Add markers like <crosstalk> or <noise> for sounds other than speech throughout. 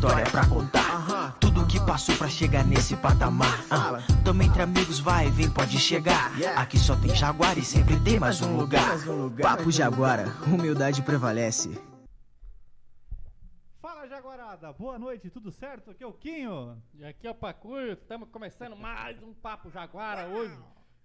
história pra contar. Tudo que passou pra chegar nesse patamar. Ah, Tamo entre amigos, vai e vem, pode chegar. Aqui só tem Jaguar e sempre tem mais um lugar. Papo Jaguara, humildade prevalece. Fala Jaguarada, boa noite, tudo certo? Aqui é o Quinho. E aqui é o Pacuio, estamos começando mais um Papo Jaguara hoje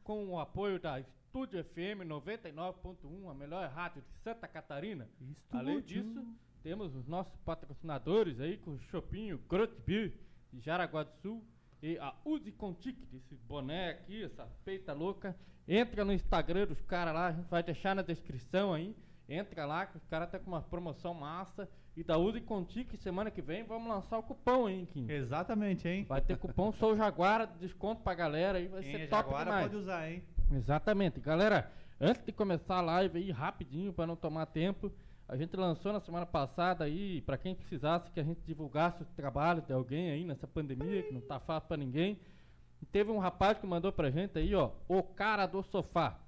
com o apoio da Estúdio FM 99.1, a melhor rádio de Santa Catarina. Além disso, temos os nossos patrocinadores aí com o Chopinho, Grot Beer de Jaraguá do Sul e a Use Contic, esse boné aqui, essa peita louca. Entra no Instagram dos caras lá, a gente vai deixar na descrição aí. Entra lá, que os caras estão com uma promoção massa. E da Use Contic, semana que vem, vamos lançar o cupom, hein, Kim? Exatamente, hein? Vai ter cupom Sou Jaguara, desconto pra galera aí, vai Quem ser é top Jaguara demais. pode usar, hein? Exatamente. Galera, antes de começar a live aí, rapidinho, para não tomar tempo, a gente lançou na semana passada aí, para quem precisasse que a gente divulgasse o trabalho de alguém aí nessa pandemia, que não tá fácil para ninguém. E teve um rapaz que mandou pra gente aí, ó, o cara do sofá,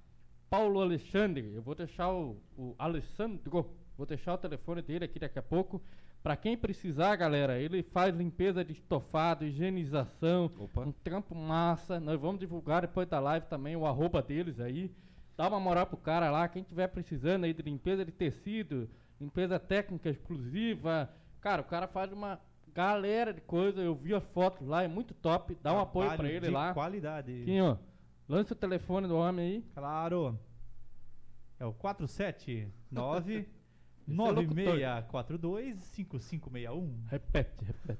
Paulo Alexandre. Eu vou deixar o, o Alessandro, vou deixar o telefone dele aqui daqui a pouco. Pra quem precisar, galera, ele faz limpeza de estofado, higienização, Opa. um trampo massa. Nós vamos divulgar depois da live também o arroba deles aí. Dá uma moral pro cara lá, quem tiver precisando aí de limpeza de tecido, limpeza técnica exclusiva. Cara, o cara faz uma galera de coisa. Eu vi as fotos lá, é muito top. Dá um apoio pra ele de lá. qualidade. Quinho, lança o telefone do homem aí. Claro. É o 479 <laughs> Esse é locutor. 9642 5561. Repete, repete.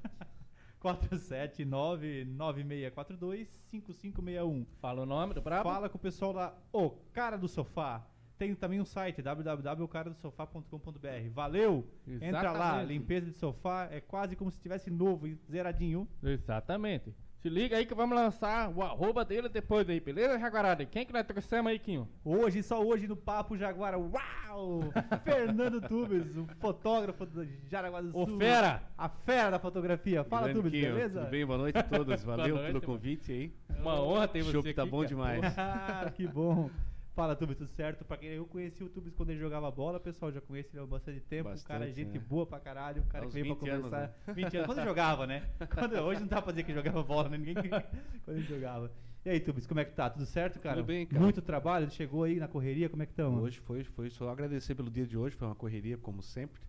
479 9642 5561. Fala o nome do brabo. Fala com o pessoal lá, O Cara do Sofá. Tem também um site, www.ocaradosofá.com.br. Valeu! Entra lá, Exatamente. limpeza de sofá, é quase como se estivesse novo, e zeradinho. Exatamente. Se liga aí que vamos lançar o arroba dele depois aí, beleza, Jaguarada? Quem que nós trouxemos aí, Quinho? Hoje, só hoje no Papo Jaguara, uau! <laughs> Fernando Tubes, o fotógrafo do Jaraguá do Ô, Sul. fera! A fera da fotografia. Fala, Grande Tubes, Quinho, beleza? Tudo bem? Boa noite a todos. <laughs> Valeu noite, pelo convite aí. Uma honra ter O você chopp tá aqui, bom cara. demais. <laughs> Ah, que bom. Fala, Tubes, tudo certo? Pra quem eu conheci o Tubes quando ele jogava bola, pessoal, já conheci ele há bastante tempo. o cara é Bastante, gente né? boa pra caralho. O cara Há que veio pra 20 anos, conversar. 20 anos. Quando jogava, né? <laughs> Quando, hoje não dá pra dizer que jogava bola, né? Ninguém <laughs> quando ele jogava. E aí, Tubes, como é que tá? Tudo certo, cara? Tudo bem, cara. Muito trabalho, chegou aí na correria, como é que estamos? Hoje foi, foi só agradecer pelo dia de hoje, foi uma correria como sempre,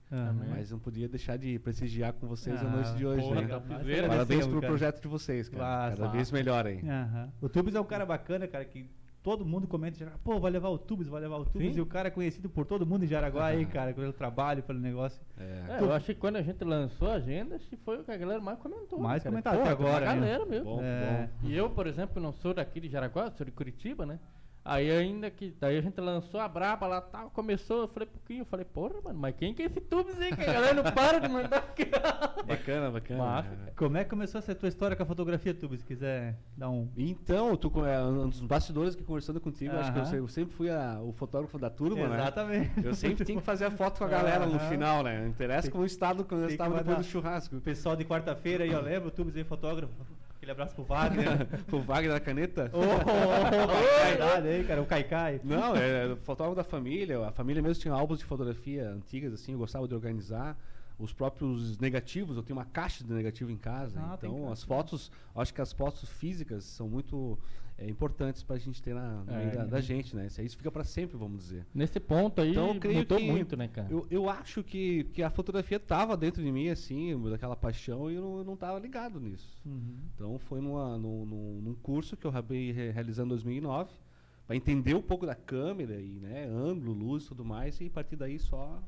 mas não podia deixar de prestigiar com vocês a Ah, noite de hoje, porra, né? tá Parabéns agradecemos, pelo cara. projeto de vocês, cara. Claro. Cada vez melhor aí. Aham. O Tubes é um cara bacana, cara, que todo mundo comenta, pô, vai levar o Tubes, vai levar o Tubes, Sim. e o cara é conhecido por todo mundo em Jaraguá aí, <laughs> cara, pelo trabalho, pelo negócio. É, É, eu acho que quando a gente lançou a agenda, acho que foi o que a galera mais comentou. Mais né, cara? comentado até agora, né? galera, meu. Bom, É. bom. E eu, por exemplo, não sou daqui de Jaraguá, sou de Curitiba, né? Aí ainda que. Daí a gente lançou a braba lá tal, começou, eu falei pouquinho, eu falei, porra, mano, mas quem que é esse tubos aí? Que a galera não para de mandar. <laughs> Bacana, bacana. Massa. Como é que começou essa tua história com a fotografia, Tubes? Se quiser dar um. Então, tu, é, um dos bastidores que conversando contigo, acho que eu, eu sempre fui a- o fotógrafo da turma, né? Exatamente. Eu sempre tenho que fazer a foto com a galera no final, né? Não interessa Tem- como o estado quando eu estava depois do churrasco. O pessoal de quarta-feira aí, eu lembro, o Tubes aí, fotógrafo. Aquele abraço pro Wagner. <laughs> o Wagner da caneta? Ô, oh, aí, cara, o Kaikai. Não, é fotógrafo da família. A família mesmo tinha álbuns de fotografia antigas, assim, eu gostava de organizar. Os próprios negativos, eu tenho uma caixa de negativo em casa. Ah, então, as fotos, acho que as fotos físicas são muito é, importantes pra gente ter na, no É, meio da, da gente, né? Isso aí fica pra sempre, vamos dizer. Nesse ponto aí, Então, mudou muito, né, cara? Eu, eu acho que, que a fotografia tava dentro de mim, assim, daquela paixão, e eu não, eu não tava ligado nisso. Uhum. Então foi numa, num, num, curso que eu acabei re- realizando em 2009 para entender um pouco da câmera e né, ângulo, luz e tudo mais e a partir daí só,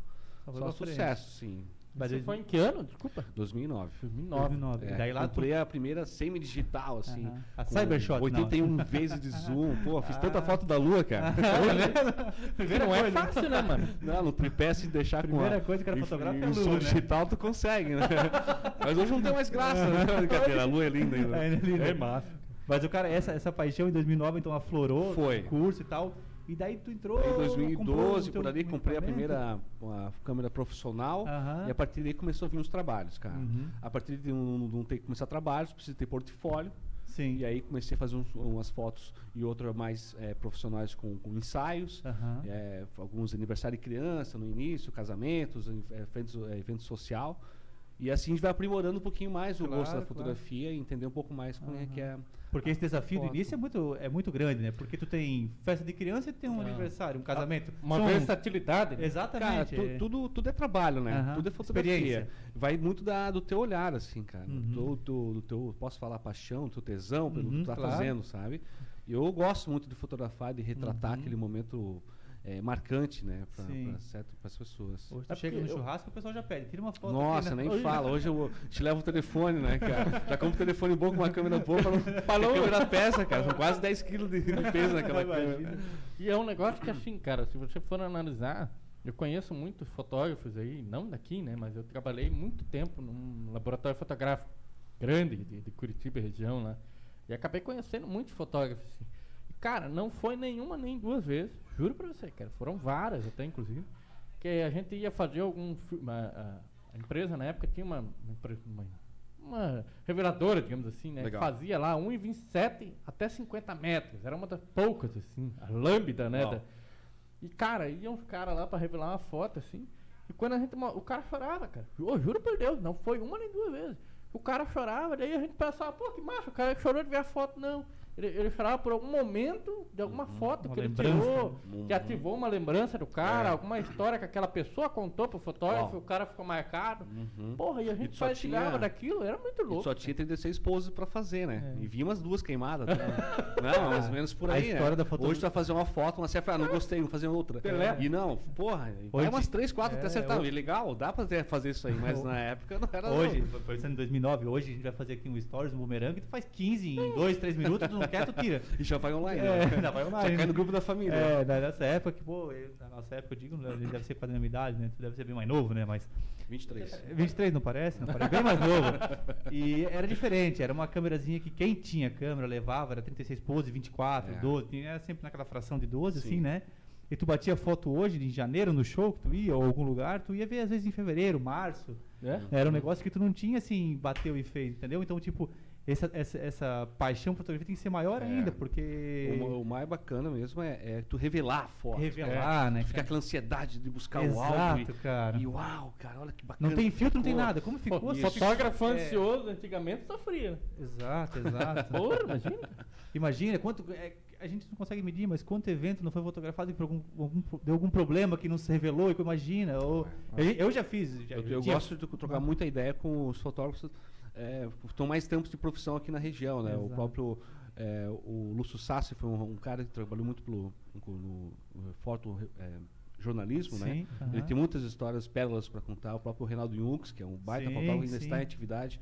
Só só sucesso, sim. Mas Você ele- foi em que ano? Desculpa. 2009. 2009. 2009. É, Daí lá tu... comprei a primeira semi-digital, assim. Aham. A com Cybershot, não. 81 <laughs> vezes de zoom. Pô, fiz tanta Ah. foto da lua, cara. <laughs> Primeira não é fácil, né, mano? Não, no tripé se deixar com Primeira a, coisa que o cara e- fotografa e é a lua, som né? digital tu consegue, né? <laughs> Mas hoje não tem mais graça, né? Brincadeira, a lua é linda ainda. É, linda. É massa. Mas o cara, essa, essa paixão em 2009, então aflorou Foi. o curso e tal. E daí tu entrou. Em comprou 2012, o teu por ali, comprei a primeira uma câmera profissional Aham. e a partir daí começou a vir os trabalhos, cara. Uhum. A partir de um, de um ter que começar trabalhos, precisa ter portfólio. Sim. E aí comecei a fazer uns- umas fotos e outras mais eh, profissionais com, com ensaios. Aham. eh, alguns aniversário de criança no início, casamentos, eh, eventos, eh, evento social. E assim a gente vai aprimorando um pouquinho mais o gosto Claro, da fotografia e entender um pouco mais como é que é. Porque esse desafio do Foto. início é muito, é muito grande, né? Porque tu tem festa de criança e tem um Ah. aniversário, um casamento. Uma São- versatilidade. né? Cara, Exatamente. tu- é. tudo, tudo é trabalho, né? Aham, Tudo é fotografia. experiência. Vai muito da, do teu olhar, assim, cara. Uhum. Do, do, do teu, posso falar paixão, do teu tesão pelo que Uhum, tu tá claro. fazendo, sabe? E eu gosto muito de fotografar, de retratar Uhum. aquele momento é, marcante, né? Certo, pras pessoas. Hoje tu É chega no eu- churrasco o pessoal já pede. Tira uma foto. Nossa, aqui, né? nem Hoje- fala. Hoje eu te levo o telefone, né, cara? Já compro um telefone bom com uma câmera boa pra não falou câmera peça, cara. São quase 10 quilos de, de peso naquela câmera. E é um negócio que assim, cara, se você for analisar, eu conheço muitos fotógrafos aí, não daqui, né, mas eu trabalhei muito tempo num laboratório fotográfico grande de, de Curitiba região lá. E acabei conhecendo muitos fotógrafos. Assim. E, cara, não foi nenhuma nem duas vezes, juro pra você, cara, foram várias até inclusive, que a gente ia fazer algum filme, a, empresa na época tinha uma, uma, uma, uma reveladora, digamos assim, né, que Legal. fazia lá 1,27 até 50 metros, era uma das poucas assim, a lambda, né, da- e, cara, iam os caras lá pra revelar uma foto, assim. E quando a gente. O cara chorava, cara. Ô, juro por Deus, não foi uma nem duas vezes. O cara chorava, daí a gente pensava, pô, que macho, o cara chorou de ver a foto, não. Ele, ele chorava por algum momento de alguma foto Uma que ele tirou, Uhum. que ativou uma lembrança do cara, É. alguma história que aquela pessoa contou pro fotógrafo, Uau. o cara ficou marcado. Uhum. Porra, e a E gente tu só partilhava tinha- daquilo, era muito E louco. só tinha 36 poses pra fazer, né? É. E vi umas duas queimadas. Tá? <laughs> não, mais ou menos por A aí, história né? da foto- Hoje tu vai fazer uma foto, uma certa, ah, não gostei, vou fazer outra. Pelé. E não, porra, vai Hoje- umas três, quatro até é, acertar. hoje- E legal, dá pra ter- fazer isso aí, mas na época não era Hoje, não. foi em 2009, hoje a gente vai fazer aqui um stories, um boomerang, e tu faz 15 em 2, 3 minutos, tu não quer, tu tira. E já vai online. É, né? ainda vai online. Já cai no grupo da família. É, na- nessa época que, pô, eu- na nossa época eu digo, né, ele deve ser quase da minha idade, né? Tu deve ser bem mais novo, né? Mas 23. 23 não parece? Não parece? Bem mais novo. E era diferente, era uma câmerazinha que quem tinha câmera levava, era 36 pose, 24, É. 12, tinha- era sempre naquela fração de 12, Sim. assim, né? E tu batia foto hoje, em janeiro, no show que tu ia, ou algum lugar, tu ia ver às vezes em fevereiro, março. É? Era um negócio que tu não tinha assim, bateu e fez, entendeu? Então, tipo, essa, essa, essa paixão por fotografia tem que ser maior É. ainda, porque. O, o mais bacana mesmo é, é tu revelar a foto. Revelar, né? Fica cara? aquela ansiedade de buscar o Exato, álbum. cara. E, uau, cara, olha que bacana. Não tem filtro, não tem nada. Como ficou? Pô, fotógrafo é. ansioso antigamente sofria. né? Exato, exato. <laughs> Porra, imagina. Imagina quanto. é, a gente não consegue medir, mas quanto evento não foi fotografado e por algum, algum- deu algum problema que não se revelou e que imagina. Ou, eu, eu já fiz. Já, Eu, eu tinha- gosto de trocar muita ideia com os fotógrafos é, estão mais tempos de profissão aqui na região, né? O Exato. próprio é, o Lúcio Sassi foi um, um cara que trabalhou muito pelo, no, no foto é, jornalismo, né? Sim, Ele aham. tem muitas histórias, pérolas para contar. O próprio Reinaldo Junks, que é um baita Sim, fotógrafo, ainda sim. está em atividade.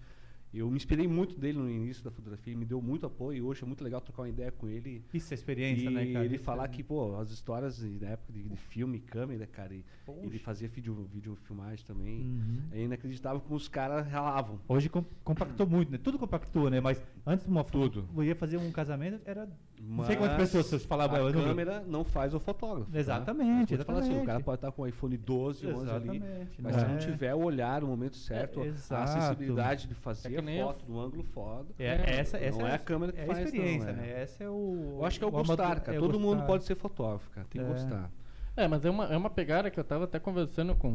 Eu me inspirei muito dele no início da fotografia, ele me deu muito apoio e hoje é muito legal trocar uma ideia com ele. Isso é experiência, e né, cara? ele Isso falar é- que, pô, as histórias na época de, de filme, câmera, cara, e ele fazia vídeo, vídeo filmagem também. Uhum. É inacreditável como os caras ralavam. Hoje com- compactou muito, né? Tudo compactou, né? Mas antes de uma foto, Tudo. eu ia fazer um casamento, era. Não Mas sei quantas pessoas vocês falavam. A eu não- câmera não faz o fotógrafo. tá? Exatamente, falar assim, o cara pode estar com o iPhone 12, 11 ali. Exatamente, Mas né? se não tiver o olhar no momento certo, É, a exato. sensibilidade de fazer É a foto no ângulo foda. É, essa, essa não é a câmera que é faz, a experiência, não, é. né? Essa é o. Eu acho que é o, amado- gostar, cara. é o Todo mundo gostar. pode ser fotógrafo, cara. Tem que É. gostar. É, mas é uma, é uma pegada que eu tava até conversando com,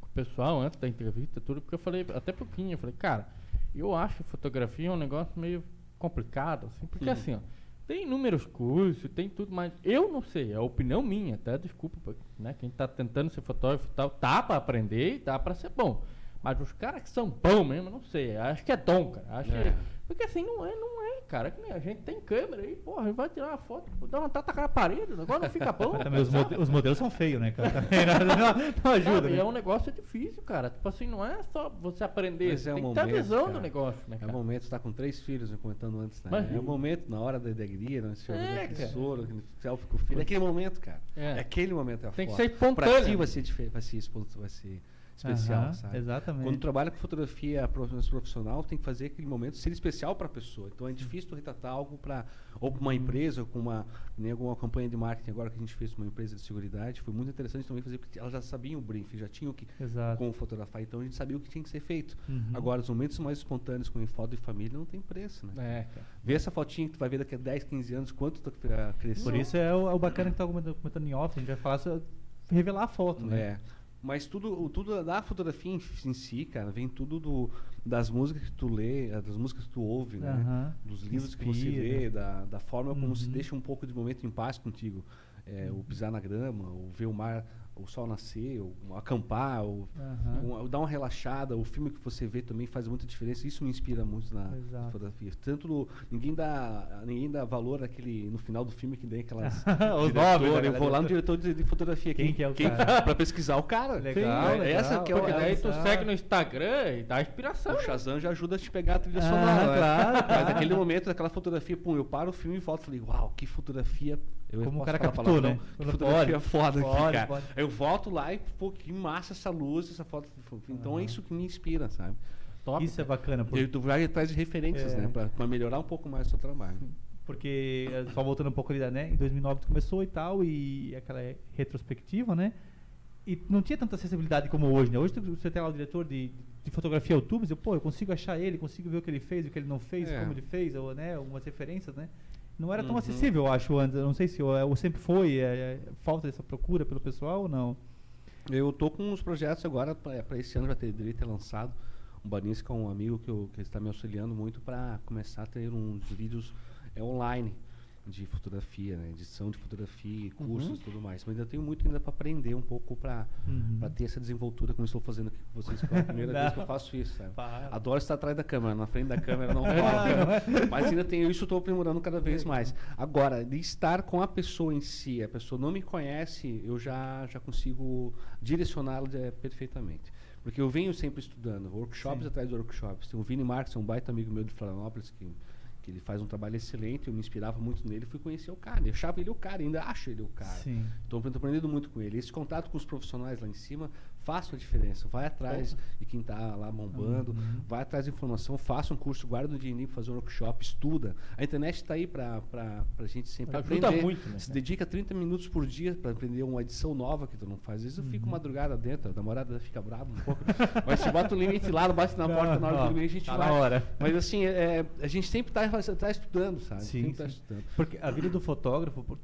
com o pessoal antes da entrevista, tudo, porque eu falei, até pouquinho, eu falei, cara, eu acho que fotografia é um negócio meio complicado, assim, porque Uhum. assim, ó, tem inúmeros cursos, tem tudo, mas eu não sei, é a opinião minha, até desculpa, né, quem tá tentando ser fotógrafo e tal, tá pra aprender e tá pra ser bom. Mas os caras que são bons mesmo, não sei, acho que é dom, cara. Acho É. que- porque assim, não é, não é, cara, que nem a gente tem câmera aí, porra, vai tirar uma foto, dá uma taca na parede, o negócio não fica bom. <laughs> Mas também os, sabe? mode- os modelos são feios, né, cara? <laughs> Não, não- ajuda. Sabe, né? É um negócio difícil, cara. Tipo assim, não é só você aprender, Mas você é tem um que ter a momento, visão cara. do negócio, né, É o cara? momento, você tá com três filhos, eu comentando antes, né? Imagina. É o momento, na hora da alegria, né? É, aquele cara. soro, aquele selfie com o filho. É aquele momento, cara. É. É, aquele momento é a Tem que foto. ser espontâneo. Pra ti vai ser, vai ser, vai ser especial, Aham, sabe? Exatamente. Quando trabalha com fotografia prof- profissional, tem que fazer aquele momento ser especial para a pessoa. Então é difícil tu retratar algo para ou pra uma empresa, ou com uma nem alguma campanha de marketing agora que a gente fez com uma empresa de segurança, foi muito interessante também fazer porque elas já sabiam o briefing, já tinham que Exato. como fotografar, então a gente sabia o que tinha que ser feito. Uhum. Agora os momentos mais espontâneos com foto de família não tem preço, né? É. Vê essa fotinha que tu vai ver daqui a 10, 15 anos quanto tu cresceu. Por isso é o, é o bacana que tá comentando, em off, a gente vai falar revelar a foto, né? É. Mas tudo, tudo da fotografia em, em si, cara, vem tudo do, das músicas que tu lê, eh, das músicas que tu ouve, né? Dos livros que você Inspira. vê, da, da forma como se Uhum. deixa um pouco de momento em paz contigo. É, O pisar na grama, o ver o mar, o sol nascer, o acampar, o, Aham. um- o dar uma relaxada, o filme que você vê também faz muita diferença. Isso me inspira muito na Exato. fotografia. Tanto no, ninguém dá ninguém dá valor àquele no final do filme que tem aquelas <laughs> Os nomes, né, eu vou lá no diretor. de, de fotografia Quem que é o cara? para pesquisar o cara. Legal, Sim, é legal. essa que é o Porque daí tu segue no Instagram e dá inspiração. o Shazam já ajuda a te pegar a trilha Ah, sonora. né? claro, Mas claro. naquele momento, daquela fotografia, pum, eu paro o filme e volto e falei, uau, que fotografia. Eu Como o cara captou, né? Que Pode, fotografia foda aqui, pode, cara. Eu volto lá e, pô, que massa essa luz, essa foto. Então é isso que me inspira, sabe? Top. Isso é bacana, E porque, tu vai atrás de referências, É. né? Pra, pra melhorar um pouco mais o seu trabalho. porque eh, só voltando um pouco ali, né? Em 2009 tu começou e tal, e aquela retrospectiva, né? E não tinha tanta acessibilidade como hoje, né? Hoje tu- você tem lá o diretor de, de fotografia YouTube, eu, pô, eu consigo achar ele, consigo ver o que ele fez, o que ele não fez, É. como ele fez, ou, né? Algumas referências, né? Não era tão Uhum. acessível, eu acho, antes. Eu não sei se ou, ou sempre foi, é, é, falta dessa procura pelo pessoal ou não. Eu tô com uns projetos agora para esse ano já ter, deveria ter lançado. O Banis, que é um amigo que, eu, que está me auxiliando muito para começar a ter uns vídeos é, online de fotografia, né? edição de fotografia, cursos e tudo mais. Mas eu tenho muito ainda para aprender um pouco para Uhum. ter essa desenvoltura como eu estou fazendo aqui com vocês pela primeira <laughs> vez que eu faço isso. Sabe? Para. Adoro estar atrás da câmera, na frente da câmera não <laughs> rola. Mas ainda tenho isso, estou aprimorando cada vez mais. Agora, de estar com a pessoa em si, a pessoa não me conhece, eu já, já consigo direcioná-la eh, perfeitamente. Porque eu venho sempre estudando, workshops Sim. atrás de workshops. Tem o Vini Marques, um baita amigo meu de Florianópolis, que, que ele faz um trabalho excelente, eu me inspirava muito nele, fui conhecer o cara, eu achava ele o cara, ainda acho ele o cara. Sim. Estou aprendendo muito com ele. Esse contato com os profissionais lá em cima faça a diferença. Vai atrás de quem está lá bombando, Uhum. vai atrás de informação, faça um curso, guarda o dinheirinho para fazer um workshop, estuda. A internet está aí para a gente sempre Ajuda aprender. muito, né? Se dedica 30 minutos por dia para aprender uma edição nova que tu não faz. Às vezes eu Uhum. fico madrugada dentro, a namorada fica brava um pouco. Mas se bota o limite lá, bate na porta na hora Ó, do limite, a gente tá vai. na hora. Mas assim, é, a gente sempre está tá estudando, sabe? Sim, sempre tá estudando. Porque a vida do fotógrafo, por-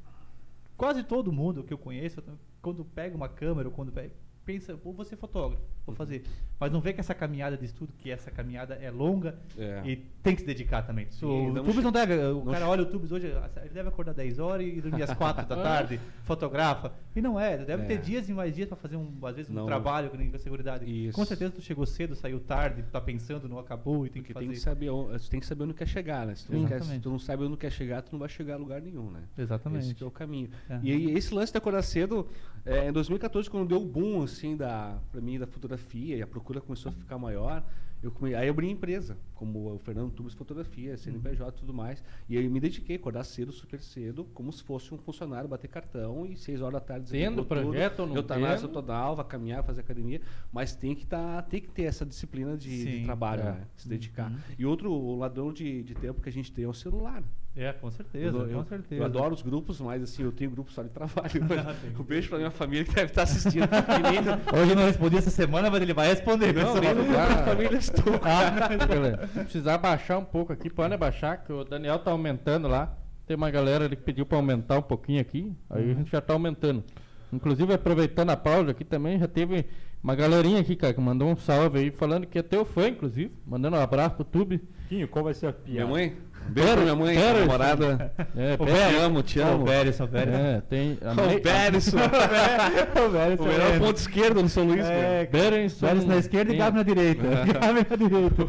quase todo mundo que eu conheço, quando pega uma câmera ou quando pega, pensa, vou ser fotógrafo, vou fazer. Mas não vê que essa caminhada de estudo, que essa caminhada é longa É. e tem que se dedicar também. O YouTube não deve, o cara olha o YouTube hoje, ele deve acordar 10 horas e dormir às 4 da <laughs> tarde, fotografa. E não é, deve É. ter dias e mais dias para fazer um, às vezes um Não. trabalho com a seguridade. Isso. Com certeza tu chegou cedo, saiu tarde, tá pensando, não acabou e tem Porque que fazer. tem que saber, on- tu tem que saber onde quer chegar, né? Se tu, não quer, se tu não sabe onde quer chegar, tu não vai chegar a lugar nenhum, né? Exatamente. Esse é o caminho. Aham. E aí, esse lance da acordar cedo, é, em 2014, quando deu o boom, assim, da, pra mim, da fotografia, e a procura começou a ficar maior, eu come... aí eu abri empresa, como o Fernando Tubos Fotografia, CNPJ e tudo mais, e aí eu me dediquei a acordar cedo, super cedo, como se fosse um funcionário, bater cartão, e seis horas da tarde Tendo projeto ou não eu tá na total, vai caminhar, fazer academia, mas tem que, tá, tem que ter essa disciplina de, de Sim, trabalho, é. né? Se dedicar. Uhum. E outro ladrão de, de tempo que a gente tem é o celular. É, com certeza, Eu, com certeza. eu adoro os grupos, mas assim, eu tenho grupo só de trabalho. <laughs> Um beijo pra minha família que deve estar assistindo. <laughs> nem, Hoje eu não respondi essa semana, mas ele vai responder. não, nem no grupo da família estou. Se precisar baixar um pouco aqui, pode baixar, que o Daniel tá aumentando lá. Tem uma galera ali que pediu pra aumentar um pouquinho aqui, aí a gente já tá aumentando. Inclusive, aproveitando a pausa aqui também, já teve uma galerinha aqui, cara, que mandou um salve aí, falando que é teu fã, inclusive. Mandando um abraço pro Tube. Quinho, qual vai ser a Minha piada? mãe? Beijo pra minha mãe, Quero- namorada. É, O pe- Te amo, te amo. O Berison, o Berison. é, tem. a O Ney- Berison. O melhor ponto esquerdo no São Luís. É. Berenson- na esquerda e Gabi na direita. <laughs> Gabi na direita.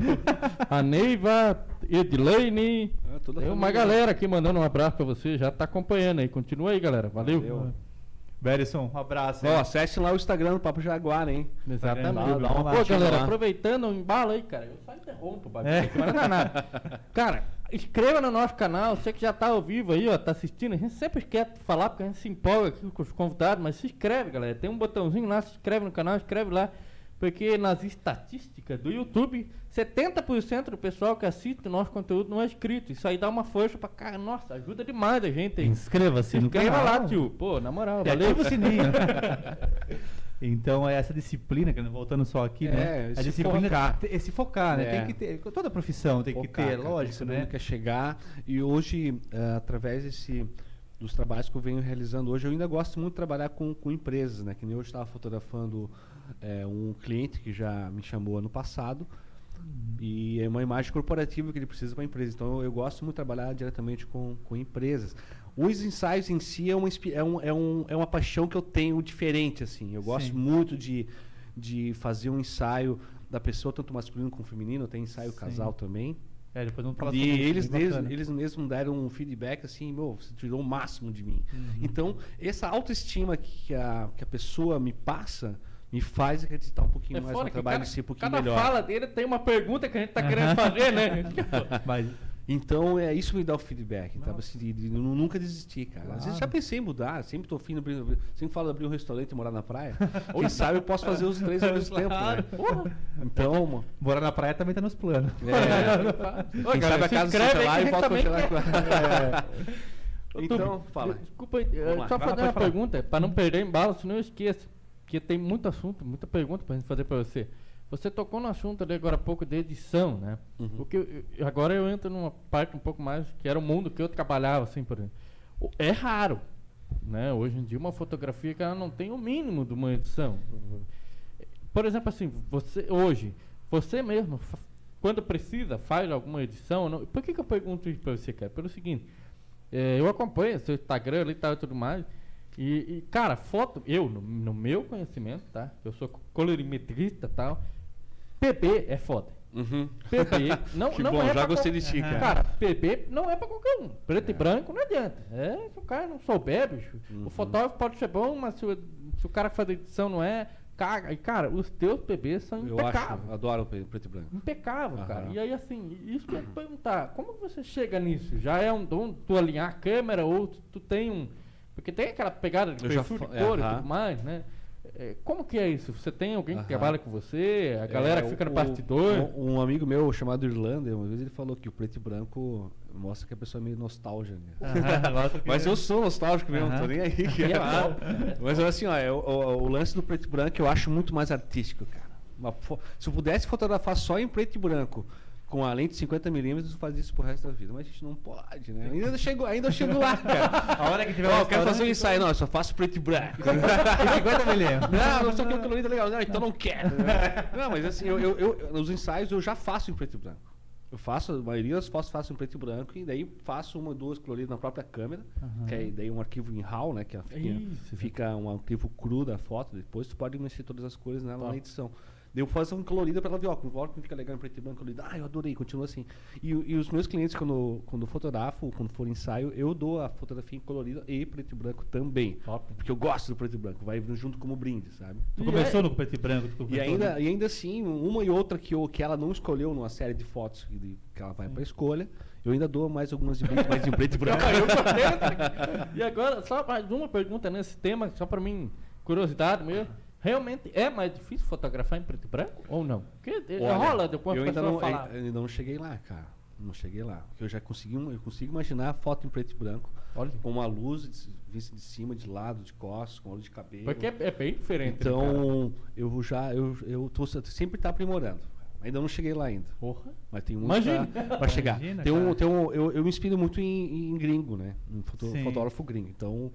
A Neiva, Edilane. É, toda a Tem uma galera aqui mandando um abraço pra você, já tá acompanhando aí. Continua aí, galera. Valeu. Valeu. Berison, um abraço. Ó, acesse lá o Instagram do Papo Jaguar, hein? Exatamente. Dá uma Pô, galera, lá. aproveitando o embalo aí, cara, eu só interrompo o bagulho É. aqui, mas não é nada. <laughs> Cara, inscreva no nosso canal, você que já tá ao vivo aí, ó, tá assistindo, a gente sempre quer falar porque a gente se empolga aqui com os convidados, mas se inscreve, galera, tem um botãozinho lá, se inscreve no canal, inscreve lá, porque nas estatísticas do YouTube, 70% do pessoal que assiste o nosso conteúdo não é inscrito, isso aí dá uma força pra cara, nossa, ajuda demais a gente aí. Inscreva-se no Inscreva canal. lá, tio, pô, na moral, E valeu. ativa o sininho. <laughs> Então é essa disciplina, que voltando só aqui, É, né? a disciplina focar. te- esse focar, né? É. Tem que ter, toda profissão tem que Focar, ter, cara, lógico, né? quer chegar e hoje, eh, através desse dos trabalhos que eu venho realizando hoje. Eu ainda gosto muito de trabalhar com, com empresas, né? Que nem hoje estava fotografando é, um cliente que já me chamou ano passado. E é uma imagem corporativa que ele precisa para a empresa. Então eu, eu gosto muito de trabalhar diretamente com, com empresas. Os ensaios em si é uma, é, um, é, um, é uma paixão que eu tenho diferente. assim. Eu gosto Sim. muito de, de fazer um ensaio da pessoa, tanto masculino como feminino. Tem ensaio Sim. casal também. É, depois E eles, bacana. eles mesmos deram um feedback assim, meu, você tirou o máximo de mim. Uhum. Então, essa autoestima que a, que a pessoa me passa me faz acreditar um pouquinho É mais no trabalho cada, si, um pouquinho cada melhor. fala dele tem uma pergunta que a gente tá querendo fazer, né? <laughs> Mas, Então, é isso me dá o feedback. Tá? Assim, de, de nu- nunca desistir, cara. Às vezes Claro. já pensei em mudar, sempre tô afim de abrir, sempre falo de abrir um restaurante e morar na praia. <laughs> Quem sabe eu posso fazer os três ao mesmo tempo, né? Então, mano, morar na praia também tá nos planos. é, Ô, quem galera, sabe a casa se inscreve lá e congelar. também com- <laughs> Então, fala. Desculpa, aí, eh, lá. só fazer uma pergunta, para não perder embalo, senão eu esqueço. Porque tem muito assunto, muita pergunta pra gente fazer pra você. Você tocou no assunto ali agora há pouco de edição, né? Uhum. Porque eu- agora eu entro numa parte um pouco mais que era o mundo que eu trabalhava, assim, por exemplo. É raro, né? Hoje em dia uma fotografia que ela não tem o mínimo de uma edição. Por exemplo, assim, você hoje, você mesmo, quando precisa, faz alguma edição? Não? Por que, que eu pergunto isso pra você, cara? Pelo seguinte, é, eu acompanho seu Instagram ali e tal e tudo mais. E, e, cara, foto, eu, no, no meu conhecimento, tá? Eu sou colorimetrista e tal. PB é foda. Uhum. PB <laughs> não, Que não bom, é já gostei de ti, cara. Cara, PB não é pra qualquer um. Preto e branco não adianta. É, se o cara não souber, bicho. Uhum. O fotógrafo pode ser bom, mas se o, se o cara que faz a edição não é, caga. E, cara, os teus PBs são Eu impecáveis. acho, adoro o pre- preto e branco. Impecável, Aham. cara. E aí, assim, isso que eu ia perguntar, como você chega nisso? Já é um dom tu alinhar a câmera ou tu, tu tem um. Porque tem aquela pegada de Eu já perfil de cor e aham. tudo mais, né? É, como que é isso? Você tem alguém que Aham. trabalha com você? A galera É, que fica no o- bastidor? Um, um amigo meu chamado Irlanda, uma vez ele falou que o preto e branco mostra que a pessoa é meio nostálgica. né? Gosto que- <laughs> Mas eu sou nostálgico mesmo, não tô nem aí. E é top. Mas assim, ó, é, o, o- o lance do preto e branco eu acho muito mais artístico, cara. Uma se eu pudesse fotografar só em preto e branco, com a lente de 50mm, eu fazia isso pro resto da vida. Mas a gente não pode, né? Ainda chego, ainda eu chego lá, <laughs> cara. A hora que tiver um eu quero fazer um ensaio, não, eu só faço preto e branco. e 50 milímetros. <laughs> Não, não sei o que o colorido é legal. Não, então não quero. <laughs> Não, mas assim, eu, eu, eu- nos ensaios eu já faço em preto e branco. Eu faço, a maioria das fotos faço em preto e branco, e daí faço uma ou duas coloridas na própria câmera, Aham. que é daí um arquivo em RAW, né? Que ela fica, Isso, fica um arquivo cru da foto, depois tu pode mexer todas as cores nela Top. na edição. Daí eu faço uma colorida pra ela ver, ó, conforme fica legal em preto e branco, colorida. Ah, eu adorei, continua assim. E, o- e os meus clientes, quando, quando fotografo, quando for ensaio, eu dou a fotografia em colorida e preto e branco também. Top. Porque eu gosto do preto e branco, vai junto como brinde, sabe? Tu E começou é- no preto e branco? tu E ainda, né? e ainda assim, uma e outra que, eu, que ela não escolheu numa série de fotos que, de- que ela vai pra escolha, eu ainda dou mais algumas de brinde, mas em preto e <laughs> branco. E agora, só mais uma pergunta nesse tema, só pra mim, curiosidade mesmo. Realmente é mais difícil fotografar em preto e branco ou não? Porque eh, Olha, rola depois eu a ainda não, falar. eu ainda não cheguei lá, cara. Não cheguei lá. Porque eu já consegui, um- eu consigo imaginar a foto em preto e branco, Olha. com uma luz vista de cima, de lado, de costas, com luz de cabelo. Porque é, é bem diferente. né, cara? então, eu já, eu, eu tô se- sempre tá aprimorando. Ainda não cheguei lá ainda. Porra. Mas tem muito pra, pra chegar. Imagina, tem um, cara. tem um, eu, eu me inspiro muito em, em gringo, né? Um foto- fotógrafo gringo. Então,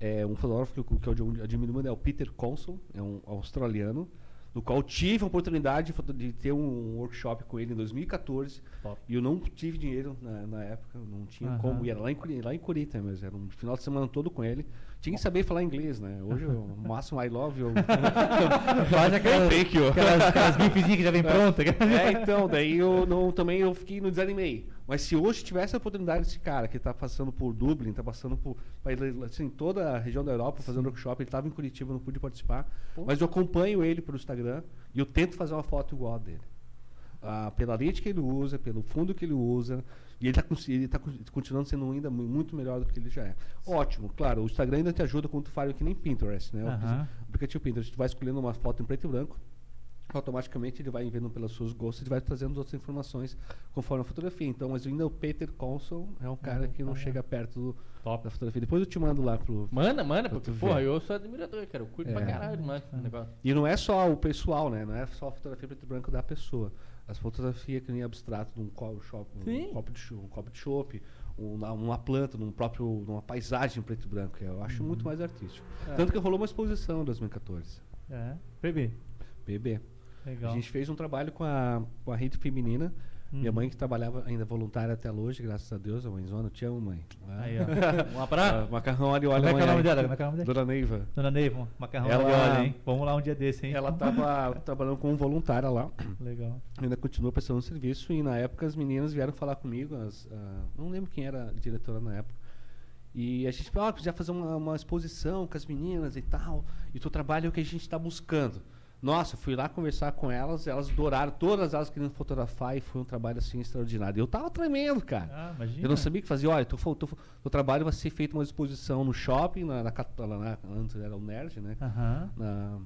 é um fotógrafo que que eu admiro muito é o Peter Consul, é um australiano, no qual eu tive a oportunidade de, ter um workshop com ele em 2014. Top. E eu não tive dinheiro na, na época, não tinha Aham. como. E era lá em, lá em Curitiba, mas era um final de semana todo com ele. Tinha que saber falar inglês, né? Hoje o máximo I love you. <laughs> Faz aquelas, aquelas, aquelas <laughs> gifzinhas que já vem pronta. É, então, daí eu não, também eu fiquei no desanimei. Mas se hoje tivesse a oportunidade desse cara que está passando por Dublin, está passando por assim, toda a região da Europa fazendo workshop, ele estava em Curitiba, não pude participar. Mas eu acompanho ele pelo Instagram e eu tento fazer uma foto igual a dele. Ah, pela lente que ele usa, pelo fundo que ele usa. E ele está tá con- continuando sendo ainda mu- muito melhor do que ele já é. Ótimo, claro, o Instagram ainda te ajuda quando tu faz que nem Pinterest, né? O Aham. aplicativo Pinterest, tu vai escolhendo uma foto em preto e branco, automaticamente ele vai vendo pelos seus gostos e vai trazendo outras informações conforme a fotografia. Então, mas ainda o Peter Consul é um cara que não chega perto do, Top. da fotografia. Depois eu te mando lá pro. Manda, manda, Pra porque, porra, eu sou admirador, cara. Eu pra É. caralho demais esse negócio. E não é só o pessoal, né? Não é só a fotografia preto e branco da pessoa. As fotografias que nem abstrato de um copo, shop, um copo de um copo de chopp, uma, uma planta, num próprio, numa paisagem em preto e branco. Eu acho Uhum. muito mais artístico. É. Tanto que rolou uma exposição em 2014. É. PB. PB. Legal. A gente fez um trabalho com a, com a rede feminina. Minha Uhum. mãe que trabalhava ainda voluntária até hoje, graças a Deus, a mãezona, te amo, mãe. Aí, ó. <laughs> Um abraço. Ah, macarrão ali, olha Como é é o nome dela? Como é que é o nome dela? Dona Neiva. Dona Neiva, macarrão Ela- óleo, hein? Vamos lá um dia desse, hein? Ela estava <laughs> trabalhando como voluntária lá. Legal. ainda continua prestando serviço e na época as meninas vieram falar comigo, as, ah, não lembro quem era a diretora na época. E a gente falou, ah, podia fazer uma, uma exposição com as meninas e tal. E o trabalho é o que a gente está buscando. Nossa, fui lá conversar com elas, elas adoraram, todas elas queriam fotografar e foi um trabalho assim extraordinário. Eu tava tremendo, cara. Ah, imagina. Eu não sabia o que fazer. Olha, tô, tô, o trabalho vai ser feito uma exposição no shopping, na, na, na- antes era o Nerd, né? Aham. Na,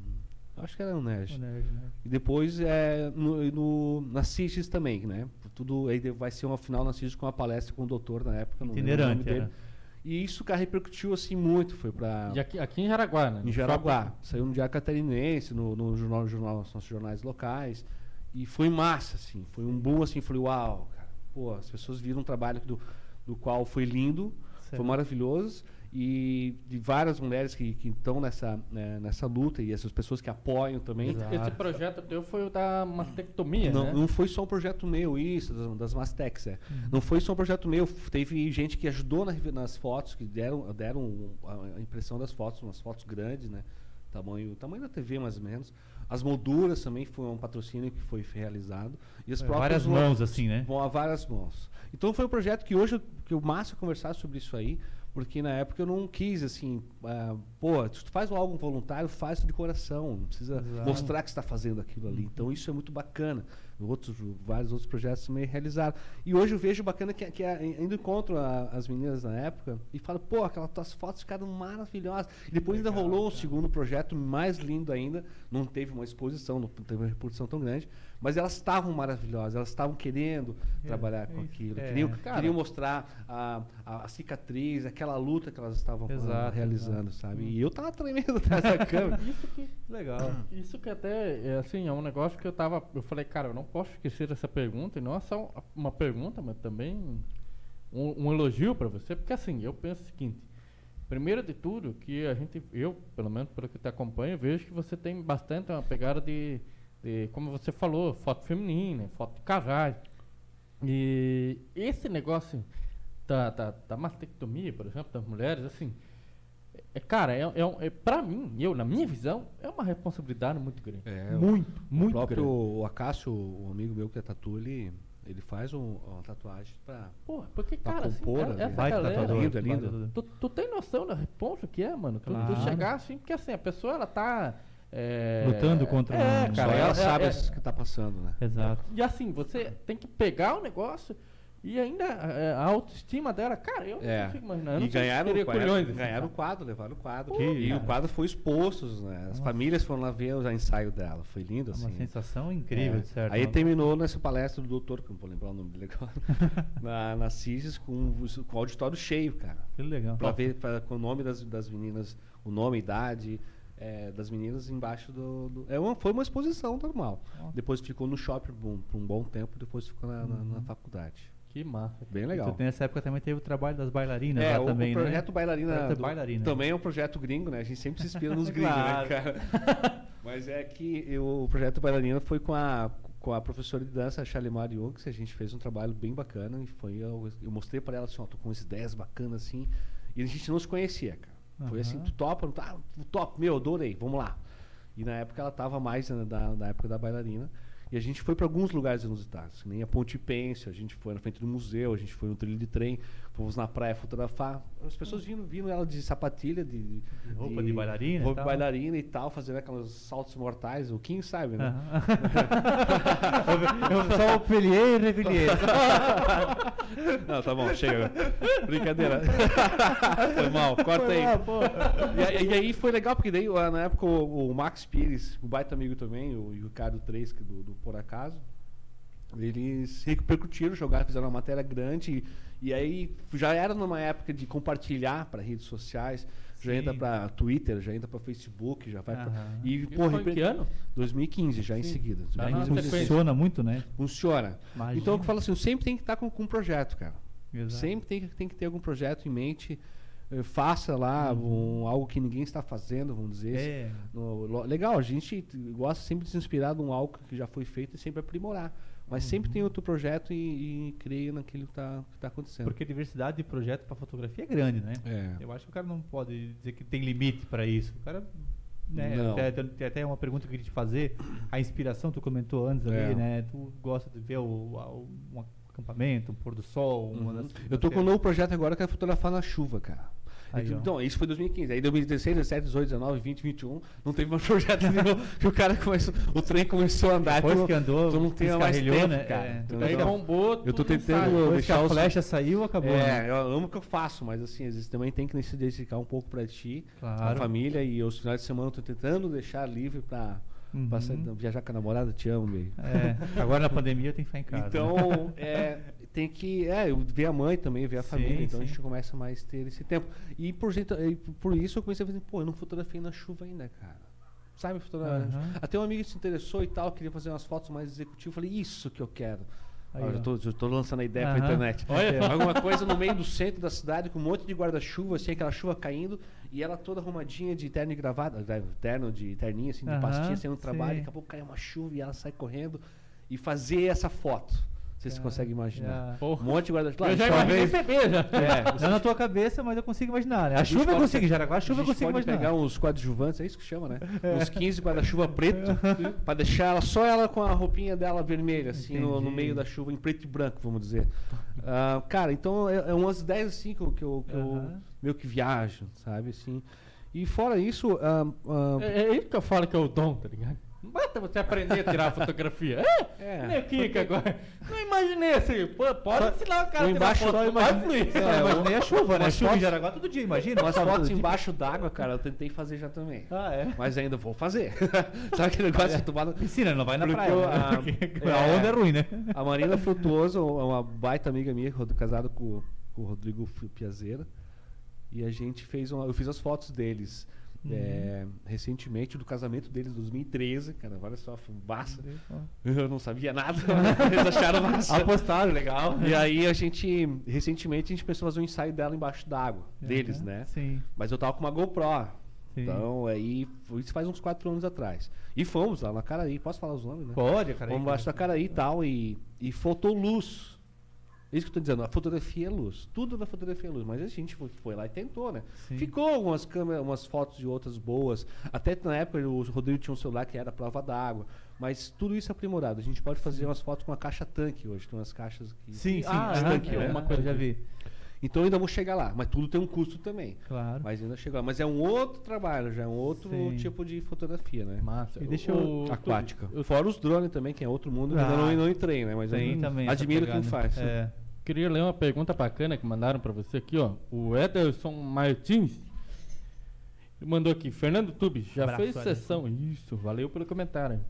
acho que era o Nerd. O nerd, né? E depois é, no, no, na CIGES também, né? Tudo, aí vai ser uma final na CIGES com uma palestra com o doutor na época. não lembro o Itinerante, nome dele. era. E isso, cara, repercutiu assim muito. Foi pra. E aqui, aqui em Jaraguá, né? Em Jaraguá. Saiu no Diário Catarinense, no, no jornal, jornal, nos nossos jornais locais. E foi massa, assim. Foi um boom, assim. Falei, uau, cara. Pô, as pessoas viram um trabalho do, do qual foi lindo, foi maravilhoso. E de várias mulheres que que estão nessa, né, nessa luta e essas pessoas que apoiam também. Exato. Esse projeto teu foi o da mastectomia, Não, né? não foi só um projeto meu, isso, das, das é. Não foi só um projeto meu, teve gente que ajudou na revi- nas fotos, que deram, deram a impressão das fotos, umas fotos grandes, né? Tamanho, tamanho da TV, mais ou menos. As molduras também foi um patrocínio que foi realizado. E as É, próprias várias lo- mãos, assim, né? Vão a várias mãos. Então foi um projeto que hoje que o massa conversar sobre isso aí, porque na época eu não quis assim, ah, pô, se tu faz algo voluntário, faz de coração, não precisa Exato. mostrar que está fazendo aquilo ali. Então isso é muito bacana. Outros, vários outros projetos também realizaram. E hoje eu vejo bacana que, que a- ainda encontro a- as meninas na época e falo, pô, aquelas tuas fotos ficaram maravilhosas. E depois ainda rolou um segundo projeto mais lindo ainda. Não teve uma exposição, não teve uma reprodução tão grande, mas elas estavam maravilhosas, elas estavam querendo trabalhar com é isso. aquilo. É. Queriam, Cara. queriam mostrar a, a, a cicatriz, aquela luta que elas estavam Exato, realizando, sabe? E eu tava tremendo <laughs> atrás da <laughs> câmera. Isso que, Legal. isso que até, é, assim, é um negócio que eu tava... Eu falei, cara, eu não posso esquecer dessa pergunta. E não é só uma pergunta, mas também um, um elogio pra você. Porque, assim, eu penso o seguinte. Primeiro de tudo, que a gente... Eu, pelo menos pelo que te acompanho, vejo que você tem bastante uma pegada de... de como você falou, foto feminina, foto de casais. E esse negócio da, da, da mastectomia, por exemplo, das mulheres, assim... É, cara, é, é, um- é, pra mim, eu, na minha visão, é uma responsabilidade muito grande. É, muito, o muito próprio grande. o Acácio, o amigo meu que é tatu, ele, ele faz um- uma tatuagem pra. Porra, porque, pra cara, assim, compor, é- né? essa Baita galera... tatuador, lindo, é lindo. Tu, tu tem noção da responsa que é, mano? Tu, tu Claro. chegar assim, porque assim, a pessoa, ela tá... é, Lutando contra é, um- cara, Só ela é- sabe é- o que tá passando, né? Exato. E assim, você tem que pegar o negócio e ainda é, a autoestima dela, cara, eu É. não consigo imaginar. Eu não E sei se ganharam, ganharam, culhões, assim, ganharam o quadro, levaram o quadro. Que e isso. o quadro foi exposto, né? As famílias foram lá ver o ensaio dela. Foi lindo, É assim. uma sensação incrível, É. de certo. Aí terminou nessa palestra do doutor, que eu não vou lembrar o nome dele agora, <laughs> na, na CISES, com, com o auditório cheio, cara. Que legal. Pra ver pra, com o nome das, das meninas, o nome, a idade é, das meninas embaixo do. do- é uma, foi uma exposição normal. Ó. Depois ficou no shopping por um, por um bom tempo, depois ficou na, na- na faculdade. Que massa. Bem legal. tem nessa época também teve o trabalho das bailarinas É, lá o, também, o projeto né? Bailarina, Projeto do- Bailarina. também é um projeto gringo, né? A gente sempre se inspira nos <laughs> gringos, Claro. né, cara? <laughs> Mas é que eu- o projeto Bailarina foi com a, com a professora de dança, a Shalimar que a gente fez um trabalho bem bacana. E foi, eu, eu mostrei pra ela assim, ó, tô com essas ideias bacanas assim. E a gente não se conhecia, cara. Foi assim, tu topa, tá? Ah, top, meu, adorei, vamos lá. E na época ela tava mais né, da, época da bailarina. E a gente foi para alguns lugares inusitados, que nem a Ponte Pêncil, a gente foi na frente do museu, a gente foi no trilho de trem, fomos na praia fotografar. As pessoas vindo, vindo ela de sapatilha, de, de roupa de bailarina e roupa de tal. bailarina e tal, fazendo aqueles saltos mortais. O Kim sabe, né? Aham. eu só o Pelier e Revillier. Não, tá bom, chega. Brincadeira. foi mal, corta aí. Ah, pô. E, aí- e aí foi legal, porque daí na época o, o Max Pires, o baita amigo também, o Ricardo 3, que do, do Por Acaso, eles repercutiram, jogaram, fizeram uma matéria grande. E, e aí já era numa época de compartilhar para redes sociais, já Sim. entra para Twitter, já entra para Facebook, já vai pra, Aham. E, Isso pô, foi em que ano? 2015, já em Sim. seguida. Tá na 2015, sequência. Funciona muito, né? Funciona. Imagina. Então eu falo assim, eu sempre tem que estar com, com um projeto, cara. Exato. Sempre tem, que- tem que ter algum projeto em mente. eh, faça lá um, algo que ninguém está fazendo, vamos dizer. É. No- legal, a gente gosta sempre de se inspirar num algo que já foi feito e sempre aprimorar. Mas sempre tem outro projeto e, e creia naquilo que está que tá acontecendo. Porque a diversidade de projeto para fotografia é grande, né? É. Eu acho que o cara não pode dizer que tem limite para isso. O cara. Né, até, tem- até uma pergunta que eu queria te fazer. A inspiração, tu comentou antes É. ali, né? Tu gosta de ver o, o- um acampamento, um pôr do sol, uma das. Uhum. Eu tô das- com um novo projeto agora que é fotografar na chuva, cara. Aí, então, isso foi 2015. Aí 2016, 17, 18, 19, 20, 21, não teve mais <laughs> projeto nenhum. que o cara começou, o trem começou a andar. Depois tu, que andou, tu não tem mais tempo, né? cara. É, Tu Aí tem- bombou, Eu tô tentando. Depois que deixar a os- flecha saiu, acabou. né? É, eu amo o que eu faço, mas assim, às vezes também tem que se dedicar um pouco pra ti, Claro. a família, e os finais de semana eu tô tentando deixar livre pra, Uhum. pra sair- viajar com a namorada, te amo, meio. É, agora na pandemia eu tenho que ficar em casa. né? Então, é, tem que é, eu ver a mãe também, ver a Sim, família. Então a sim. gente começa mais a ter esse tempo. E por, e por isso eu comecei a fazer, pô, eu não fotografei na chuva ainda, cara. Sabe, fotografar. Aham. Até um amigo se interessou e tal, queria fazer umas fotos mais executivas. Eu falei, isso que eu quero. Aí, já, já tô lançando a ideia Aham. pra internet. Olha. Alguma coisa no meio do centro da cidade, com um monte de guarda-chuva, assim, aquela chuva caindo, e ela toda arrumadinha de terno e gravata, eh, terno de terninho, assim, de Aham, pastinha, saindo do trabalho, sim. daqui a pouco cai uma chuva e ela sai correndo e fazer essa foto. Sei se você consegue imaginar. já. Um monte de guarda-chuva. Eu já imaginei beber já. É, Não <laughs> na tua cabeça, mas eu consigo imaginar. Né? A chuva eu consigo, Jaraguá, a chuva eu consigo imaginar. pegar uns coadjuvantes, é isso que chama, né? Uns 15 guarda-chuva preto, pra deixar ela só ela com a roupinha dela vermelha, assim, no, no meio da chuva, em preto e branco, vamos dizer. Ah, cara, então é, é umas 10 assim que eu, que eu, que eu Aham. meio que viajo, sabe, assim. E fora isso, ah, ah, É, é isso que eu falo que é o dom, tá ligado? Basta você aprender a tirar fotografia. <laughs> É, É. Kika agora. Não imaginei assim. Pô, pode ensinar o cara a eu tirar foto. só imaginei-. Só É, imaginei a chuva, né? umas Chuva em Jaraguá todo dia, imagina. Todo fotos embaixo d'água, cara, eu tentei fazer já também. Ah, é? Mas ainda vou fazer. <laughs> Sabe aquele negócio de tomar... Piscina, não vai na Porque praia. eu- né? a- <laughs> Porque é. a onda é ruim, né? A Marina Frutuoso é uma baita amiga minha, casada com, com o Rodrigo Piazeira. E a gente fez uma, eu fiz as fotos deles Uhum. é, recentemente do casamento deles, 2013. Cara, olha só, fumaça. Eu não sabia nada, <laughs> eles acharam massa. Apostaram, legal. E aí a gente, recentemente, a gente pensou fazer um ensaio dela embaixo d'água, deles, Aham, né? Sim. Mas eu tava com uma GoPro. Sim. Então, aí, isso faz uns quatro anos atrás. E fomos lá na Caraí, posso falar os nomes, né? Pode, cara. Vamos embaixo da Caraí e tal, e, e faltou luz. Isso que eu tô dizendo, a fotografia é luz. Tudo na fotografia é luz. Mas a gente foi, foi lá e tentou, né? Sim. Ficou algumas câmeras, umas fotos de outras boas. Até na época o Rodrigo tinha um celular que era prova d'água. Mas tudo isso é aprimorado. A gente pode fazer umas fotos com a caixa tanque hoje. Tem umas caixas que. Sim, sim. Ah, tanque, é né? uma coisa, já vi. Então ainda vou chegar lá. Mas tudo tem um custo também. Claro. Mas ainda chega lá. Mas é um outro trabalho, já é um outro Sim. tipo de fotografia, né? Massa. E deixa O- eu- Aquática. Fora os drones também, que é outro mundo que Ah, ainda não, não entrei, né? Mas aí também admiro quem faz. É. Queria ler uma pergunta bacana que mandaram pra você aqui, ó. O Ederson Martins mandou aqui. Fernando Tubes, já Abraço, fez Ederson. sessão. Isso, valeu pelo comentário.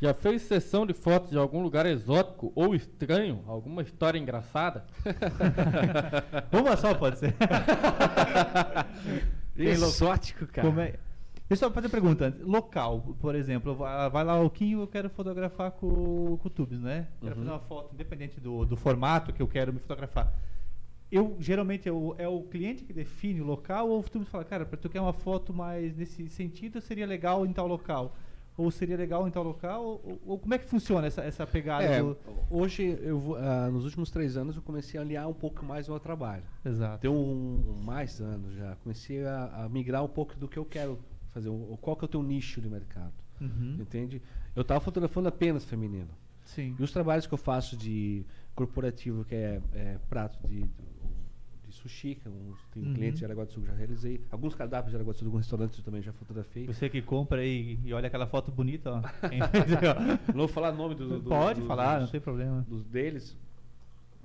Já fez sessão de fotos de algum lugar exótico ou estranho? Alguma história engraçada? <laughs> Uma só pode ser. <laughs> Exótico, cara. Como é- Deixa eu só fazer uma pergunta. Local, por exemplo, vai lá o Kim eu quero fotografar com, com o Tubes, né? Quero Uhum. fazer uma foto, independente do, do formato que eu quero me fotografar. Eu, geralmente, é o, é o cliente que define o local ou o Tubes fala, cara, para tu quer uma foto mais nesse sentido, seria legal em tal local? Ou seria legal em tal local? Ou, ou como é que funciona essa, essa pegada É, do... hoje, eu vou- ah, nos últimos três anos, eu comecei a aliar um pouco mais o meu trabalho. Exato. Tem um, um mais anos já. Comecei a, a migrar um pouco do que eu quero fazer. o- Qual que é o teu nicho de mercado? Uhum. Entende? Eu estava fotografando apenas feminino. Sim. E os trabalhos que eu faço de corporativo, que é, é prato de, de sushi, que uns, tem Uhum. clientes de Aragua do Sul que já realizei. Alguns cardápios de Aragua do Sul, alguns restaurantes eu também já fotografei. Você que compra aí e olha aquela foto bonita, ó. <laughs> Não vou falar nome do, do- Pode do- falar, dos, não tem problema. dos deles.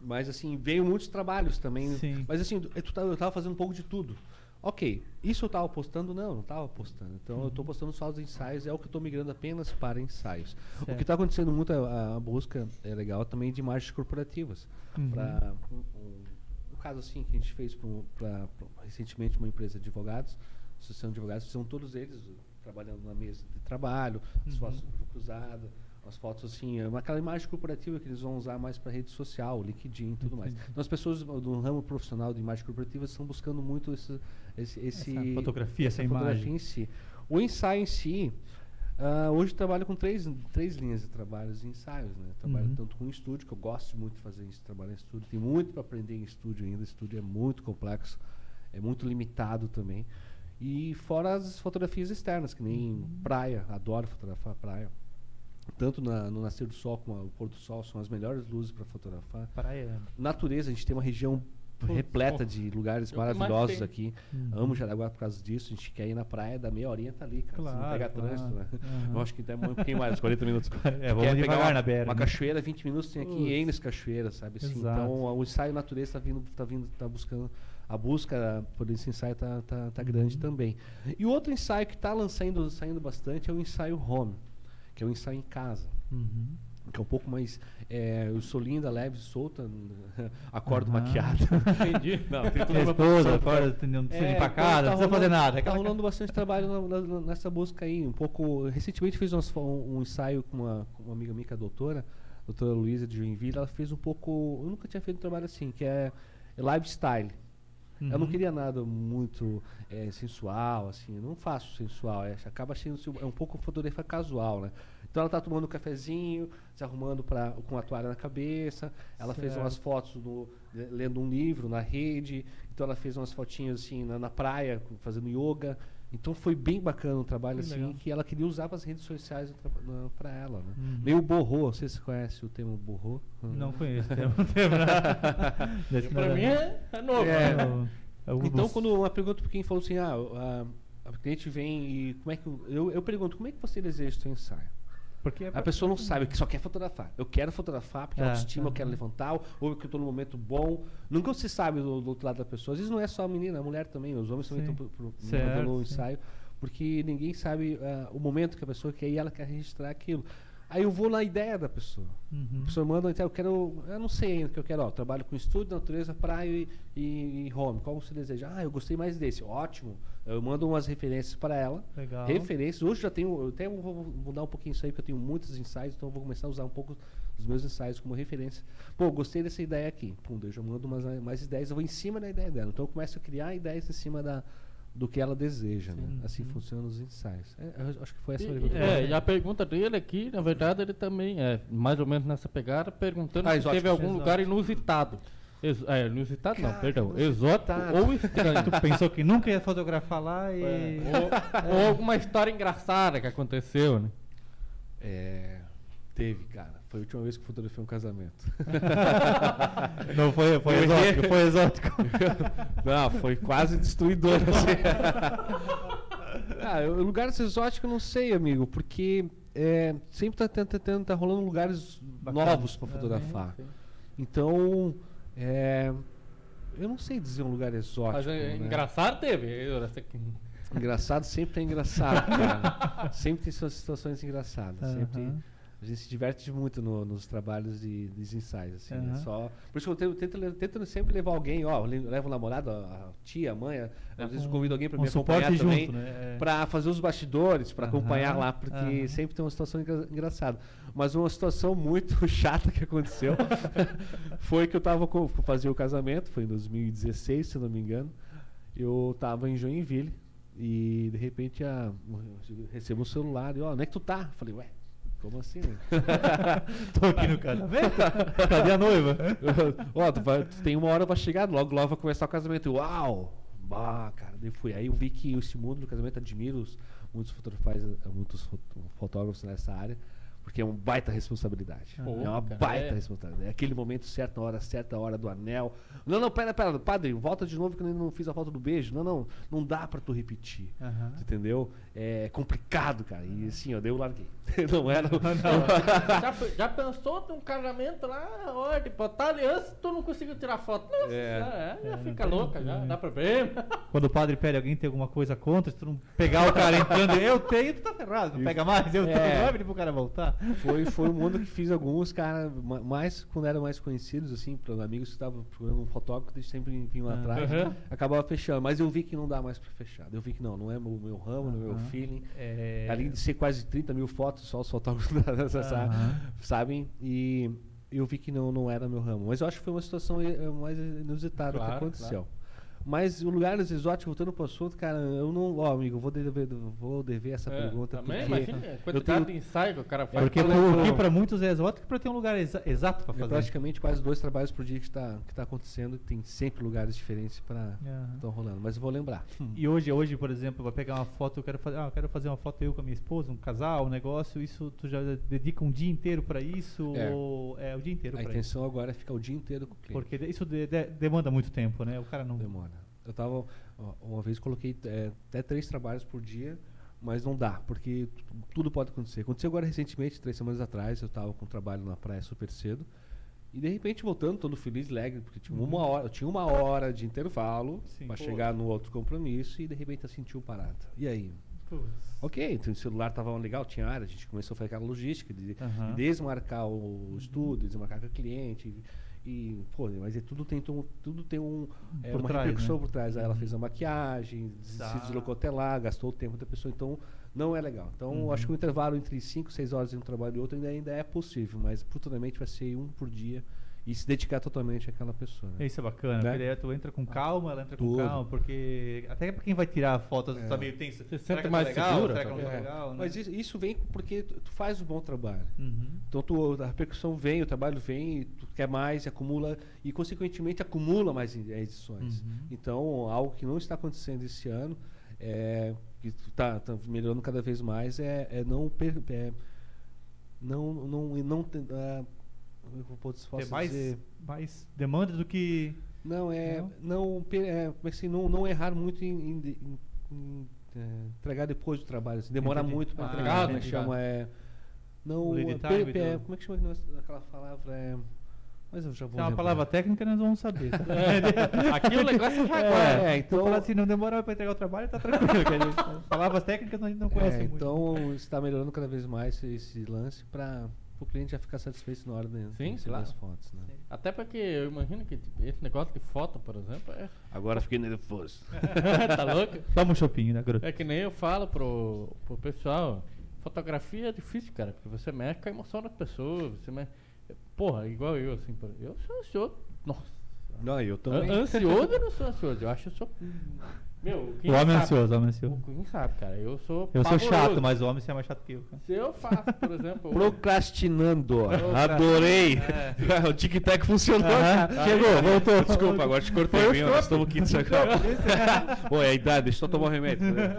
Mas assim, veio muitos trabalhos também. Sim. Mas assim, eu tu- eu estava fazendo um pouco de tudo. Ok, isso eu estava postando? Não, não estava postando. Então eu estou postando só os ensaios, é o que eu estou migrando apenas para ensaios. O Certo. que está acontecendo muito, a, a busca é legal também de margens corporativas. Uhum. Pra, um, um- um caso assim que a gente fez pra, pra- pra- recentemente uma empresa de advogados, associação de advogados, são todos eles trabalhando na mesa de trabalho, as Uhum. fotos do grupo cruzada, As fotos assim, é aquela imagem corporativa que eles vão usar mais para rede social, LinkedIn e tudo mais. Então as pessoas do ramo profissional de imagem corporativa estão buscando muito esse, esse, esse Essa fotografia, essa fotografia imagem. em si. O ensaio em si, ah, hoje eu trabalho com três, três linhas de trabalhos e ensaios. Né? Trabalho Uhum. tanto com estúdio, que eu gosto muito de fazer isso, trabalhar em estúdio. Tem muito para aprender em estúdio ainda. Estúdio é muito complexo, é muito limitado também. E fora as fotografias externas, que nem Uhum. praia, adoro fotografar praia. Tanto na- no nascer do sol como o pôr do sol são as melhores luzes para fotografar. Praia. Natureza, a gente tem uma região repleta de lugares mais maravilhosos aqui. Uhum. Amo Jaraguá por causa disso. A gente quer ir na praia, da meia horinha tá ali, cara. Se não Claro, pegar claro. trânsito, né? Aham. Eu acho que até um pouquinho mais, 40 minutos. <laughs> É, vamos Quer pegar uma, na BR, Uma né? cachoeira, 20 minutos, tem aqui Putz. N cachoeiras, sabe? Assim, então, o ensaio natureza tá vindo, tá vindo, tá buscando. A busca por esse ensaio tá, tá, tá grande Uhum. também. E o outro ensaio que está lançando, saindo bastante é o ensaio home, que é o ensaio em casa Uhum. que é um pouco mais. É, eu sou linda, leve, solta, <laughs> acordo Aham. maquiada. <laughs> Entendi. Não, tem toda uma esposa, fora, não precisa É, ir pra então casa, não precisa rolando- fazer nada. Tá Aquela- rolando bastante trabalho na- na- nessa busca aí. Um pouco. Recentemente fiz fo- um, ensaio com uma, com uma amiga minha, que é a doutora, a doutora Luísa de Joinville. Ela fez um pouco. Eu nunca tinha feito um trabalho assim, que é lifestyle. Eu não Uhum. queria nada muito eh, sensual, assim. Não faço sensual. É, acaba sendo é um pouco fotografia casual, né? Então ela tá tomando um cafezinho, se arrumando pra, com a toalha na cabeça. Ela fez Certo. umas fotos no- le- lendo um livro na rede. Então ela fez umas fotinhas assim na, na praia, fazendo yoga. Então foi bem bacana o trabalho Que assim legal. que ela queria usar para as redes sociais para ela, né? Uhum. Meio borrô, não sei se você conhece o termo borrô. Não conheço, tem <laughs> nada. <laughs> Desse Pra nada. mim é, é novo. É. né? o- é o- Então, quando uma pergunta para quem falou assim, ah, a, a cliente vem e como é que eu, eu, eu pergunto, como é que você deseja o seu ensaio? Porque é A pessoa não sabe, que só quer fotografar. Eu quero fotografar porque É, autoestima eu quero aham. levantar, ou porque eu estou num momento bom. Nunca se sabe do, do outro lado da pessoa. Às vezes não é só a menina, a mulher também, os homens também Sim. estão pro, Certo, mandando sim. ensaio, porque ninguém sabe ah, o momento que a pessoa quer e ela quer registrar aquilo. Aí eu vou na ideia da pessoa. Uhum. A pessoa manda, então, eu quero. Eu não sei ainda o que eu quero. Ó, trabalho com estúdio, natureza, praia e, e, e home. Qual você deseja? Ah, eu gostei mais desse. Ótimo. Eu mando umas referências para ela. Legal. Referências. Hoje já tenho. Eu até vou mudar um pouquinho isso aí, porque eu tenho muitos ensaios, então eu vou começar a usar um pouco dos meus ensaios como referência. Pô, gostei dessa ideia aqui. Pum, eu já mando umas mais ideias. Eu vou em cima da ideia dela. Então eu começo a criar ideias em cima da, do que ela deseja. Né? Sim, Assim sim. funcionam os ensaios. É, acho que foi essa a E- pergunta. É, e a pergunta dele aqui, na verdade, ele também é mais ou menos nessa pegada, perguntando Ah, se teve algum Exótico. lugar inusitado. Ex é, inusitado não, Cara, perdão. inusitado. Exótico ou <laughs> estranho. Tu pensou que nunca ia fotografar lá e. É, ou, ou <laughs> alguma história engraçada que aconteceu, né? É, teve, cara. Foi a última vez que eu fotografei um casamento. <laughs> Não foi, foi exótico, foi exótico. <laughs> Não, foi quase destruidor. assim. <laughs> ah, eu- lugares exóticos eu não sei, amigo, porque é, sempre tá, tentando, tá rolando lugares Bacana. novos para fotografar. Sim, sim. Então, é, eu não sei dizer um lugar exótico. Mas é, né? engraçado teve. Engraçado sempre é engraçado, cara. sempre tem suas situações engraçadas. Sempre Aham. A gente se diverte muito no- nos trabalhos de, dos ensaios, assim. é Aham. só, por isso que eu tento, tento, sempre levar alguém, ó, le- levo o namorado, a tia, a mãe, às vezes eu convido alguém para um me acompanhar suporte também, junto, né? É. para fazer os bastidores, para acompanhar Aham, lá, porque aham. sempre tem uma situação engra- engraçada. Mas uma situação muito <laughs> chata que aconteceu <laughs> foi que eu tava com, fazia o casamento, foi em 2016, se não me engano. Eu tava em Joinville e de repente a, eu recebo um celular e ó, onde é que tu tá? Falei, ué, como assim? né? <laughs> Tô aqui no casamento. Cadê a noiva? Ó, tu, vai- tu tem uma hora pra chegar, logo logo vai começar o casamento. Uau! Bah, cara, daí fui. Aí eu vi que esse mundo do casamento admiro os, muitos fotógrafos, muitos fo- fotógrafos nessa área, porque é uma baita responsabilidade. Pô, é uma cara, baita é. responsabilidade. É aquele momento certo, na hora certa, a hora do anel. Não, não, pera, pera, padre, volta de novo que eu não fiz a foto do beijo. Não, não, não dá pra tu repetir. Aham. Tu Entendeu? É complicado, cara. E assim, ó, daí eu larguei. <laughs> Não era. <laughs> já, pe- já pensou ter um casamento lá, ó, de botar aliança tu não conseguiu tirar foto? Nossa, É. é, já É, não fica louca, já, dá problema. <laughs> Quando o padre pede alguém tem alguma coisa contra, se tu não pegar o cara entrando, eu tenho, tu tá ferrado. Não pega mais, eu tenho, É. não vai pedir pro cara voltar. foi, foi um mundo que fiz alguns, cara, ma- mais quando eram mais conhecidos, assim, para amigos que estavam procurando um fotógrafo, eles sempre vinham Ah. atrás, Aham. acabava fechando. Mas eu vi que não dá mais para fechar. Eu vi que não, não é meu, meu ramo, não é meu Feeling. É, Além de ser quase 30 mil fotos, só os fotógrafos <laughs> Aham. sabem? E eu vi que não, não era meu ramo. Mas eu acho que foi uma situação eh, mais inusitada que Claro, aconteceu. Mas o lugares exóticos, voltando pro assunto, cara, eu não. Ó, amigo, vou dever, vou dever essa É, pergunta. Também, porque imagina eu tenho de ensaio que o cara faz. Porque que para muitos é exótico para ter um lugar exa- exato para é fazer. praticamente quase dois trabalhos por dia que está que tá acontecendo. Tem sempre lugares diferentes para estão rolando. Mas eu vou lembrar. E hoje, hoje, por exemplo, vai pegar uma foto, eu quero fazer, ah, eu quero fazer uma foto eu com a minha esposa, um casal, um negócio, isso tu já dedica um dia inteiro para isso É. ou é o dia inteiro A para isso? intenção agora é ficar o dia inteiro com o cliente. Porque isso de- de- demanda muito tempo, né? O cara não Demora. Eu tava. ó, Uma vez coloquei é, até três trabalhos por dia, mas não dá, porque tu- tudo pode acontecer. Aconteceu agora recentemente, três semanas atrás, eu estava com um trabalho na praia super cedo. E de repente voltando, todo feliz, alegre, porque tinha uma hora, eu tinha uma hora de intervalo para chegar no outro compromisso e de repente eu senti um parado. E aí? Ok, então o celular estava legal, tinha área, a gente começou a fazer aquela logística de, Aham. desmarcar o estudo, desmarcar com o cliente. E, pô, mas é, tudo tem, um- tudo tem um, é, Por uma trás, repercussão né? por trás. Aí ela Uhum. fez a maquiagem, Tá. se deslocou até lá, gastou o tempo da pessoa, então não é legal. Então Uhum. acho que o intervalo entre 5 6 horas de um trabalho e outro ainda, ainda é possível, mas futuramente vai ser um por dia e se dedicar totalmente àquela pessoa. né? Isso é bacana, Né? porque tu entra com calma, ela entra com Tudo. calma, porque até pra quem vai tirar a foto, É. tá meio tenso. Você Será que tá mais legal? segura, Será que não tá É. legal? né? Mas isso, isso vem porque tu, tu faz um bom trabalho. Uhum. Então tu, a repercussão vem, o trabalho vem, tu quer mais, e acumula e consequentemente acumula mais eh, edições. Uhum. Então algo que não está acontecendo esse ano, é, que está melhorando cada vez mais, é, é não per, é, não não não te- ah, como eu posso, Ter posso mais, dizer? mais demanda do que. Não é Não? não é, como é que assim, não, não errar muito em, em- em- em, é, entregar depois do trabalho, assim, demorar Entendi. muito para Ah, entregar, como é que entendi. chama é não O lead é, time per- é, como é que chama aquela palavra é mas eu já vou Se é uma palavra técnica, nós vamos saber. Tá? <laughs> Aqui o negócio é É, agora. é, Então, então falar assim, não demora pra entregar o trabalho, tá tranquilo. que gente- <laughs> palavras técnicas a gente não conhece é, muito. então está melhorando cada vez mais esse lance para o cliente já ficar satisfeito na hora de de Sim, receber claro. as fotos, né? Até porque eu imagino que tipo, esse negócio de foto, por exemplo, é. Agora fiquei nervoso. <laughs> tá louco? Toma um chopinho, né, garoto? É que nem eu falo pro, pro pessoal, fotografia é difícil, cara, porque você mexe com a emoção das pessoas, você mexe... Porra, igual eu, assim, por- eu sou ansioso. Nossa. Não, eu An- também. Ansioso eu não sou ansioso, eu acho que eu sou. Meu, O homem é sabe- ansioso, o homem é ansioso. Quem sabe, cara, eu sou. Eu sou chato, pavoroso. mas o homem você é mais chato que eu. cara. Se eu faço, por exemplo. <laughs> Procrastinando. Adorei. É. <laughs> o tic-tac funcionou. Chegou, voltou. Desculpa, agora te cortei bem, nós estamos aqui de sacanagem. Pô, é a idade, deixa eu só tomar um remédio. né?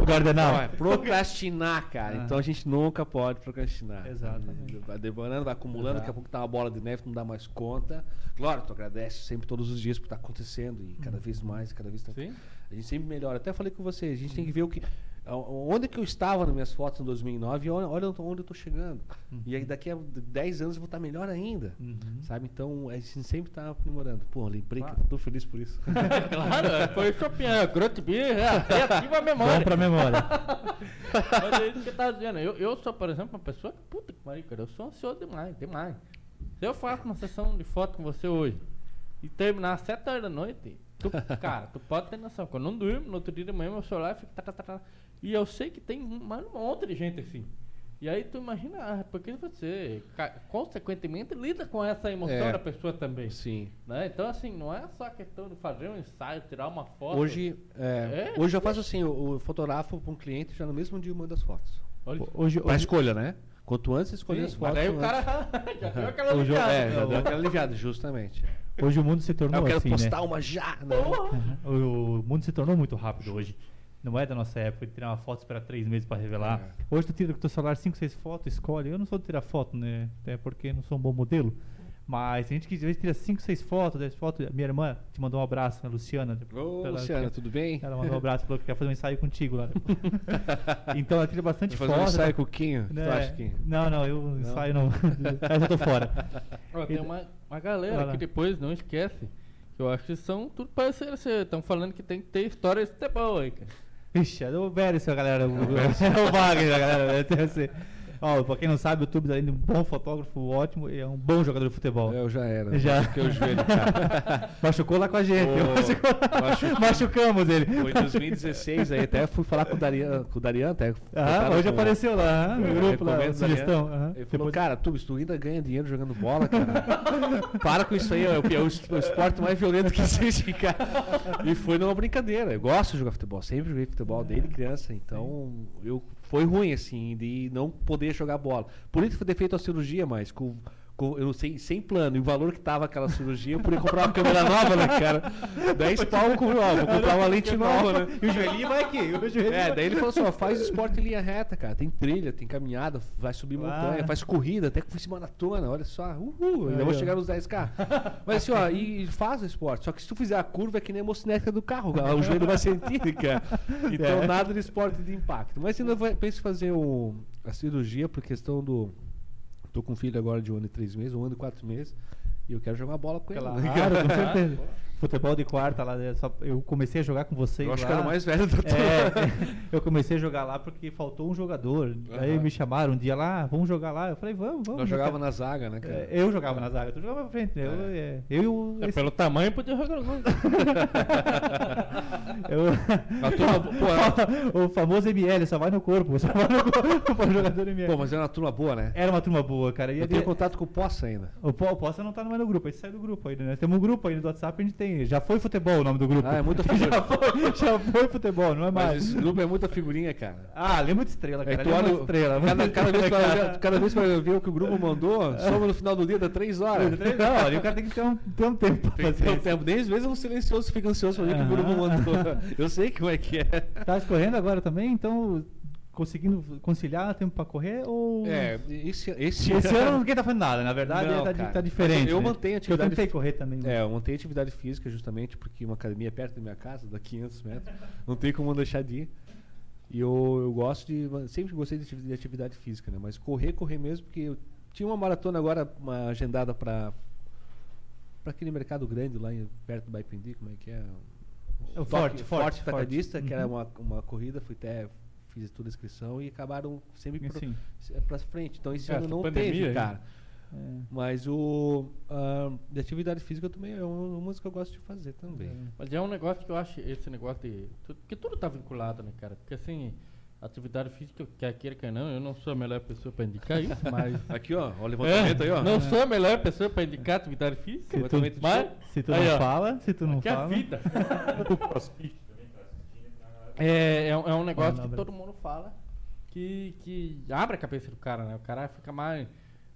O Gardenal. Não, é procrastinar, cara. Ah. Então a gente nunca pode procrastinar. Exatamente. Vai demorando, vai acumulando, daqui a Exato. pouco tá uma bola de neve, não dá mais conta. Claro, tu agradece sempre todos os dias por estar acontecendo e cada vez mais, cada vez tá... Sim. A gente sempre melhora. Até falei com você, a gente tem que ver o que a- onde que eu estava nas minhas fotos em 2009 e olha, olha onde eu tô chegando. E aí daqui a 10 anos eu vou estar melhor ainda. Uhum. Sabe? Então a gente sempre tá aprimorando. Pô, lembrei que eu tô feliz por isso. <laughs> claro, é, foi o Chopin, Grot Beer, é, reativa a memória. Bom pra memória. <laughs> Mas é isso que eu tava dizendo. Eu, eu sou, por exemplo, uma pessoa que, puta que pariu, cara, eu sou ansioso demais, demais. Se eu faço uma sessão de foto com você hoje e terminar às 7 horas da noite, tu, cara, tu pode ter noção. Quando eu não durmo, no outro dia de manhã meu celular fica. Tá, tá, tá, tá. E eu sei que tem um, mas um monte de gente assim. E aí tu imagina, ah, porque você, consequentemente, lida com essa emoção É. da pessoa também. Sim. Né? Então, assim, não é só questão de fazer um ensaio, tirar uma foto. Hoje, é, É? hoje eu faço assim, o, o fotografo para um cliente já no mesmo dia eu mando as fotos. Olha, Hoje, hoje, escolha, né? Quanto antes escolher Sim, as mas fotos. daí o antes. cara <laughs> já deu aquela O ligada. É, já deu aquela aliviada, justamente. Hoje o mundo se tornou eu quero assim, postar né? uma já, né? Uhum. O, mundo se tornou muito rápido hoje. Não é da nossa época de tirar uma foto e esperar três meses pra revelar. É. Hoje tu tira com teu celular 5, 6 fotos, escolhe. Eu não sou de tirar foto, né? Até porque não sou um bom modelo. Mas tem gente que às vezes tira 5, 6 fotos, 10 fotos. Minha irmã te mandou um abraço, a Luciana. Ô, Ela Luciana, quer- tudo bem? Ela mandou um abraço, falou que quer fazer um ensaio contigo lá. <laughs> então ela tira bastante Vai fazer foto. um ensaio tá- com o Quinho? né? Tu acha que... Não, não, eu ensaio não. <laughs> Eu tô fora. Ó, tem uma, uma galera que depois não esquece. Que eu acho que são tudo parceiro. Estão falando que tem que ter histórias de boa aí, cara. Vixe, é o seu galera. O, o Wagner, a galera. deve ter esse- Ó, pra quem não sabe, o Tubes, além de um bom fotógrafo, ótimo, é um bom jogador de futebol. Eu já era. Já. Porque o joelho, cara. <laughs> Machucou lá com a gente. Machucou-. Machucamos ele. Foi em 2016 aí, até fui falar com o Darian, com o Darian até. Botaram hoje com- apareceu lá, no Eu grupo, lá, Darian. sugestão. Ele falou, Depois- cara, tu, tu ainda ganha dinheiro jogando bola, cara. <laughs> Para com isso aí, é o, é o esporte mais violento que existe, cara. E foi numa brincadeira. Eu gosto de jogar futebol, sempre joguei futebol desde criança, então eu foi ruim assim de não poder jogar bola. Por isso que ter feito a cirurgia, mas com com- eu não sei, sem plano, e o valor que tava aquela cirurgia, eu podia comprar uma câmera nova, né, cara? 10 pau com ó, vou comprar uma lente nova, né? E o joelhinho vai aqui. O joelhinho É, daí ele falou assim, ó, faz esporte em linha reta, cara. Tem trilha, tem caminhada, vai subir Ah. montanha, faz corrida, até que fiz maratona, olha só. Uhul, ainda vou chegar nos 10k. Mas assim, ó, e, faz o esporte. Só que se tu fizer a curva é que nem a mocinética do carro, cara, o joelho vai sentir, cara. Então É. nada de esporte de impacto. Mas ainda vou- penso em fazer o, a cirurgia por questão do... Tô com um filho agora de um ano e três meses, um ano e quatro meses. E eu quero jogar bola com ele. <laughs> Claro, com certeza. Futebol de quarta lá, é só- eu comecei a jogar com vocês Eu acho lá. que era o mais velho do É, <laughs> eu comecei a jogar lá porque faltou um jogador. Aí Aham. me chamaram um dia lá, vamos jogar lá. Eu falei, vamos, vamos. Nós jogava na zaga, né, cara? É, Eu jogava na zaga, tu jogava pra frente. né? Eu, é, eu e o. É, esse- pelo tamanho podia jogar no gol. <laughs> eu- A turma, pô, <laughs> o famoso ML, só vai no corpo, só vai no corpo para o jogador ML. Pô, mas era uma turma boa, né? Era uma turma boa, cara. E Eu ali- tenho contato com o Poça ainda. O Po- o Poça não tá mais no grupo, ele saiu do grupo ainda, né? Temos um grupo ainda do WhatsApp, a gente tem. Já foi futebol o nome do grupo. Ah, é muita <laughs> figura. já, foi, já foi futebol, não é Mas mais. esse grupo é muita figurinha, cara. Ah, ali é muita estrela, cara. Ali tu é olha o- estrela. cada, cada vez <laughs> ver- cada vez vai ver o que o grupo mandou, soma no final do dia, dá três horas. Não, ali o cara tem que ter um, ter um tempo pra Tem fazer ter um tempo. Nem às vezes eu silencioso, fica ansioso pra ver o que o grupo mandou. Eu sei como é que é. Tá escorrendo agora também, então conseguindo conciliar tempo pra correr ou. É, esse, esse, Esse <laughs> ano ninguém tá fazendo nada, na verdade Não, tá, di- cara. tá diferente. Eu né? mantenho Porque Eu atividade tentei correr também. né? É, eu montei atividade física justamente porque uma academia é perto da minha casa, dá 500 metros. <laughs> Não tem como deixar de ir. E eu, eu gosto de. Sempre gostei de ativi- de atividade física, né? Mas correr, correr mesmo, porque eu tinha uma maratona agora, uma agendada para para aquele mercado grande lá em- perto do Baipendi, como é que é? É o Toque- Forte, Forte, Forte Tacadista, Forte. que era Uhum. uma, uma corrida, fui até. Fiz toda a inscrição e acabaram sempre pra frente. Então esse É, ano não pandemia teve, aí. cara. É. Mas o. ah, de atividade física também é uma, uma música que eu gosto de fazer também. Mas é um negócio que eu acho, esse negócio de. Porque tudo tá vinculado, né, cara? Porque assim, atividade física, quer queira, quer não, eu não sou a melhor pessoa pra indicar isso, <laughs> mas. Aqui, ó, ó o levantamento aí, ó. Não sou a melhor pessoa pra indicar atividade física. Se tu, mas, se tu aí, não ó, fala, se tu não que é a fala. vida. <laughs> crossfit. É, é, um- é um negócio que todo mundo fala que, que abre a cabeça do cara, né? O cara fica mais.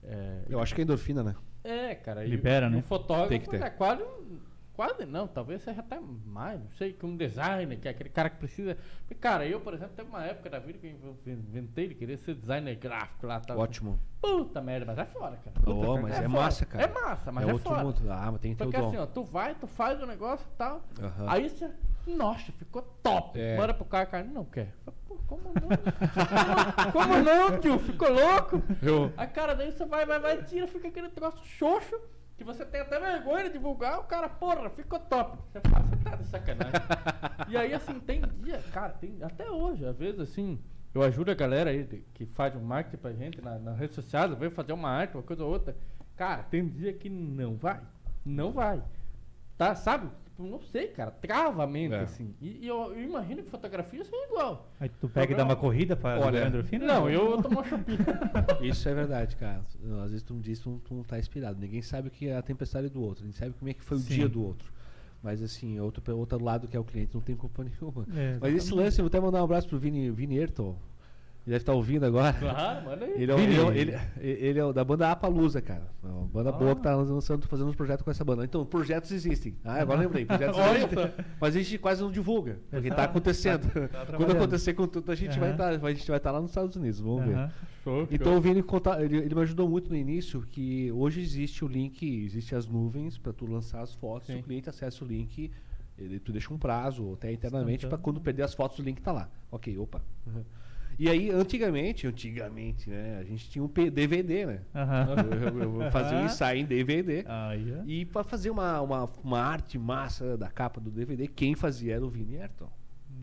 É, Eu acho que é endorfina, né? é, cara. Libera, e né? O fotógrafo Tem que ter. é quase um. Quase não, talvez seja até mais, não sei, que um designer, que é aquele cara que precisa. Porque, cara, eu, por exemplo, teve uma época da vida que eu inventei de querer ser designer gráfico lá. Tal. Ótimo. Puta merda, mas é fora, cara. Puta, mas é fora. massa, cara. É massa, mas é é, outro fora. mundo. Ah, mas tem que ter o Porque dom. assim, ó, tu vai, tu faz o negócio e tal. Aí você. Nossa, ficou top. É. Manda pro cara, cara não quer. Pô, como não? <laughs> como não, tio? Ficou louco? Eu- Aí, cara, daí você vai, vai, vai, tira, fica aquele negócio xoxo. Que você tem até vergonha de divulgar, o cara, porra, ficou top. Você fala, você tá de sacanagem. e aí, assim, tem dia, cara, tem até hoje, às vezes, assim, eu ajudo a galera aí de- que faz um marketing pra gente na, nas redes sociais, vem fazer uma arte, uma coisa ou outra. Cara, tem dia que não vai. Não vai. Tá, sabe? Tipo, não sei, cara. Trava a mente, É. assim. E, e eu, eu imagino que fotografia seja igual. Aí tu pega e dá uma corrida pra Olha, endorfina? Não, eu tomo uma chupinha. <laughs> Isso é verdade, cara. Às vezes tu me diz que tu, tu não tá inspirado. Ninguém sabe o que é a tempestade do outro. Ninguém sabe como é que foi o Sim. dia do outro. Mas assim, outro, pe- outro lado que é o cliente não tem culpa <laughs> nenhuma. É, Mas esse lance, eu vou até mandar um abraço pro Vini, Vini Erton. Ele deve estar ouvindo agora. claro, manda aí. Ele é, o- ele, é o- ele, ele é o da banda Apalusa, cara. É uma banda boa Ah. que tá lançando, fazendo uns projetos com essa banda. Então, projetos existem. Ah, agora lembrei. Projetos <laughs> Olha existem. Mas a gente quase não divulga. Porque tá acontecendo. Quando trabalhando. acontecer com tudo, a gente vai Aham. estar. a gente vai estar lá nos Estados Unidos. Vamos ver. Aham. Show, Então o Vini conta, ele, ele me ajudou muito no início que hoje existe o link, existe as nuvens para tu lançar as fotos, Sim. o cliente acessa o link, ele, tu deixa um prazo até internamente para quando perder as fotos o link tá lá. Ok, opa. Uhum. E aí antigamente, antigamente, né, a gente tinha um DVD, né? Aham. Eu, eu- eu fazia um ensaio em DVD. Aí, ó. E para fazer uma, uma, uma arte massa da capa do DVD, quem fazia era o Vini Ayrton.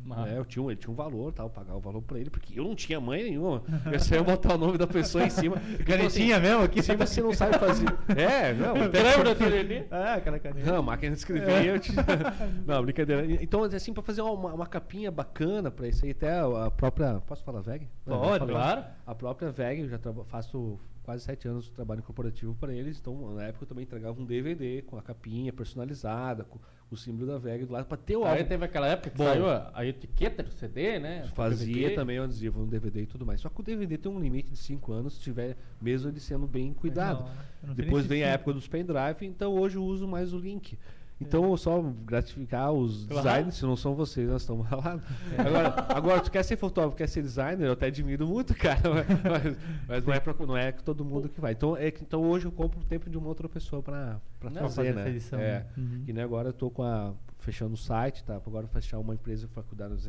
Mas- né? Eu tinha, ele tinha um valor, tal, eu pagava o valor pra ele, porque eu não tinha mãe nenhuma. Eu só ia botar o nome da pessoa em cima. <laughs> Canetinha mesmo aqui? Se você não sabe fazer. <laughs> É, não. até- Lembra daquele ali? Ah, aquela caneta. Não, máquina de escrever. eu tinha- <laughs> Não, brincadeira. Então, assim, pra fazer uma, uma capinha bacana pra isso aí, até a própria. Posso falar VEG? Pode, claro. A própria VEG, eu já faço quase sete anos de trabalho corporativo para eles. Então, na época, eu também entregava um DVD com a capinha personalizada, com o símbolo da VEG do lado, pra ter o Aí álbum. teve aquela época que Bom. saiu a, a etiqueta do CD, né? Fazia DVD. também o adesivo no DVD e tudo mais. Só que o DVD tem um limite de 5 anos, se tiver, mesmo ele sendo bem cuidado. não, Depois vem a época dos pendrive, então hoje eu uso mais o link. Então, só gratificar os Claro. designers, se não são vocês, nós estamos ralados. Agora, agora, tu quer ser fotógrafo, quer ser designer, eu até admiro muito, cara. <laughs> Mas, mas não, é pra, não é todo mundo que vai. Então, é, então hoje eu compro o tempo de uma outra pessoa para fazer, fazer né? edição, é. né? Uhum. Que nem agora eu tô com a, fechando o site, tá? Agora fechar uma empresa para cuidar das,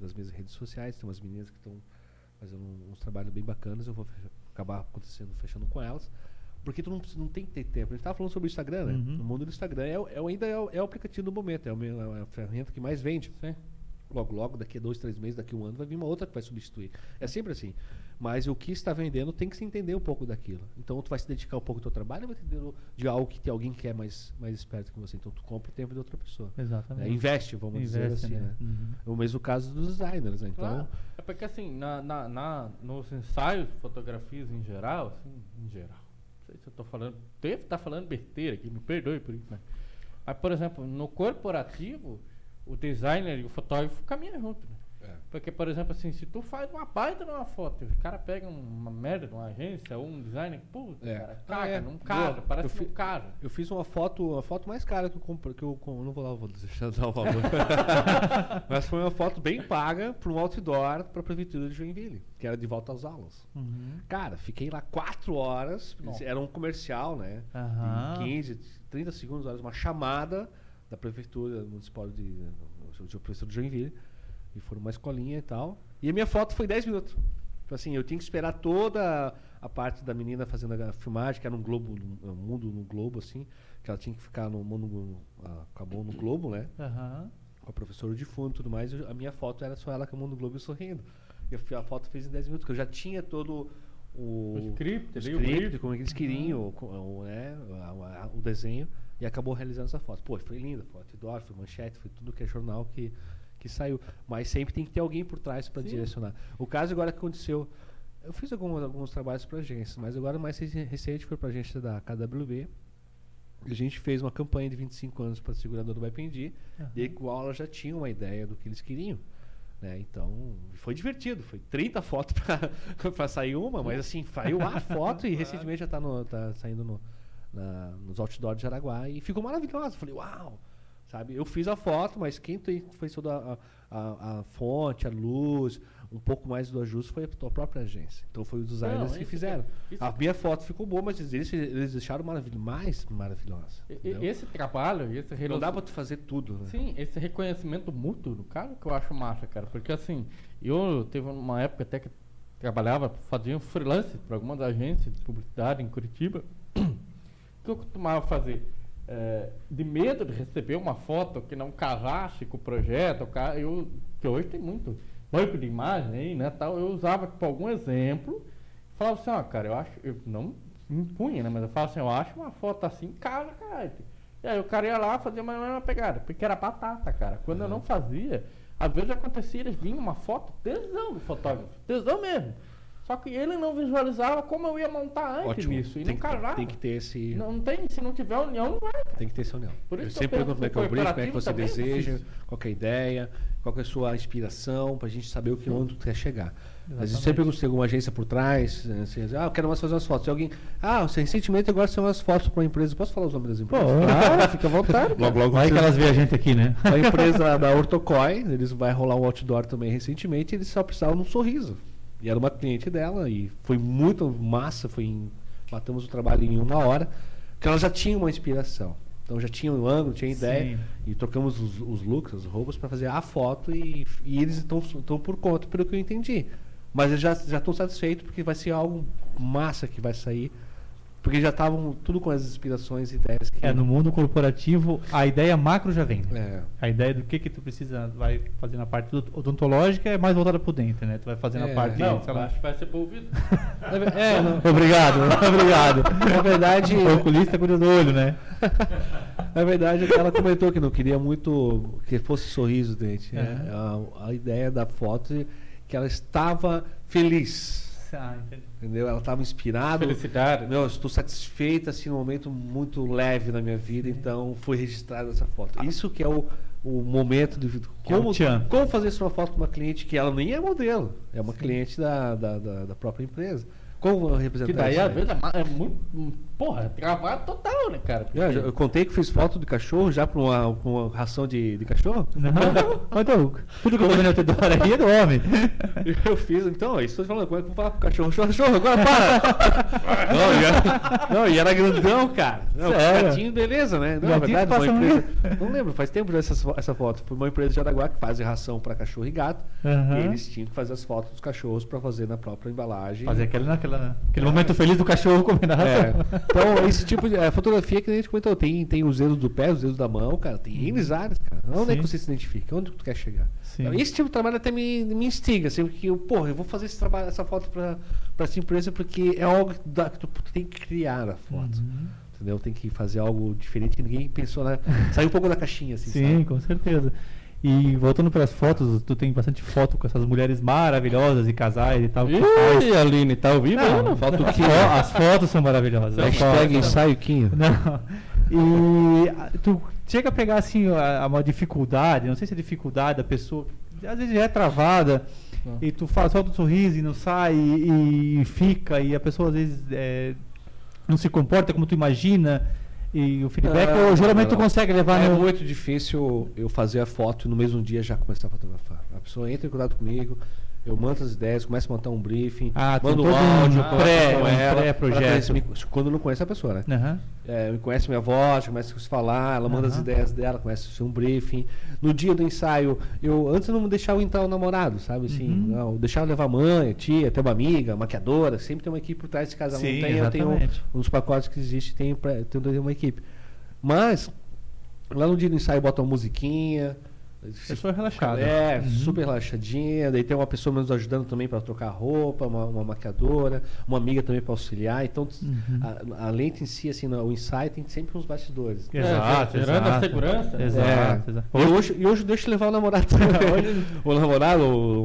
das minhas redes sociais. Tem umas meninas que estão fazendo uns trabalhos bem bacanas. Eu vou fechar- acabar acontecendo, fechando com elas. Porque tu não, não tem que ter tempo. A gente tava falando sobre o Instagram, né? Uhum. No mundo do Instagram é, o- é ainda é o, é o aplicativo do momento, é, o é a ferramenta que mais vende. Sim. Logo, logo, daqui a dois, três meses, daqui a um ano, vai vir uma outra que vai substituir. É sempre assim. Mas o que está vendendo tem que se entender um pouco daquilo. Então, tu vai se dedicar um pouco ao teu trabalho, vai entender de algo que tem alguém que é mais, mais esperto que você. Então, tu compra o tempo de outra pessoa. né? Exatamente. Investe, vamos dizer Investe, assim, né? Uhum. O mesmo caso dos designers, né? Então, Claro. É porque assim, na, na, na- nos ensaios, fotografias em geral, assim, em geral. Sei se eu tô falando. Devo estar falando besteira aqui, me perdoe por isso, né? Mas, por exemplo, no corporativo, o designer e o fotógrafo caminham junto, né? É. Porque, por exemplo, assim, se tu faz uma baita numa foto, o cara pega uma merda de uma agência ou um designer, puta, É. cara, Ah, caga, é. não casa, Boa. parece Eu que não casa. eu fiz uma foto, a foto mais cara que eu comprei, que eu com- não vou lá, vou deixar de dar o valor. <laughs> Mas foi uma foto bem paga para um outdoor para a prefeitura de Joinville, que era de volta às aulas. Uhum. Cara, fiquei lá quatro horas, Nossa. era um comercial, né? De 15, 30 segundos, horas, uma chamada da prefeitura municipal de, de, de de Joinville, e foram uma escolinha e tal. E a minha foto foi 10 minutos. Tipo assim, eu tinha que esperar toda a parte da menina fazendo a filmagem, que era um globo, um mundo no globo, assim, que ela tinha que ficar no mundo, acabou no globo, né? Aham. com a professora de fundo e tudo mais, eu- a minha foto era só ela com mão no globo e sorrindo. E eu a foto fez em 10 minutos, que eu já tinha todo o, O script o o script, como eles queriam, o, co- o, né, o desenho, e acabou realizando essa foto. Pô, foi linda, foi outdoor, foi manchete, foi tudo que é jornal que, que saiu. Mas sempre tem que ter alguém por trás para direcionar. O caso agora que aconteceu, eu fiz alguns, alguns trabalhos para agências, mas agora mais recente foi para a agência da KWB, a gente fez uma campanha de 25 anos para a seguradora do Baipendi, e igual ela já tinha uma ideia do que eles queriam. Né? Então, foi divertido. Foi 30 fotos para <laughs> sair uma, mas assim, saiu a foto e <laughs> recentemente já está tá saindo no, na- nos outdoors de Jaraguá e ficou maravilhosa. Falei, uau! Sabe? Eu fiz a foto, mas quem fez toda a, a- a fonte, a luz, um pouco mais do ajuste foi a tua própria agência. Então foi os designers Não, que fizeram. isso a que- minha foto ficou boa, mas eles, eles deixaram maravil mais maravilhosa. Entendeu? Esse trabalho, esse Não relacion- dá pra tu fazer tudo, né? Sim, esse reconhecimento mútuo do cara que eu acho massa, cara. Porque assim, eu teve uma época até que trabalhava, fazia um freelance para algumas agências de publicidade em Curitiba. O <coughs> que eu costumava fazer? É, de medo de receber uma foto que não casasse com o projeto, eu, que hoje tem muito banco de imagem aí, né, tal, eu usava tipo, algum exemplo, falava assim, ó, cara, eu acho, eu não me impunha, né, mas eu falava assim, eu acho uma foto assim, casa, cara. E aí o cara ia lá fazer uma mesma pegada, porque era batata, cara. Quando eu não fazia, às vezes acontecia, eles vinham uma foto, tesão do fotógrafo, tesão mesmo. Só que ele não visualizava como eu ia montar antes Ótimo. nisso, e tem, não que, casava. tem que ter esse. Não tem, se não tiver união, não vai. Tem que ter esse união. Por eu isso eu sempre pergunto como é que é o brief, como é que você é deseja, qual que é a ideia, qual que é a sua inspiração, pra gente saber o que onde tu quer chegar. Mas eu sempre pergunto se tem alguma agência por trás, né, assim, ah, eu quero mais fazer umas fotos. Se alguém, ah, você recentemente agora são umas fotos para uma empresa. Posso falar os nomes das empresas? Claro, fica à vontade. <laughs> Logo, logo Vai que elas veem a gente aqui, né? A <laughs> empresa da Ortocói, eles vai rolar um outdoor também recentemente, eles só precisavam de um sorriso. E era uma cliente dela e foi muito massa, foi em- matamos o trabalho em uma hora, porque ela já tinha uma inspiração. Então já tinha o ângulo, tinha ideia Sim. e trocamos os, os looks, as roupas para fazer a foto e, e eles estão por conta, pelo que eu entendi. Mas eles já já estão satisfeitos porque vai ser algo massa que vai sair Porque já estavam tudo com as inspirações e ideias que. É, no mundo corporativo, a ideia macro já vem. né? É. A ideia do que que tu precisa, vai fazer na parte do- odontológica é mais voltada por dentro, né? Tu vai fazer na É. parte, Não, sei lá. acho que vai ser por ouvido. <laughs> É, <laughs> não, Obrigado, <laughs> obrigado. na verdade, O oculista cuida do olho, né? na verdade, ela comentou que não queria muito que fosse sorriso dente. né? A, a ideia da foto é que ela estava feliz. <laughs> Ah, entendi. Entendeu? Ela estava inspirada. Felicidade. Meu, eu estou satisfeita, assim, num momento muito leve na minha vida, então foi registrada essa foto. Isso que é o, o momento de é como, como fazer uma foto com uma cliente que ela nem é modelo, é uma cliente da, da, da, da própria empresa. Como representar Que daí, às vezes, é é muito. Porra, é travado total, né, cara? Eu, já- eu contei que fiz foto de cachorro já para uma, pra uma ração de, de cachorro? Não, então, tudo que eu vendo ao redor aí é do homem. <laughs> Eu fiz, então, é isso eu falando, como é que eu vou falar pro cachorro? Cachorro, agora para! <laughs> não, e era, não, e era grandão, cara. Não, gatinho, beleza, né? Não, na Gatinho verdade, uma empresa. Não lembro, faz tempo já essa, essa foto. Foi uma empresa de Araguá que faz ração para cachorro e gato. Aham. E eles tinham que fazer as fotos dos cachorros para fazer na própria embalagem. Fazer aquele, naquela, aquele momento feliz do cachorro comendo a É. ração. Então, esse tipo de é, fotografia que a gente comentou, tem, tem os dedos do pé, os dedos da mão, cara, tem N áreas, cara. Onde é que Sim. você se identifica? Onde que tu quer chegar? Sim. Então, esse tipo de trabalho até me, me instiga, assim, porque eu, porra, eu vou fazer esse trabalho, essa foto pra, pra essa empresa porque é algo que, dá- que tu tem que criar a foto. Uhum. Entendeu? Tem que fazer algo diferente que ninguém pensou, né? Sair um pouco da caixinha, assim, Sim, sabe? com certeza. E voltando para as fotos, tu tem bastante foto com essas mulheres maravilhosas e casais e tal. Ih, Aline, tá ouvindo? Não, Não, foto as, fo- as fotos são maravilhosas. as Hashtag ensaio Quinho. <laughs> Não. E a- tu chega a pegar assim a, a uma dificuldade, não sei se é dificuldade da pessoa, às vezes já é travada Não. e tu faz solta um sorriso e não sai e, e fica e a pessoa às vezes é, não se comporta como tu imagina e o feedback ou geralmente não. tu consegue levar É no muito difícil eu fazer a foto e no mesmo dia já começar a fotografar. A pessoa entra em contato comigo, eu mando as ideias, começo a montar um briefing, Ah, mando um um áudio, pré- com um ela, conhece- me- Quando não conhece a pessoa, né? Aham. É, me conhece minha voz, começa a se falar, ela manda as Aham. ideias dela, começa a um briefing. No dia do ensaio, eu antes eu não deixava entrar o namorado, sabe assim? Uhum. Não, eu deixava levar mãe, tia, até uma amiga, maquiadora, sempre tem uma equipe por trás de cada um. Sim, tem, eu tenho dos pacotes que existe, tem, pra- tem uma equipe. Mas, lá no dia do ensaio, bota uma musiquinha. Pessoa relaxada. É, Uhum. super relaxadinha. Daí tem uma pessoa nos ajudando também para trocar roupa, uma, uma maquiadora, uma amiga também para auxiliar. Então, Uhum. a, a lente em si, assim, o ensaio tem sempre uns bastidores. Exato, É, gerando a segurança. Exato, É. exato. E hoje, e hoje deixa eu levar o namorado <laughs> também. o namorado, o,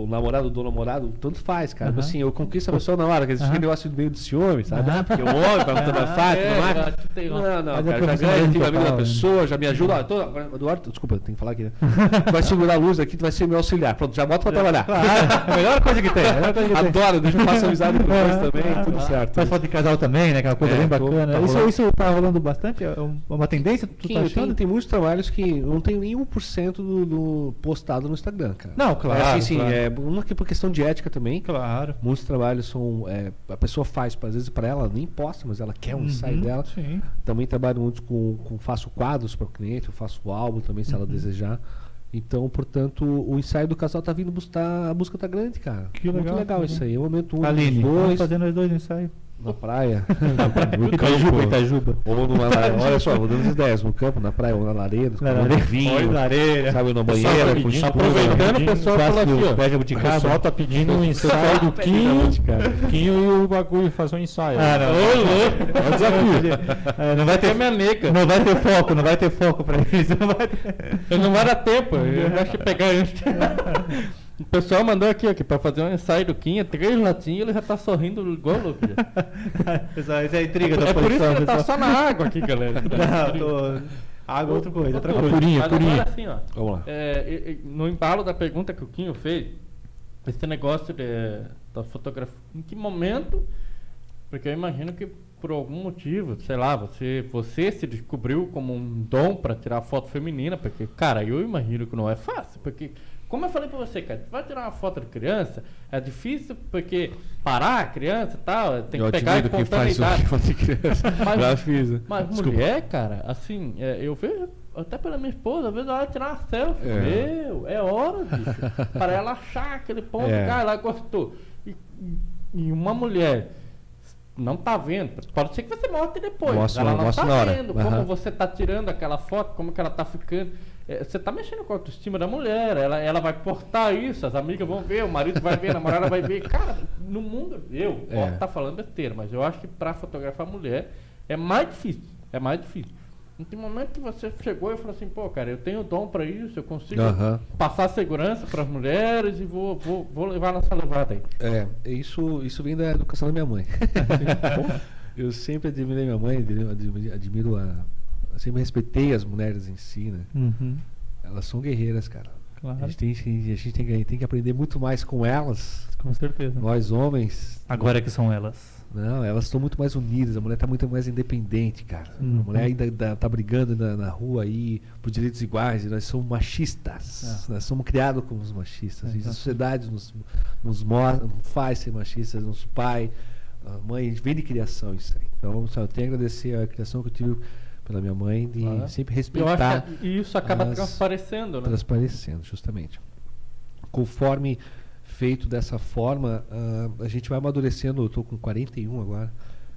o- o namorado do namorado, tanto faz, cara. Aham. Assim, eu conquisto a pessoa na hora, que existe Aham. aquele negócio meio do ciúme, sabe? Ah, porque o homem, <laughs> É, tudo mais. já te tem uma- Não, não, é cara, já ganha, tem amigo da né? pessoa, já me ajuda. Ó, tô, agora, Eduardo, desculpa, tem que falar aqui, Tu <laughs> vai segurar a luz aqui, tu vai ser meu auxiliar. Pronto, já bota pra trabalhar. Claro, <laughs> é a melhor coisa que tem. melhor coisa que. Adoro, deixa eu faço amizade com vocês É, também, é. tudo certo. Faz foto de casal também, né? Aquela coisa É, bem tô- bacana. tá isso, isso tá rolando bastante? É um- uma tendência? Tu tá achando? tem, tem muitos trabalhos que não tem nem 1% do, do postado no Instagram, cara. Não, claro, É, assim, sim, claro. é uma que por questão de ética também. Claro. Muitos trabalhos são. é, a pessoa faz, às vezes para ela nem posta, mas ela quer um ensaio Uhum, dela. Sim. Também trabalho muito com, com faço quadros para o cliente, eu faço álbum também, se ela Uhum. Então, portanto, o ensaio do casal tá vindo buscar. A busca tá grande, cara. Que Muito legal, legal que isso legal. aí. É o momento um Aline, dois, fazendo os dois no ensaio. na praia. Itajuba, Itajuba. Ou numa lareira. Olha só, vou dando as ideias. No campo, na praia ou na lareira, Na lareira. vinho. Olha, lareira. Sabe, na banheira, tá pedindo- aproveitando, o pessoal falou aqui, ó. de O pessoal tá pedindo um ensaio do Quinho, Quinho e o bagulho fazer um ensaio. Ah, não. Ô, louco. É desafio. É, não vai ter minha nega. não vai ter foco, não vai ter foco pra isso. Não vai ter... Eu não vai dar tempo, eu acho que pegar antes. <laughs> O pessoal mandou aqui, ó, que pra fazer um ensaio do Quinha, três latinhas, ele já tá sorrindo igual louco. Pessoal, <laughs> isso é intriga da É por isso posição, que ele tá só na água aqui, galera. <laughs> Não, tô... Água é outra coisa, outra coisa. purinha, Mas purinha. agora assim, ó. Vamos lá. É, no embalo da pergunta que o Quinho fez, esse negócio de, da fotografia, em que momento? Porque eu imagino que por algum motivo, sei lá, você, você se descobriu como um dom para tirar foto feminina, porque, cara, eu imagino que não é fácil, porque, como eu falei pra você, cara, vai tirar uma foto de criança, é difícil porque parar a criança e tal, tem que pegar a admiro quem faz que foto de criança. <laughs> Mas- Já fiz. Mas Desculpa. mulher, cara, assim, é, eu vejo, até pela minha esposa, às vezes ela tirar uma selfie. É. Meu, é hora, bicho. para ela achar aquele ponto, É. cara, ela gostou. E, e uma mulher não tá vendo. Pode ser que você mostre depois. Mostra- ela não mostra tá vendo Aham. como você tá tirando aquela foto, como que ela tá ficando. É, você tá mexendo com a autoestima da mulher, ela, ela vai portar isso, as amigas vão ver, o marido vai ver, a namorada vai ver. Cara, no mundo, eu É. posso estar falando besteira, mas eu acho que pra fotografar mulher é mais difícil. É mais difícil. Não tem momento que você chegou e falou assim, pô, cara, eu tenho dom pra isso, eu consigo Aham. passar segurança pras mulheres e vou, vou, vou levar nessa levada aí. É, isso, isso vem da educação da minha mãe. <laughs> eu sempre admirei minha mãe, admiro- admiro a. eu sempre respeitei as mulheres em si, né? Uhum. Elas são guerreiras, cara. Claro. A gente, tem, que- a gente tem, que, tem que aprender muito mais com elas. Com certeza. Nós homens. Agora que são elas. Não, elas estão muito mais unidas. A mulher está muito mais independente, cara. Uhum. A mulher ainda dá- tá brigando na, na rua aí por direitos iguais. E nós somos machistas. Nós somos criados como os machistas. É, E a sociedade nos, nos mo- faz ser machistas. Nosso pai, a mãe, vem de criação isso aí. Então, só eu tenho a agradecer a criação que eu tive pela minha mãe de Ah. sempre respeitar que isso acaba as- transparecendo, né? transparecendo, justamente. Conforme feito dessa forma, ah, a gente vai amadurecendo. Eu estou com 41 agora.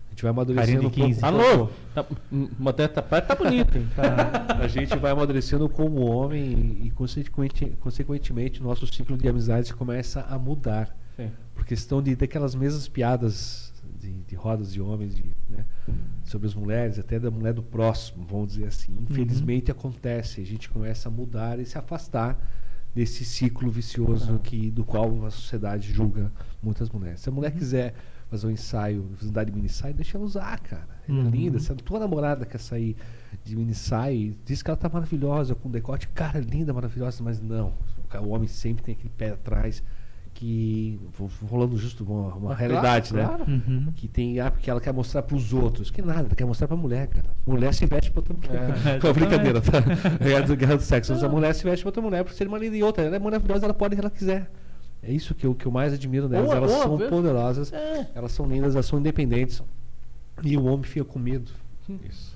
A gente vai amadurecendo. 15. como- Tá novo? Tá, hum, modesta parte tá bonito, hein? <laughs> a gente vai amadurecendo como homem e, e consequente- consequentemente, nosso ciclo de amizades começa a mudar. Sim. Por questão de daquelas mesmas piadas de, de rodas de homens, de, sobre as mulheres, até da mulher do próximo, vamos dizer assim. Infelizmente acontece, a gente começa a mudar e se afastar desse ciclo vicioso que do qual a sociedade julga muitas mulheres. Se a mulher quiser fazer um ensaio, andar de mini saia, deixa ela usar, cara. Ela é Uhum. linda. Se a tua namorada quer sair de mini saia, e diz que ela tá maravilhosa, com decote, cara, linda, maravilhosa, mas não. O homem sempre tem aquele pé atrás que. Rolando justo uma, uma Ah, realidade, claro, né? claro. Uhum. Que tem, ah, porque ela quer mostrar pros outros. Que nada, ela quer mostrar pra mulher, cara. Mulher se veste pra outra mulher. É, <laughs> uma brincadeira, tá? <laughs> Guerra do, guerra do sexo. A mulher se veste pra outra mulher, por ser uma linda e outra. Ela é maravilhosa, ela pode o que ela quiser. É isso que eu, que eu mais admiro nelas. Ou- elas às são vezes- poderosas, É. elas são lindas, elas são independentes. E o homem fica com medo. Isso.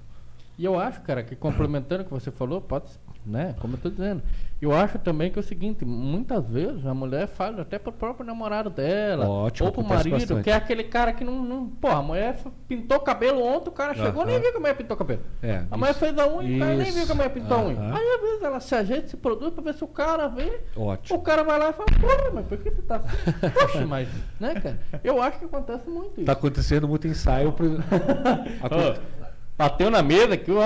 E eu acho, cara, que complementando o que você falou, pode, né? Como eu tô dizendo. Eu acho também que é o seguinte, muitas vezes a mulher fala até pro próprio namorado dela, Ótimo, ou pro marido, bastante. que é aquele cara que não, não. Pô, a mulher pintou o cabelo ontem, o cara chegou Aham. nem viu que a mulher pintou cabelo. É, a mulher fez a unha e o cara nem viu que a mulher pintou a unha. Aí às vezes ela se ajeita, se produz pra ver se o cara vê. Ótimo. O cara vai lá e fala, porra, mas por que você tá assim? <laughs> Poxa, mas, né, cara? Eu acho que acontece muito isso. Tá acontecendo muito ensaio. Pro... <laughs> Bateu na mesa que o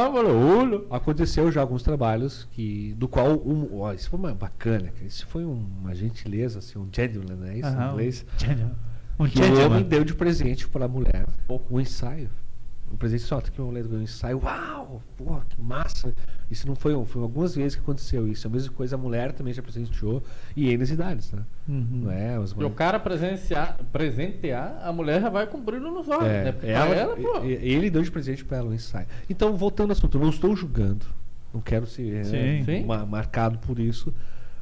olho. Aconteceu já alguns trabalhos que do qual um, ó, isso foi uma bacana, isso foi uma gentileza, assim, um gentleman, né? Isso Aham, em inglês. Um que o homem gentleman. deu de presente para a mulher um ensaio. Um presente só, que uma mulher ganhou um ensaio. Uau! Pô, que massa! Isso não foi, um- foi algumas vezes que aconteceu isso. A mesma coisa a mulher também já presenteou e N idades, né? Uhum. Não é? As E o cara presenciar, presentear, a mulher já vai com brilho nos olhos, É, né? Pra ela, ela, pô. ele deu de presente para ela um ensaio. Então, voltando ao assunto, eu não estou julgando, não quero ser ma- marcado por isso,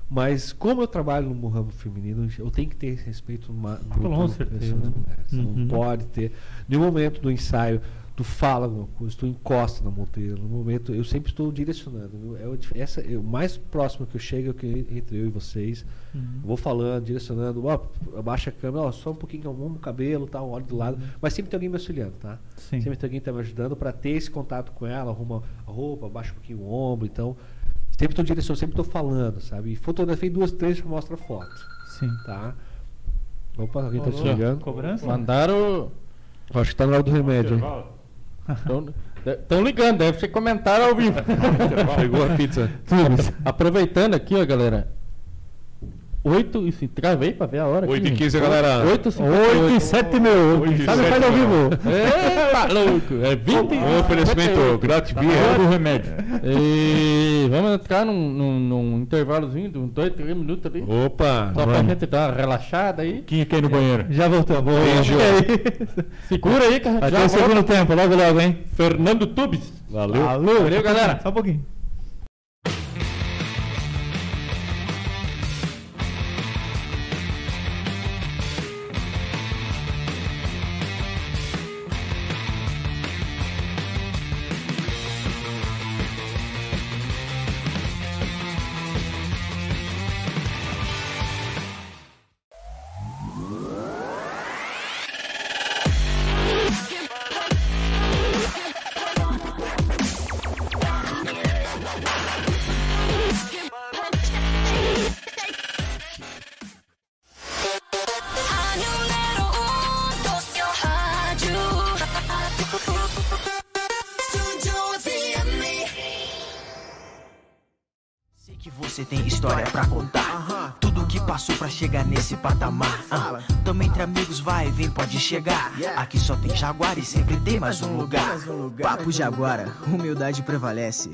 mas como eu trabalho no ramo feminino, eu tenho que ter respeito ma- Com certeza. mulheres. Uhum. Não pode ter. No momento do ensaio, tu fala alguma coisa, tu encosta na modelo. No momento, eu sempre estou direcionando. É o, essa, é o mais próximo que eu chego é que entre eu e vocês. Uhum. Eu vou falando, direcionando, ó, abaixa a câmera, ó, só um pouquinho, arruma o cabelo, tá, olho do lado. Mas sempre tem alguém me auxiliando, tá? Sim. Sempre tem alguém que tá me ajudando para ter esse contato com ela, arruma a roupa, abaixa um pouquinho o ombro, então. Sempre estou direcionando, sempre estou falando, sabe? E fotografei duas, três já mostra a foto, Sim. tá? Opa, alguém tá te ligando? Cobrança? Mandaram. Acho que tá na hora do remédio, hein? Estão ligando, deve ser comentário ao vivo. Chegou a pizza. Aproveitando aqui, ó, galera. 8 e travei pra ver a hora. 8 e 15, galera. 8 e 8 e 7 meu. Oito e Sabe sete, faz ao meu. vivo. Eita, <laughs> louco! É 20 Um oferecimento grátis Tá do remédio. E vamos entrar num, num, num intervalozinho de uns 2, 3 minutos ali. Opa, Só pra vamos. gente dar uma relaxada aí. Quem quer ir no banheiro? Já voltamos. Beijo. <laughs> Segura aí que a gente Até já o segundo tempo, logo logo, hein? Fernando Tubes. Valeu. Alô, Valeu, galera. Só um pouquinho. Pra contar. Tudo que passou pra chegar nesse patamar. Ah, Tamo entre amigos, vai, vem, pode chegar. Aqui só tem Jaguar e sempre tem mais um lugar. Papo Jaguara, humildade prevalece.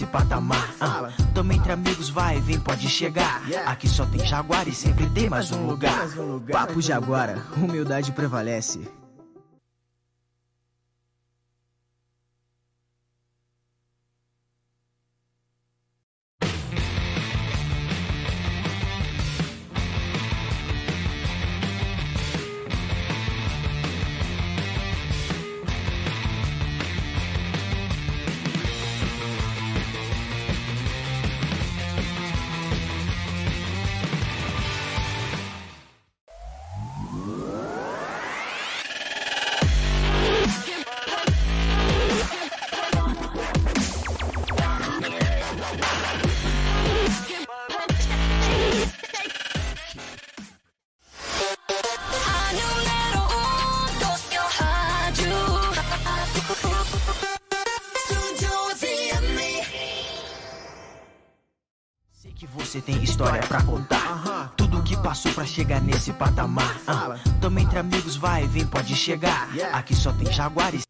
Nesse patamar. Ah, Tamo entre amigos, vai, vem, pode chegar. Aqui só tem Jaguar e sempre tem mais um lugar. Papo Jaguara, humildade prevalece. Aqui só tem Jaguar e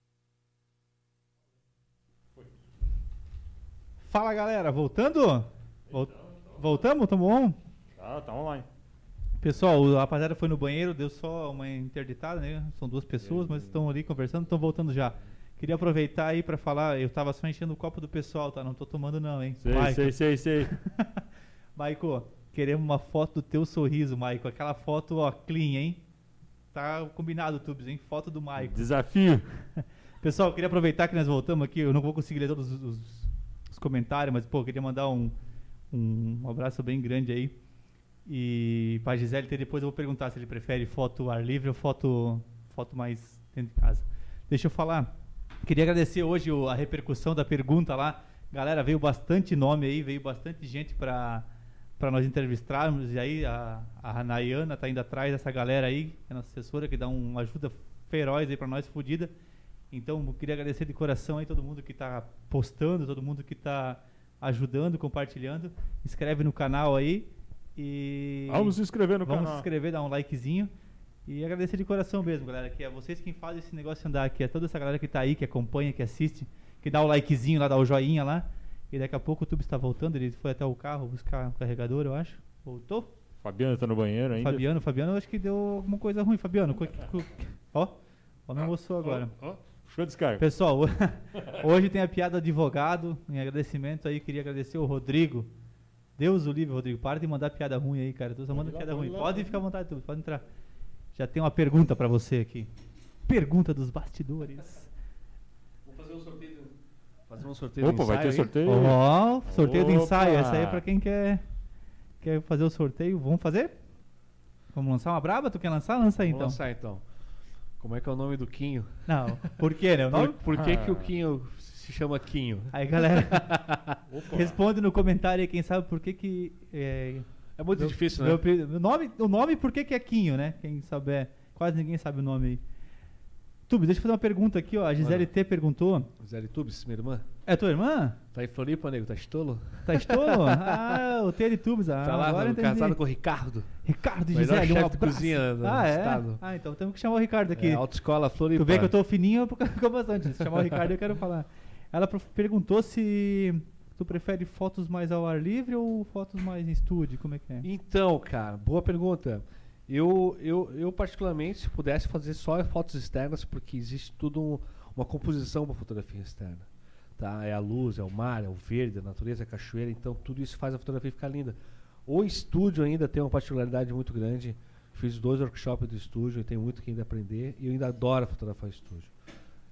Fala galera, voltando? Vol- Voltamos? Tamo on? Tá, tá online. Pessoal, o rapaziada foi no banheiro, deu só uma interditada, né? São duas pessoas, mas estão ali conversando, estão voltando já. Queria aproveitar aí pra falar, eu tava só enchendo o copo do pessoal, tá? Não tô tomando não, hein? Sei, Maico. sei, sei, sei. <laughs> Maico, queremos uma foto do teu sorriso, Maico. Aquela foto, ó, clean, hein? Tá combinado, Tubes, hein? Foto do Maico. Desafio. <laughs> Pessoal, queria aproveitar que nós voltamos aqui. Eu não vou conseguir ler todos os, os- os comentários, mas, pô, queria mandar um, um abraço bem grande aí. E pra Gisele, depois eu vou perguntar se ele prefere foto ar livre ou foto, foto mais dentro de casa. Deixa eu falar. Queria agradecer hoje o- a repercussão da pergunta lá. Galera, veio bastante nome aí, veio bastante gente para para nós entrevistarmos. E aí a, a Nayana tá indo atrás dessa galera aí, é nossa assessora, que dá uma ajuda feroz aí para nós, fodida. Então, eu queria agradecer de coração aí todo mundo que está postando, todo mundo que está ajudando, compartilhando. Inscreve no canal aí e Vamos se inscrever no vamos canal. se inscrever, dar um likezinho. E agradecer de coração mesmo, galera, que é vocês quem fazem esse negócio andar aqui, é toda essa galera que tá aí, que acompanha, que assiste, que dá o likezinho lá, dá o joinha lá. E daqui a pouco o Tube está voltando, ele foi até o carro buscar o carregador, eu acho. Voltou? Fabiano tá no banheiro ainda. Fabiano, Fabiano, eu acho que deu alguma coisa ruim, Fabiano. co- co- Ó, ó, me mostrou agora. Ó, ó, Show de descarga. Pessoal, ho- <laughs> <laughs> hoje tem a piada advogado. Em agradecimento aí, queria agradecer o Rodrigo. Deus o livre, Rodrigo. Para de mandar piada ruim aí, cara. Tô só mandando lá, piada ruim. lá, Pode pode ficar à vontade, tudo. Pode entrar. Já tem uma pergunta pra você aqui. Pergunta dos bastidores. Vou fazer um sorteio. do- Fazer um sorteio Opa, vai ter ensaio sorteio. Ó, sorteio do ensaio. Opa! Essa aí é pra quem quer, quer fazer o sorteio. Vamos fazer? Vamos lançar uma braba? Tu quer lançar? Lança aí Vamos então. lançar então. Como é que é o nome do Quinho? Não, por quê, né? O nome? Por, por que, que o Ah. Quinho se chama Quinho? Aí, galera, <laughs> Opa. responde no comentário aí quem sabe por que que... É, É muito meu- difícil, meu né? pri- o nome, o nome por que que é Quinho, né? Quem souber. Quase ninguém sabe o nome aí. Tubes, deixa eu fazer uma pergunta aqui, ó. A Gisele T perguntou. Zé Tubes, minha irmã. É tua irmã? Tá em Floripa, nego? Tá estolo? Tá estolo? <laughs> ah, o T de Tubes. Ah, tá lá, agora casado com o Ricardo. Ricardo e Gisele, um abraço. cozinha do ah, é? estado. Ah, então temos que chamar o Ricardo aqui. É, autoescola Floripa. Tu vê que eu tô fininho porque <laughs> ficou bastante. Se chamar o Ricardo, eu quero falar. Ela perguntou se tu prefere fotos mais ao ar livre ou fotos mais em estúdio, como é que é? Então, cara, boa pergunta. Eu, eu, eu, particularmente, se pudesse fazer só fotos externas, porque existe tudo um- uma composição para fotografia externa. Tá? É a luz, é o mar, é o verde, a natureza, é a cachoeira, então tudo isso faz a fotografia ficar linda. O estúdio ainda tem uma particularidade muito grande. Fiz dois workshops do estúdio e tem muito que ainda aprender. E eu ainda adoro fotografar estúdio.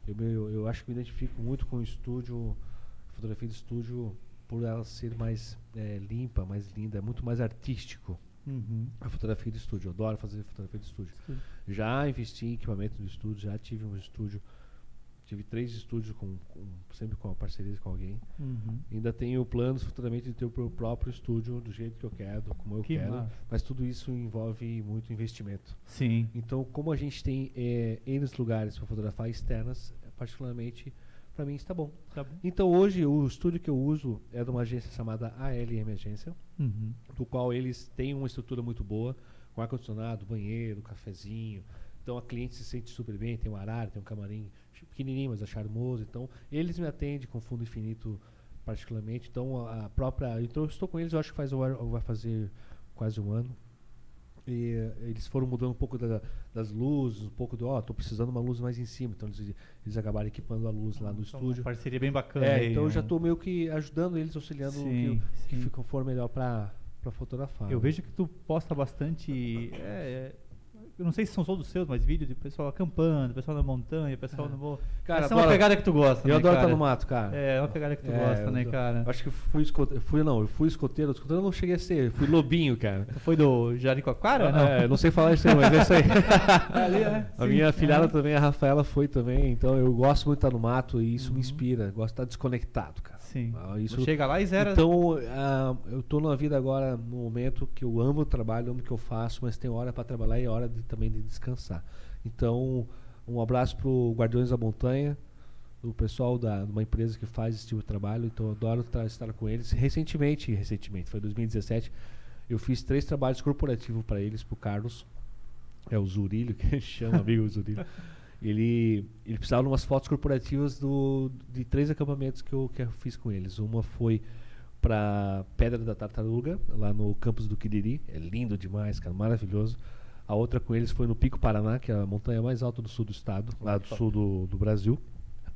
Eu, eu, eu acho que me identifico muito com o estúdio, fotografia de estúdio, por ela ser mais eh, limpa, mais linda, é muito mais artístico Uhum. a fotografia de estúdio. Eu adoro fazer fotografia de estúdio. Já investi em equipamento de estúdio, já tive um estúdio. Tive três estúdios com, com- sempre com a parceria com alguém. Uhum. Ainda tenho planos futuramente de ter o meu próprio estúdio do jeito que eu quero, como eu Que quero. massa. Mas tudo isso envolve muito investimento. Sim. Então, como a gente tem eh, N lugares para fotografar externas, particularmente, para mim está bom. Tá bom. Então, hoje, o estúdio que eu uso é de uma agência chamada ALM Agência Uhum. do qual eles têm uma estrutura muito boa, com ar-condicionado, banheiro, cafezinho. Então a cliente se sente super bem, tem um arara, tem um camarim pequenininho, mas é charmoso. Então eles me atendem com fundo infinito particularmente. Então a, própria... Então eu estou com eles, eu acho que faz, vai fazer quase um ano. E eh, eles foram mudando um pouco da- das luzes, um pouco do... Ó, tô precisando de uma luz mais em cima. Então eles, eles acabaram equipando a luz lá no Então, estúdio. Uma parceria bem bacana. É, aí, então eu já um- estou meio que ajudando eles, auxiliando Sim, que, que fica- for melhor para fotografar. Eu né? vejo que tu posta bastante. é, é, eu não sei se são só dos seus, mas vídeos de pessoal acampando, pessoal na montanha, pessoal no morro. Cara, Essa é uma adoro- pegada que tu gosta, Eu né, adoro cara? estar no mato, cara. É, é uma pegada que tu É, gosta, né, cara? Acho que fui escoteiro. Fui, não, eu fui escoteiro. Escoteiro eu não cheguei a ser. Fui lobinho, cara. <laughs> Foi do Jericoacoara? não? É, não sei falar isso aí, mas é isso aí. <laughs> <laughs> Ali, né? A Sim. minha filhada É. também, a Rafaela, foi também. Então eu gosto muito de estar no mato e isso Uhum. me inspira. Gosto de estar desconectado, cara. Sim. Ah, isso- Chega lá e zera. Então, ah, eu tô numa vida agora, no momento que eu amo o trabalho, amo o que eu faço, mas tem hora para trabalhar e hora de- também de descansar. Então, um abraço pro Guardiões da Montanha, o pessoal da, de uma empresa que faz esse tipo de trabalho, então eu adoro estar com eles. Recentemente, recentemente, foi 2017, eu fiz três trabalhos corporativos para eles, pro Carlos, é o Zurilho, que <laughs> chama, amigo Zurilho. Ele, ele precisava de umas fotos corporativas do, de três acampamentos que eu, que eu fiz com eles. Uma foi para Pedra da Tartaruga, lá no campus do Quiriri. É lindo demais, cara, maravilhoso. A outra com eles foi no Pico Paraná, que é a montanha mais alta do sul do estado, lá do sul do, do Brasil.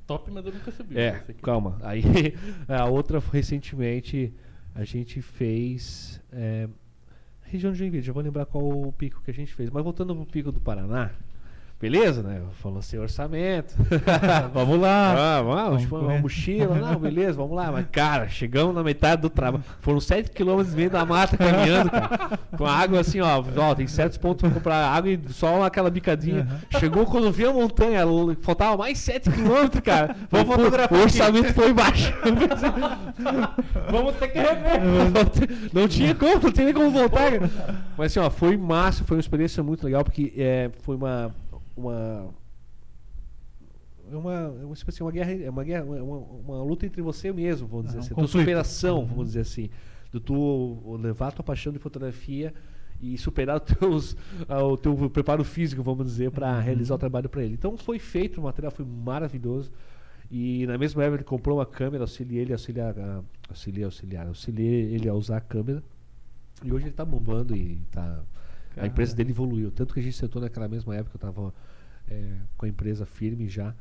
Top, mas eu nunca subi. É, né? Calma. Aí <laughs> a outra foi recentemente a gente fez é, região de Joinville. Já vou lembrar qual o pico que a gente fez. Mas voltando pro pico do Paraná, beleza, né? Falando sem orçamento. <laughs> vamos lá. Ah, vamos, tipo, uma mochila. Não, beleza, vamos lá. Mas cara, chegamos na metade do trabalho. Foram 7 quilômetros no meio da mata caminhando, cara. Com a água assim, ó. ó tem certos pontos pra comprar água e só aquela bicadinha. Chegou quando vi a montanha, faltava mais 7 quilômetros, cara. Vamos fotografar. O orçamento foi baixo. <laughs> Vamos ter que rever. não tinha como, não tinha nem como voltar. cara. Mas assim, ó, foi massa, foi uma experiência muito legal, porque é, foi uma. Uma é uma, é uma, tipo assim, uma guerra, é uma, guerra uma, uma, uma luta entre você mesmo, vamos dizer Ah, um assim, a tua conflito. superação, vamos dizer assim, do tu levar a tua paixão de fotografia e superar <laughs> teus, o teu preparo físico, vamos dizer, para realizar o trabalho para ele. Então foi feito, o material foi maravilhoso. E na mesma época ele comprou uma câmera, auxiliei ele, auxiliar, auxiliei, auxiliar, auxiliei ele a usar a câmera. E hoje ele está bombando e tá, a empresa dele evoluiu. Tanto que a gente sentou naquela mesma época, eu estava com a empresa firme já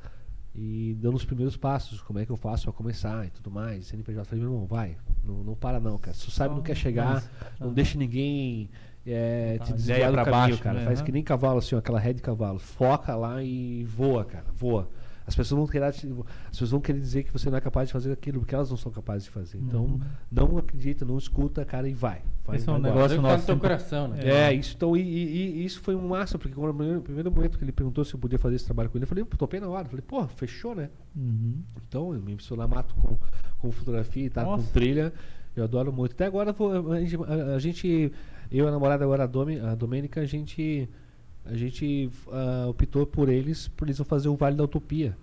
e dando os primeiros passos, como é que eu faço para começar e tudo mais. CNPJ, eu falei, meu irmão, vai, não, não para não, cara. Se tu sabe não quer chegar, não Aham. deixa ninguém é, Tá, te desviar do caminho, baixo, cara. né? Faz que nem cavalo, assim, ó, aquela ré de cavalo. Foca lá e voa, cara, voa. As pessoas vão querer, as pessoas vão querer dizer que você não é capaz de fazer aquilo, porque elas não são capazes de fazer. Então, Uhum. não acredita, não escuta, cara, e vai. vai Esse é um vai negócio no nosso. teu sempre- coração, né? É, isso, então, e, e- e isso foi um massa, porque quando, no primeiro, primeiro momento que ele perguntou se eu podia fazer esse trabalho com ele, eu falei, "Pô, topei na hora. Eu falei, pô, fechou, né? Uhum. Então, eu me missionar mato com, com fotografia e tá com trilha. Eu adoro muito. Até agora, vou- a, gente, a- a gente- eu e a namorada agora, a, Domi, a Domênica, a gente, a gente ah, optou por eles, por eles vão fazer o Vale da Utopia.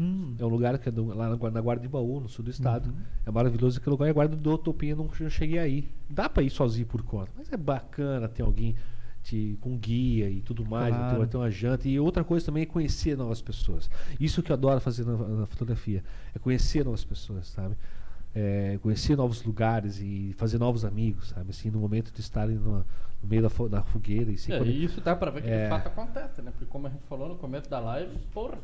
Hum. É um lugar que é do- lá na, Guarda- na Guarda de Baú, no sul do estado. Uhum. É maravilhoso aquele lugar. E a Guarda da Utopia não, não cheguei aí. Dá pra ir sozinho por conta, mas é bacana ter alguém te, com guia e tudo mais, Claro. ter, ter uma janta. E outra coisa também é conhecer novas pessoas. Isso que eu adoro fazer na, na fotografia, é conhecer novas pessoas, sabe? é, conhecer novos lugares e fazer novos amigos, sabe? Assim, no momento de estarem no, no meio da, fo- da fogueira e se É, e isso dá pra ver que É. de fato acontece, né? Porque como a gente falou no começo da live, porra,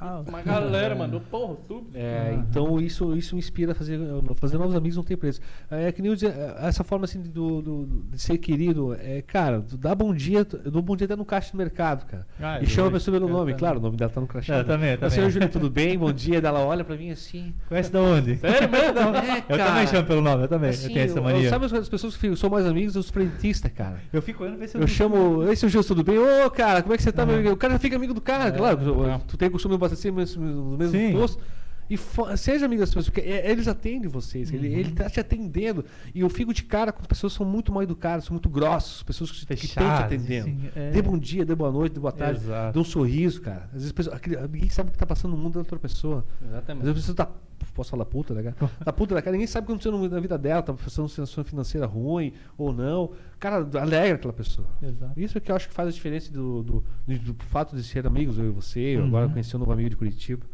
Ah, uma galera mandou, porra, tudo. É, Então isso, isso me inspira a fazer, fazer novos amigos não tem preço. É que nem eu é, essa forma assim do, do- de ser querido, é, cara, dá bom dia, eu dou bom dia até no caixa do mercado, cara. Ah, e eu chama a pessoa pelo Eu nome, também. claro, o nome dela tá no crachá. Eu né? também, eu também. Senhor Júlio, tudo bem? Bom dia. Ela olha pra mim assim. Conhece de onde? Sério mesmo? É, <laughs> Eu também chamo pelo nome, eu também. assim, eu tenho essa eu- mania. Sabe as as pessoas que são mais amigos dos frentistas, cara. Eu fico olhando ver se eu, Eu chamo, ei, seu Gil, tudo bem? Ô, cara, como é que você tá, meu amigo? O cara fica amigo do cara, claro. é. Tu tem costume de abastecer no mesmo, no mesmo Sim. posto. E seja amigo das pessoas, porque é- eles atendem vocês, ele, ele tá te atendendo. E eu fico de cara com pessoas que são muito mal educadas, são muito grossos, pessoas que, que estão te Fechadas, atendendo. assim, é. Dê bom dia, dê boa noite, dê boa tarde, Exato. dê um sorriso, cara. Às vezes pessoa- aquele- ninguém sabe o que tá passando no mundo da outra pessoa. Às Exatamente. vezes a pessoa tá. Posso falar puta, né, cara? Tá puta da cara, ninguém sabe o que aconteceu na vida dela, tá passando uma situação financeira ruim ou não. Cara, alegra aquela pessoa. Exato. Isso é que eu acho que faz a diferença do, do, do- do fato de ser amigos, eu e você, eu agora Uhum. conheci um novo amigo de Curitiba.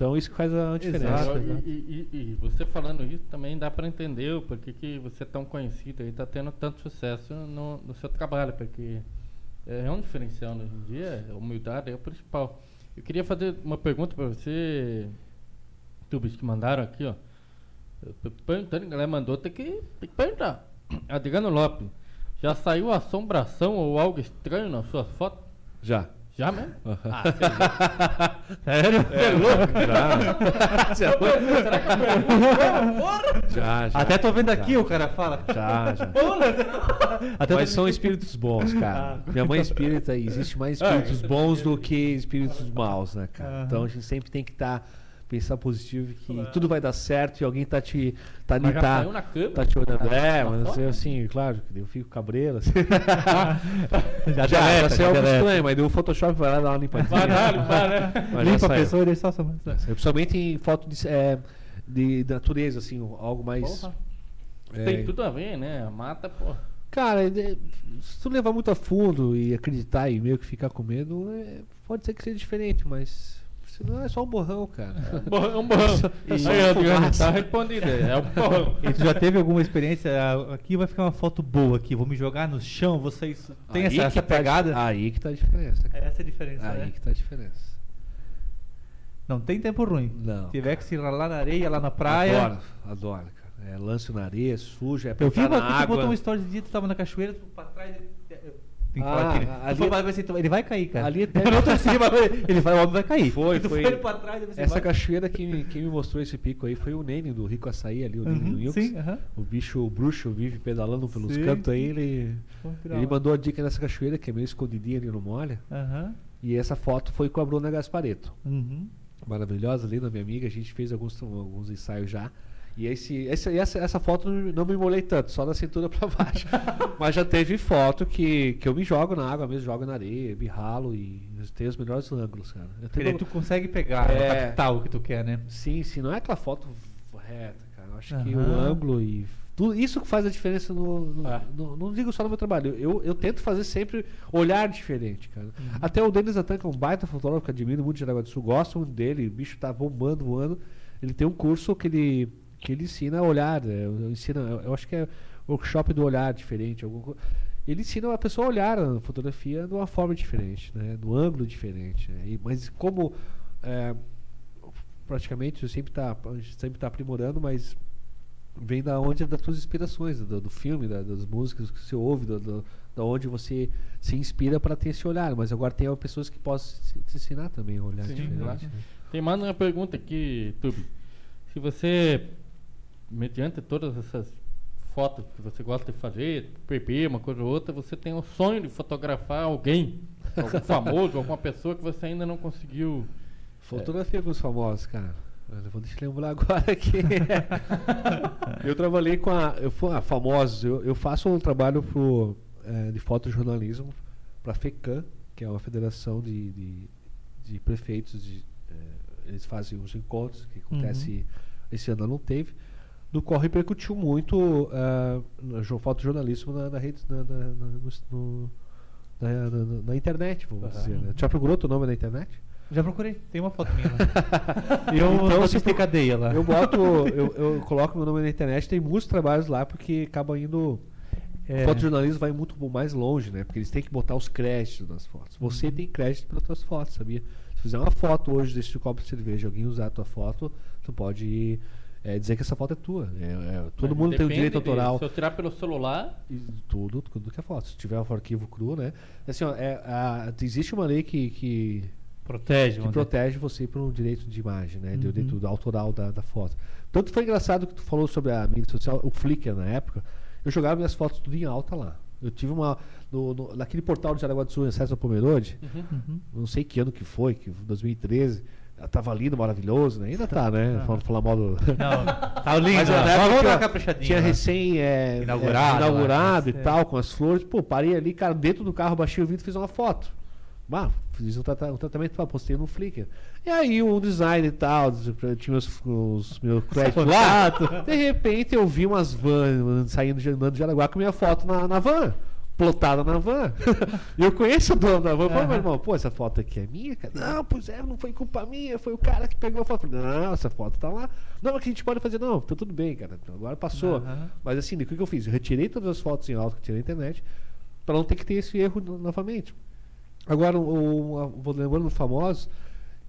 Então isso que faz a diferença. Exato. E, e- e- e você falando isso também dá para entender o porquê que você é tão conhecido e está tendo tanto sucesso no, no seu trabalho, porque é um diferencial né? hoje em dia, a humildade é o principal. Eu queria fazer uma pergunta para você, tubos que mandaram aqui, ó. Perguntando, a galera mandou, tem que, tem que perguntar. Adriano Lopes, já saiu assombração ou algo estranho nas suas fotos? Já. Já mesmo? Ah, <laughs> é. Sério? Você é louco? Já. Será que eu? Já, já. Até tô vendo aqui, o cara fala. Já, já. Até Mas tô- são espíritos bons, cara. Minha mãe é espírita e existe mais espíritos bons do que espíritos maus, né, cara? Então a gente sempre tem que estar pensar positivo que tudo vai dar certo e alguém tá te tá ali Mas já tá, na câmera? tá te olhando. Na- É, mas eu, assim, claro, eu fico cabreiro. Assim. <laughs> Já, já, já saiu já alguns deleta. estranhos, mas deu o Photoshop vai lá dar uma limpadinha. Vai dar, limpar, né? <laughs> Mas Limpa a saiu. pessoa e deixa só. Eu, Principalmente em foto de, é, de, natureza, assim, algo mais. Porra. é, Tem tudo a ver, né? A mata, pô. Cara, é, se tu levar muito a fundo e acreditar e meio que ficar com medo, é, pode ser que seja diferente, mas senão é só um borrão, cara. É um borrão. É só Aí, Adriano, fumaça. tá respondido. É um borrão. <laughs> E tu já teve alguma experiência? ah, Aqui vai ficar uma foto boa aqui. Vou me jogar no chão. Vocês Aí essa, essa tá- pegada? aí que tá a diferença. cara. Essa é a diferença, Aí né? que tá a diferença. Não tem tempo ruim. Não. Se tiver que se ralar na areia, lá na praia. Adoro, adoro, cara. É lance na areia, suja, é Eu vi na que tu botou água. um story de dia, tu tava na cachoeira, tu pra trás. Ele, tem que Ah, falar aqui, né? ali- foi tu- ele vai cair, cara. Ali até- <laughs> Eu não tô em cima, ele vai, o homem vai cair. Foi, foi. foi pra trás, Essa vai- cachoeira que me, quem me mostrou esse pico aí foi o Nene do Rico Açaí ali, o Nene Uhum, Wilkes. sim, aham. O bicho o bruxo vive pedalando pelos Sim. cantos aí, ele, que ele mandou a dica nessa cachoeira que é meio escondidinha ali no molha. Aham. E essa foto foi com a Bruna Gaspareto. Uhum. Maravilhosa, linda, minha amiga. A gente fez alguns, alguns ensaios já. E esse, esse- essa, essa foto não me molhei tanto, só da cintura pra baixo. <laughs> Mas já teve foto que, que eu me jogo na água mesmo, jogo na areia, me ralo e tem os melhores ângulos, cara. Eu tenho- tu consegue pegar, É. captar o que tu quer, né? Sim, sim, não é aquela foto reta, cara. Eu acho que o ângulo e. Isso que faz a diferença no. no- É. no- não digo só no meu trabalho. Eu, eu tento fazer sempre olhar diferente, cara. Até o Denis Atan, que é um baita fotógrafo que admiro muito de Jaraguá do Sul, gosto muito dele, o bicho tá bombando, voando. Ele tem um curso que ele, que ele ensina a olhar. né? Eu, ensina, eu, eu acho que é workshop do olhar diferente. alguma co- ele ensina a pessoa a olhar a fotografia de uma forma diferente, né? do ângulo diferente. né? E- mas como é, praticamente sempre está sempre tá aprimorando, mas vem da onde das suas inspirações, do, do filme, da- das músicas que você ouve, do, do- da onde você se inspira para ter esse olhar. Mas agora tem pessoas que possam te ensinar também a olhar Sim, diferente. né? Tem mais uma pergunta aqui, Tube. Se você, mediante todas essas fotos que você gosta de fazer, PP, uma coisa ou outra, você tem o sonho de fotografar alguém, algum famoso, <laughs> alguma pessoa que você ainda não conseguiu. Fotografia com os famosos, cara. Olha, vou eu lembrar agora aqui. <laughs> eu trabalhei com a. Eu fui a famosos. Eu, eu faço um trabalho pro, eh, de fotojornalismo para a FECAM, que é uma federação de, de, de prefeitos. De, eh, eles fazem os encontros que acontece esse ano não teve. No qual repercutiu muito ah, no jo- fotojornalismo na, na rede, na, na, no- na, na- internet, vamos Aham. dizer. Né? Já procurou teu nome na internet? Já procurei, tem uma foto minha lá. <laughs> Eu Então, se se tem cadeia lá. Eu boto, eu, eu coloco meu nome na internet, tem muitos trabalhos lá, porque acaba indo. É. O fotojornalismo vai muito mais longe, né? Porque eles têm que botar os créditos nas fotos. Você Uhum. tem crédito pelas suas fotos, sabia? Se fizer uma foto hoje desse copo de cerveja e alguém usar a tua foto, tu pode é, dizer que essa foto é tua. É, é, todo Mas mundo tem o direito de- autoral. Se eu tirar pelo celular, E tudo, tudo que é foto. Se tiver um arquivo cru, né? Assim, ó, é, a- existe uma lei que, que, Protege, que protege você pelo direito de imagem, né? Do Uhum. direito autoral da, da foto. Tanto foi engraçado que tu falou sobre a mídia social, o Flickr na época. Eu jogava minhas fotos tudo em alta lá. Eu tive uma. No, no- naquele portal de Jaraguá do Sul, César Pomerode, Uhum. não sei que ano que foi, que 2013. Tava lindo, maravilhoso, né? Ainda tá, né? Falando falar mal do. Não, <laughs> tá lindo. Mas na Só vamos dar tinha- recém é, Inaugurado, é, inaugurado lá, e tal, com as flores. Pô, parei ali, cara, dentro do carro, baixei o vidro e fiz uma foto. Ah, fiz um, trata- um tratamento, postei no Flickr. E aí o design e tal, tinha os, os meus créditos lá. De repente eu vi umas vans saindo de, andando de Araguá com minha foto na, na van. Plotada na van. <laughs> eu conheço o dono da van. Eu falei, meu irmão, pô, essa foto aqui é minha, cara? Não, pois é, não foi culpa minha, foi o cara que pegou a foto. Eu Não, essa foto tá lá. Não, mas que a gente pode fazer? Não, tá tudo bem, cara. Agora passou. Aham. Mas assim, o que, que eu fiz? Eu retirei todas as fotos em alto que tinha na internet para não ter que ter esse erro no- novamente. Agora, o, o, vou lembrando do famoso,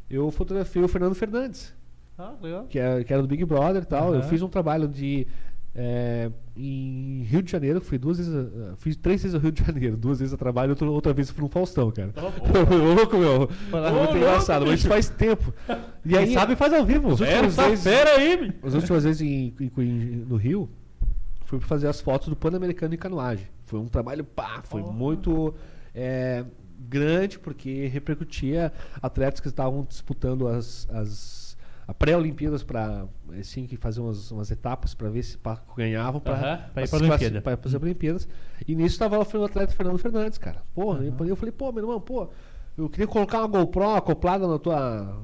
eu fotografei o Fernando Fernandes, Ah, que, é, que era do Big Brother e tal. Eu Aham. fiz um trabalho de. É, em Rio de Janeiro, fui duas vezes. fiz três vezes ao Rio de Janeiro, duas vezes a trabalho, outra, outra vez fui no Faustão, cara. Foi louco, meu. Foi muito engraçado, mas isso faz tempo. E aí, sabe faz ao vivo. Os É, últimos tá vezes- aí, as últimas vezes em, em- no Rio, fui fazer as fotos do Pan-Americano em canoagem. Foi um trabalho, pá, foi muito é, grande, porque repercutia atletas que estavam disputando as, as a pré-Olimpíadas para assim, que fazer umas, umas etapas para ver se ganhavam para Aham, pra ir Olimpíada. pra ir pras Olimpíadas. E nisso estava lá o atleta Fernando Fernandes, cara. Porra, eu- eu falei, pô, meu irmão, pô, eu queria colocar uma GoPro acoplada na tua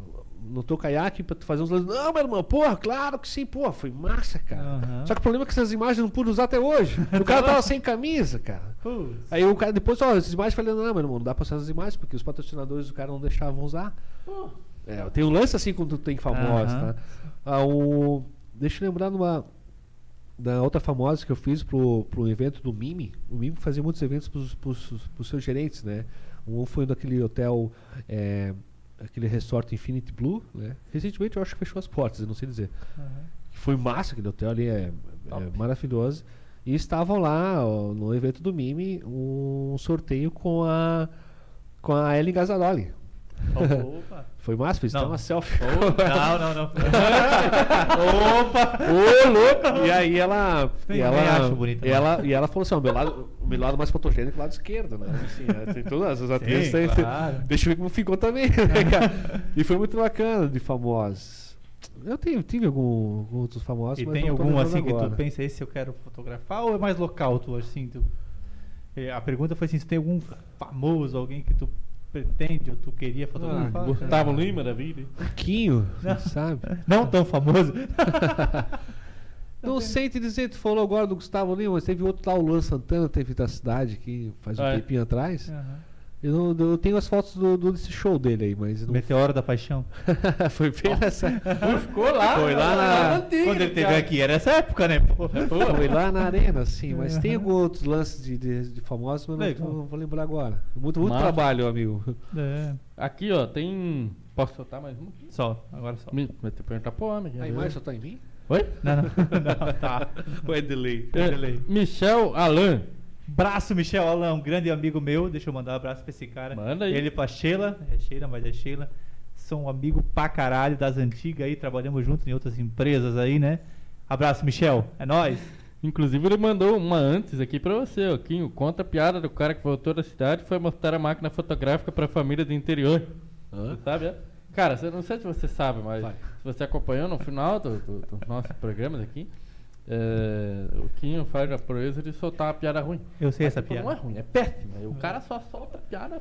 no teu caiaque pra tu fazer uns lances. Não, meu irmão, porra, claro que sim, porra, foi massa, cara. Aham. Só que o problema é que essas imagens eu não pude usar até hoje. O cara tava sem camisa, cara. Aí o cara depois, ó, essas imagens falei, não, meu irmão, não dá pra usar essas imagens, porque os patrocinadores do cara não deixavam usar. É, tem um lance assim quando tu tem famosos, Aham. tá? Ah, o, deixa eu lembrar numa. Da outra famosa que eu fiz pro, pro evento do Mimi. O Mimi fazia muitos eventos pros, pros, pros seus gerentes, né? Um foi daquele hotel, é, aquele resort Infinity Blue, né? Recentemente eu acho que fechou as portas, eu não sei dizer. Foi massa aquele hotel ali, é, é maravilhoso. E estavam lá, ó, no evento do Mimi, um sorteio com a com a Ellen Gazzaroli. Opa. <laughs> Foi massa, fiz até uma selfie. Não, não, não. <laughs> Opa! Ô, louco! E aí ela. Bem, e ela, acho bonita, e ela, e ela falou assim: ó, o meu lado, o meu lado mais fotogênico é o lado esquerdo, né? Assim, né, tem todas as atrizes. tem- claro. Deixa eu ver como ficou também, né, cara? E foi muito bacana de famosos. Eu tenho, tive algum, alguns outros famosos, E tem algum assim que agora. tu pensa, esse eu quero fotografar ou é mais local tu assim? Tu... Eh, A pergunta foi assim, se tem algum famoso, alguém que tu pretende ou tu queria fotografar? Gustavo Lima da vida. hein? Pouquinho, sabe? <laughs> Não tão famoso. <laughs> Não sei te dizer, tu falou agora do Gustavo Lima, mas teve outro lá, o Luan Santana, teve da cidade que faz um Ah, é? tempinho atrás. Aham. Eu, não- eu tenho as fotos do, do- desse show dele aí, mas não Meteoro da Paixão. <laughs> foi bem nessa. <laughs> Ficou lá. Foi lá na- Quando ele teve aqui, era essa época, né? pô? Foi lá na arena, sim, mas tem alguns outros lances de, de, de famosos, mas não, Legal. não vou lembrar agora. Muito, muito trabalho, amigo. É. Aqui, ó, tem. Posso soltar mais uma? aqui? Só, agora só. Me, me perguntar pro homem. A imagem só tá em mim? Oi? Não, não, <laughs> não, tá. É delay? É, delay. Michel Alain. Braço, Michel Alain, um grande amigo meu. Deixa eu mandar um abraço pra esse cara. Manda aí. Ele pra Sheila. É Sheila, mas é Sheila. São um amigo pra caralho das antigas aí. Trabalhamos juntos em outras empresas aí, né? Abraço, Michel. É nóis. <laughs> Inclusive, ele mandou uma antes aqui pra você, ó. Quinho, conta a piada do cara que voltou da cidade e foi mostrar a máquina fotográfica pra família do interior. Hã? Você sabe, é? Cara, não sei se você sabe, mas Vai. se você acompanhou no final do, do, dos nossos programas aqui, é, o Quinho faz a proeza de soltar uma piada ruim. Eu sei Mas, essa tipo, piada. Não é ruim, é péssima. O cara só solta piada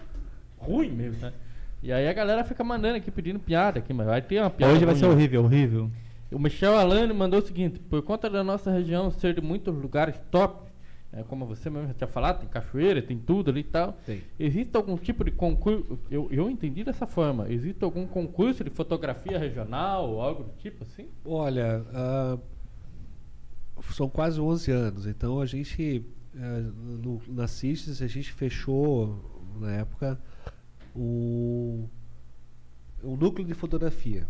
ruim mesmo, né? E aí a galera fica mandando aqui, pedindo piada aqui, mas vai ter uma piada Hoje vai ruim, ser ó. horrível, horrível. O Michel Alane mandou o seguinte: por conta da nossa região ser de muitos lugares top, é, como você mesmo já tinha falado, tem cachoeira, tem tudo ali e tal. Tem. Existe algum tipo de concurso? Eu, eu entendi dessa forma. Existe algum concurso de fotografia regional ou algo do tipo assim? Olha, ah, são quase 11 anos, então a gente, ah, no, na CISTES, a gente fechou, na época, o, o núcleo de fotografia.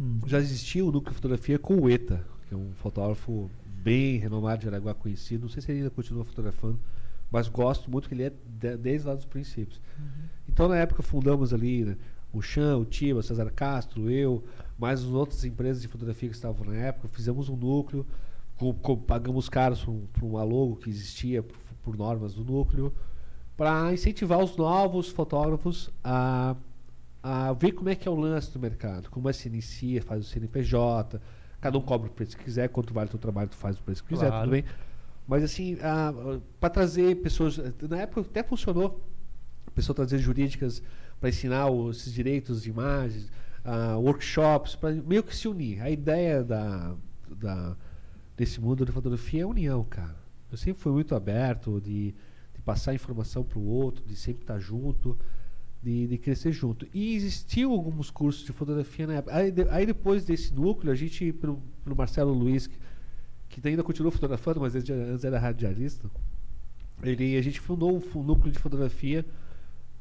Hum. Já existia o núcleo de fotografia com o ETA, que é um fotógrafo bem renomado de Araguá conhecido. Não sei se ele ainda continua fotografando, mas gosto muito que ele é de- desde lá dos princípios. Então, na época, fundamos ali né, o Chan, o Tiba, César Castro, eu, mais as outras empresas de fotografia que estavam na época. Fizemos um núcleo, co- co- pagamos caros para uma logo que existia por, por normas do núcleo, para incentivar os novos fotógrafos a, a ver como é que é o lance do mercado, como é que se inicia, faz o CNPJ, cada um cobra o preço que quiser, quanto vale o teu trabalho, tu faz o preço que quiser, Claro. tudo bem. Mas assim, para trazer pessoas. Na época até funcionou. A pessoa trazer jurídicas para ensinar os, esses direitos de imagens, ah, workshops, para meio que se unir. A ideia da, da, desse mundo da fotografia é a união, cara. Eu sempre fui muito aberto de, de passar informação para o outro, de sempre estar junto, de, de crescer junto. E existiu alguns cursos de fotografia na época. Aí, de- aí depois desse núcleo, a gente, pelo, pelo Marcelo Luiz, que, que ainda continua fotografando, mas ele antes era radialista, ele, a gente fundou um, um núcleo de fotografia,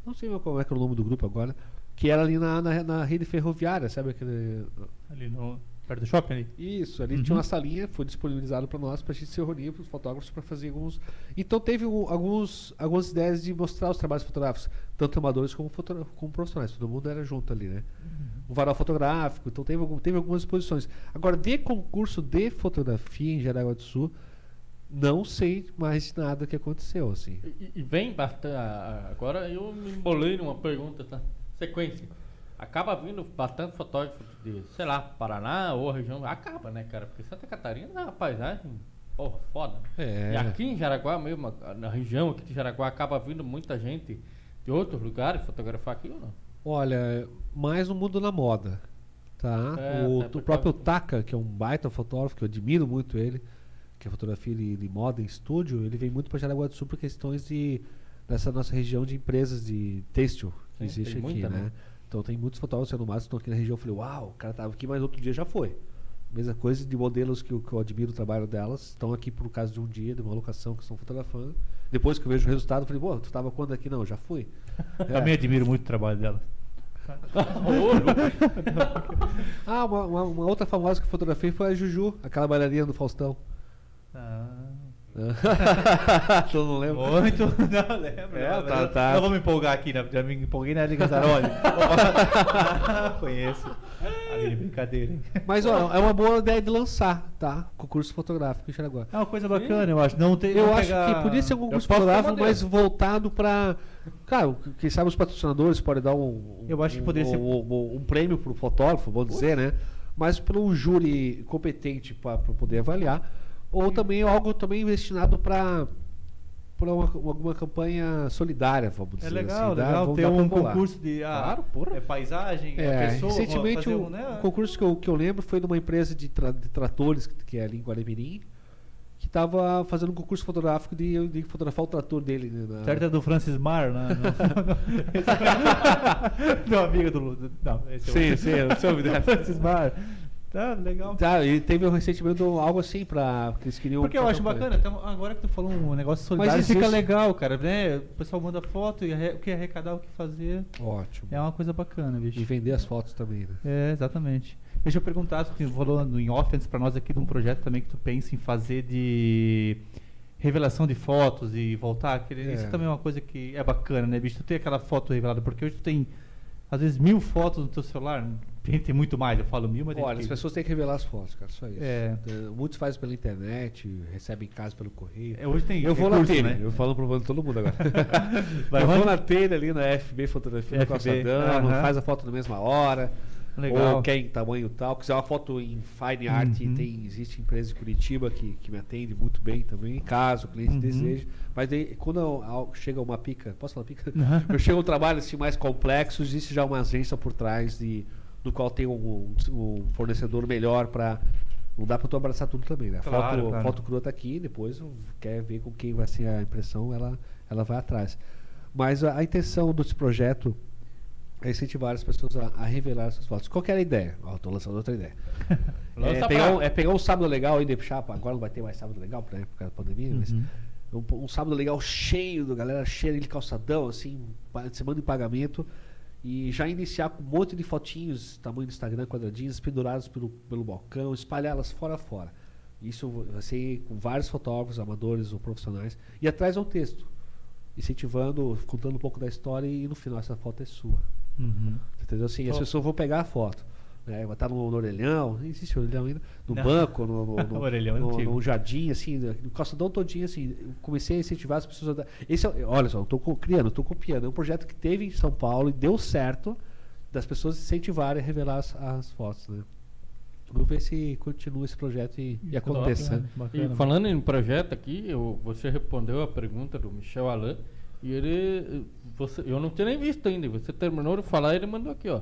não sei qual é que é o nome do grupo agora, que era ali na, na, na rede ferroviária, sabe aquele... Ali no, perto do shopping ali. Isso, ali Uhum. tinha uma salinha, foi disponibilizado para nós, para a gente se reunir, para os fotógrafos, para fazer alguns. Então teve um- alguns, algumas ideias de mostrar os trabalhos fotográficos, tanto amadores como, foto, como profissionais. Todo mundo era junto ali, né? Um varal fotográfico, então teve, algum- teve algumas exposições. Agora, de concurso de fotografia em Jaraguá do Sul, não sei mais nada que aconteceu, assim. E, e vem bastante. Agora eu me embolei numa pergunta, tá? Sequência. Acaba vindo bastante fotógrafo de, sei lá, Paraná ou região. Acaba, né, cara? Porque Santa Catarina é uma paisagem, porra, foda. né? É. E aqui em Jaraguá mesmo, na região aqui de Jaraguá, acaba vindo muita gente de outros lugares fotografar aqui ou não? Olha, mais no mundo da moda, tá? É, o, o próprio Taka, que é um baita fotógrafo, que eu admiro muito ele, que é fotografia de, de moda em estúdio, ele vem muito para Jaraguá do Sul por questões de dessa nossa região de empresas de têxtil que Sim, existe aqui, muita, né? né? Então tem muitos fotógrafos no máximo que estão aqui na região. Eu falei, uau, o cara tava aqui, mas outro dia já foi. Mesma coisa de modelos que eu, que eu admiro o trabalho delas, estão aqui por causa de um dia, de uma locação que estão fotografando. Depois que eu vejo o resultado, eu falei, pô, tu tava quando aqui? Não, já fui. <laughs> É. Também admiro muito o trabalho dela. <laughs> Ah, uma, uma- uma outra famosa que eu fotografei foi a Juju, aquela bailarina do Faustão. <laughs> tu não lembra? Muito, não lembro. É, não, tá- tá. Não vou me empolgar aqui, né? Já me empolguei na Liga Gazzaroli. <laughs> Conheço. Ali de brincadeira, hein? Mas ó, é uma boa ideia de lançar, tá? Concurso fotográfico em Xaraguá. É uma coisa bacana, eu acho. Não tem, Eu não acho pegar- que podia ser um concurso fotográfico, ser mas voltado pra. Claro, quem sabe os patrocinadores podem dar um. Eu acho que um, poderia ser- um, um- um prêmio pro fotógrafo, vamos dizer, né? Mas para um júri competente para poder avaliar. Ou também algo também destinado para para uma, alguma campanha solidária, vamos É dizer legal, assim. dá- legal ter um concurso de ah, Claro, porra. é paisagem, é, É, pessoa. recentemente o, um, né? o concurso que eu, que eu lembro foi de uma empresa de, tra- de tratores, que, é ali em Guaramirim, que estava fazendo um concurso fotográfico de, de fotografar o trator dele. Né, na- Certo é do Francis Mar, né? <laughs> <laughs> Meu amigo do Não, esse é Sim, o... sim, eu soube dessa. Francis Mar. Tá, legal. Tá, e teve um recentemente algo assim pra. que eles queriam. Porque eu acho bacana, então, agora que tu falou um negócio solidário, Mas fica existe- legal, cara, né? O pessoal manda foto e o que arrecadar, o que fazer. Ótimo. É uma coisa bacana, bicho. E vender as fotos também, né? É, exatamente. Deixa eu perguntar, tu falou no- em off antes pra nós aqui de um projeto também que tu pensa em fazer de revelação de fotos e voltar. Aquele, É. Isso também é uma coisa que é bacana, né, bicho? Tu tem aquela foto revelada, porque hoje tu tem, às vezes, mil fotos no teu celular. Tem, tem muito mais, eu falo mil, mas Olha, que- as pessoas têm que revelar as fotos, cara, só isso. É. Eh, Muitos fazem pela internet, recebem em casa pelo correio. É, hoje tem Eu vou na telha, né? eu falo provando todo mundo agora. <laughs> Eu vou na telha ali na FB Fotografia FB, Calçadão, aham. faz a foto na mesma hora. Legal. Ou quer em tamanho tal. Quiser uma foto em fine art, Uhum. tem, existe empresa em Curitiba que, que me atende muito bem também, caso o cliente Uhum. deseje. Mas daí, quando eu- ao- chega uma pica, posso falar pica? Uhum. Quando <laughs> chega um trabalho assim, mais complexo, existe já uma agência por trás de, do qual tem um, um fornecedor melhor para Não dá pra tu abraçar tudo também, né? A Claro, foto, claro. foto crua tá aqui, depois quer ver com quem vai ser a impressão, ela, ela vai atrás. Mas a, a intenção desse projeto é incentivar as pessoas a, a revelar essas fotos. Qual era a ideia? Ó, tô lançando outra ideia. <laughs> É, pegar um, é pegar um sábado legal aí de pra- agora não vai ter mais sábado legal, né, por causa da pandemia, mas Uhum. um, um sábado legal cheio, da galera cheia de calçadão, assim, semana de pagamento, e já iniciar com um monte de fotinhos, tamanho do Instagram, quadradinhos, pendurados pelo, pelo balcão, espalhá-las fora a fora. Isso vai ser com vários fotógrafos, amadores ou profissionais, e atrás é um texto, incentivando, contando um pouco da história, e no final essa foto é sua. Uhum. Entendeu? Assim, as pessoas vão pegar a foto. Né? Estar no, no orelhão, nem existe orelhão ainda, no Não. banco, no, no, <laughs> no, Orelhão é no- no jardim, assim, no calçadão todinho, assim. Comecei a incentivar as pessoas a dar. Esse é, olha só, eu co- criando, eu tô copiando. É um projeto que teve em São Paulo e deu certo das pessoas incentivarem a revelar as, as fotos, né? Vamos ver se continua esse projeto e, e aconteça. Top, né? E falando em projeto aqui, eu- você respondeu a pergunta do Michel Alain e ele, você, eu não tinha nem visto ainda. Você terminou de falar e ele mandou aqui, ó.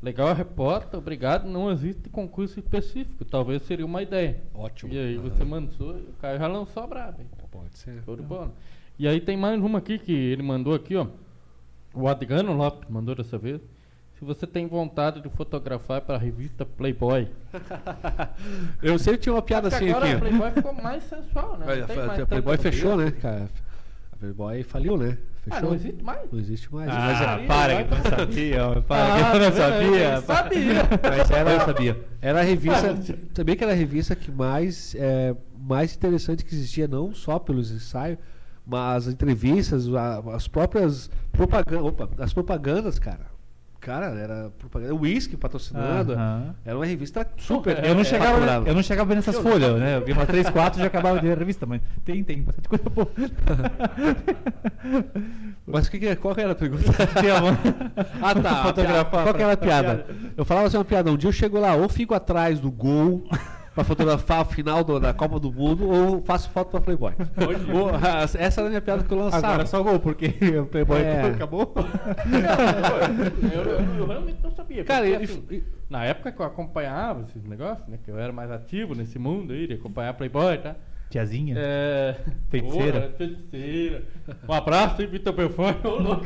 Legal a repórter, obrigado. Não existe concurso específico. Talvez seria uma ideia. Ótimo. E aí você mandou, e o Caio já lançou a braba. hein? Pode ser. De bola. E aí tem mais uma aqui que ele mandou aqui, ó. O Adriano Lopes mandou dessa vez. Se você tem vontade de fotografar para a revista Playboy. <laughs> Eu sempre tinha uma piada Porque assim agora a aqui. Playboy ficou mais sensual, né? Mais a Playboy fechou, né, cara? A Playboy faliu, né? Ah, Fechou. não existe mais? Não existe mais. Ah, Mas é- para que eu não sabia, ó, para Ah, que eu <laughs> não eu sabia. sabia. <laughs> Mas era, eu sabia. Era a revista, Ah, também que era a revista que mais, é, mais interessante que existia, não só pelos ensaios, mas as entrevistas, as próprias propagandas, opa, as propagandas, cara. Cara, era propaganda, o Whisky patrocinando. Aham. Era uma revista super. Eu não, chegava, faturável. eu não chegava nessas folhas, né? Eu vi umas 3, 4 e já acabava de ver a revista, mas tem, tem bastante coisa boa. <laughs> Mas que que é- qual que era a pergunta? <laughs> Ah, tá. a Fotografar piada. Qual que era a pra- piada? Eu falava assim uma piada. Um dia eu chego lá, ou fico atrás do gol pra fotografar o final do- da Copa do Mundo, ou faço foto pra Playboy. Ou- ah, essa era a minha piada que eu lançava. Agora só gol, porque o Playboy É. <laughs> acabou. Eu, eu- eu realmente não sabia. Cara, porque, assim, e- na época que eu acompanhava esses negócios, né? Que eu era mais ativo nesse mundo aí, de acompanhar Playboy, tá? Tiazinha. É... Feiticeira. Porra, feiticeira. Um abraço Vitor Belfort, ô louco.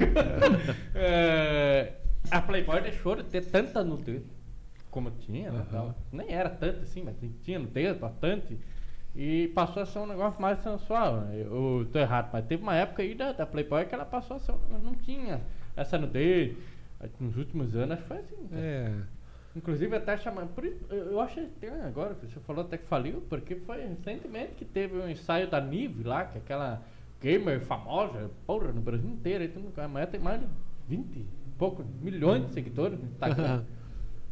É, A Playboy deixou de ter tanta nudez como tinha, né, tal. Nem era tanto assim, mas tinha nudez bastante. E passou a ser um negócio mais sensual. Né? Eu tô errado, mas teve uma época aí da, da Playboy que ela passou a ser. um- Não tinha essa nudez. Nos últimos anos acho que foi assim. cara. É. Inclusive até chamando. Eu acho estranho agora, que você falou até que faliu, porque foi recentemente que teve um ensaio da Nive lá, que é aquela gamer famosa, porra, no Brasil inteiro, aí tu não- a mulher tem mais de 20 e pouco milhões de seguidores no Instagram. <laughs>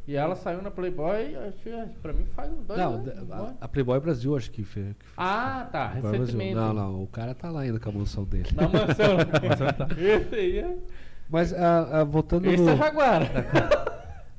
e ela saiu na Playboy, acho que pra mim faz uns dois Não, anos. não a, a Playboy Brasil acho que fez. que fez. Ah, tá, Playboy Brasil. recentemente. Não, não, o cara tá lá ainda com a mansão dele. Na mansão. <laughs> tá. Esse aí é. Mas ah, ah, voltando Esse no. é Jaguara.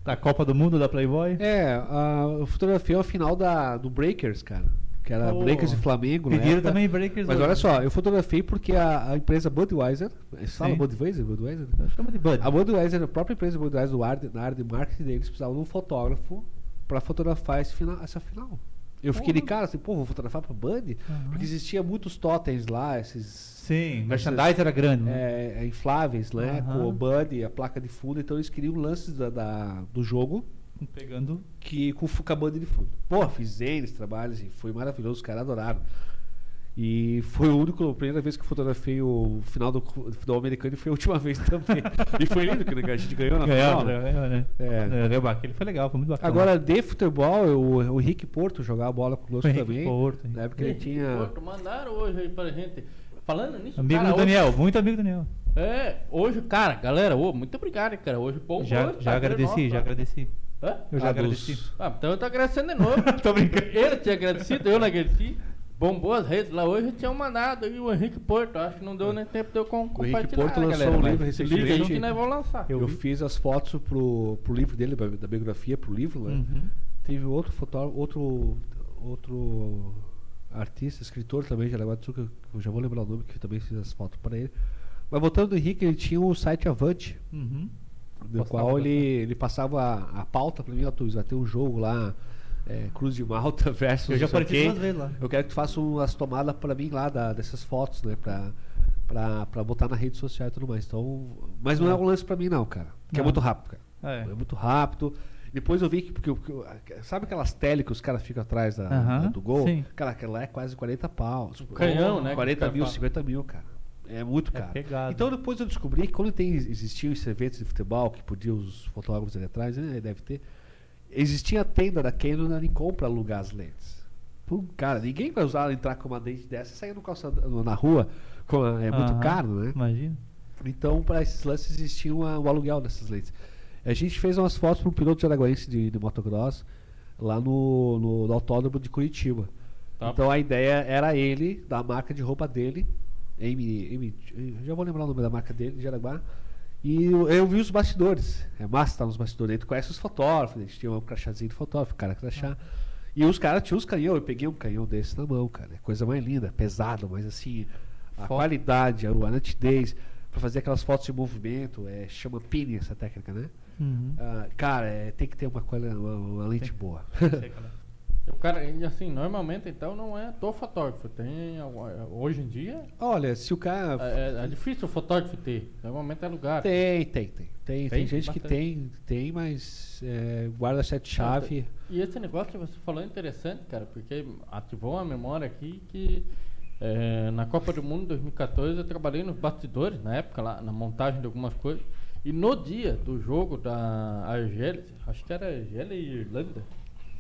Da Copa do Mundo da Playboy. É, a, eu fotografei o final da, do Breakers, cara. Que era Oh. Breakers e Flamengo. na Pediram também Breakers Mas hoje. olha só, eu fotografei porque a, a empresa Budweiser. Fala. Budweiser? Budweiser? Chama de Bud. A Budweiser, a própria empresa Budweiser, Ard- na área de marketing deles, precisava de um fotógrafo pra fotografar esse final, essa final. Eu fiquei de cara assim, pô, vou fotografar pra Bud? Porque existia muitos totens lá, esses Sim, merchandise era grande. né? é, é, infláveis, né? Aham. Com o Bud, a placa de fundo. Então eles queriam lances da, da- do jogo Pegando. que com o Bud de fundo. Pô, fiz eles trabalhos e foi maravilhoso, os caras adoraram. E foi o único, a primeira vez que eu fotografei o final do futebol americano e foi a última <laughs> vez também. e foi lindo que a gente ganhou na Ganhou, final. né? ganhou, né? É. É, aquele foi legal, foi muito bacana. Agora, de futebol, o, o Henrique Porto jogava bola conosco O também. Porto, na época ele tinha. Porto, mandaram hoje aí pra gente. Falando nisso, Amigo cara, do hoje- Daniel, muito amigo do Daniel. É, hoje, cara, galera, ô, muito obrigado, cara. Hoje bom Já, já agradeci, já agradeci. Hã? Eu já agradeci. Ah, então eu tô agradecendo de novo. <laughs> Tô brincando. Ele tinha agradecido, eu não agradeci. Bombou as redes lá hoje, tinham mandado aí o Henrique Porto. Acho que não deu nem tempo de eu com, O Henrique compartilhar, Porto lançou galera? um livro esse livro recentemente. que nós vamos lançar. Eu, Eu fiz as fotos pro, pro livro dele, da biografia pro livro, né? Uhum. Teve outro fotógrafo, outro, outro artista, escritor também de Araguatituba, que eu já vou lembrar o nome, que eu também fiz as fotos para ele. Mas voltando do Henrique, ele tinha o site Avante, Uhum. No qual ele, ele passava a, a pauta para mim, ó, vai ter um jogo lá é, Cruz de Malta <laughs> versus. Eu já quê. duas vezes lá. Eu quero que tu faça umas tomadas pra mim lá da- dessas fotos, né? Pra, pra, pra botar na rede social e tudo mais. Então, mas não é um lance pra mim, não, cara. Porque é muito rápido, cara. É. É muito rápido. Depois eu vi que. Porque, porque eu- sabe aquelas tele que os caras ficam atrás da, Aham, da- do gol? sim. Cara, aquela lá é quase 40 pau. canhão, né, que 40 o cara mil, fala. 50 mil, cara. É muito É caro. pegado. Então depois eu descobri que quando tem, existiam esses eventos de futebol que podiam os fotógrafos ali atrás, né, deve ter. Existia a tenda da Canon para alugar as lentes. Pô, cara, ninguém vai usar entrar com uma lente dessa e sair no calçadão, na rua. com a- é muito caro, né? Imagina. Então, para esses lances existia uma- o aluguel dessas lentes. A gente fez umas fotos para um piloto de araguaense de, de motocross lá no, no, no autódromo de Curitiba. Tá. Então a ideia era ele, da marca de roupa dele, M, eu já vou lembrar o nome da marca dele, de Jaraguá. E eu, eu vi os bastidores. É massa estar nos bastidores. Aí tu conhece os fotógrafos, a gente tinha um crachazinho de fotógrafo, cara crachá. E os caras tinham os canhão, eu peguei um canhão desse na mão, cara. É coisa mais linda, pesado, mas assim, a Foto. qualidade, a, a nitidez, pra fazer aquelas fotos de movimento, é, chama pinning essa técnica, né? Uhum. Ah, cara, é, tem que ter uma, uma, uma lente boa. O cara, assim, normalmente então não é do fotógrafo. Tem, hoje em dia, Olha, se o cara. é, é difícil o fotógrafo ter. Normalmente é lugar. Tem, tem, tem. Tem, tem, Tem? gente que tem, tem, mas é, guarda sete chave. E esse negócio que você falou é interessante, cara, porque ativou uma memória aqui que é, na Copa do Mundo 2014 eu trabalhei nos bastidores, na época, lá, na montagem de algumas coisas. E no dia do jogo da Argélia, acho que era Argélia e Irlanda,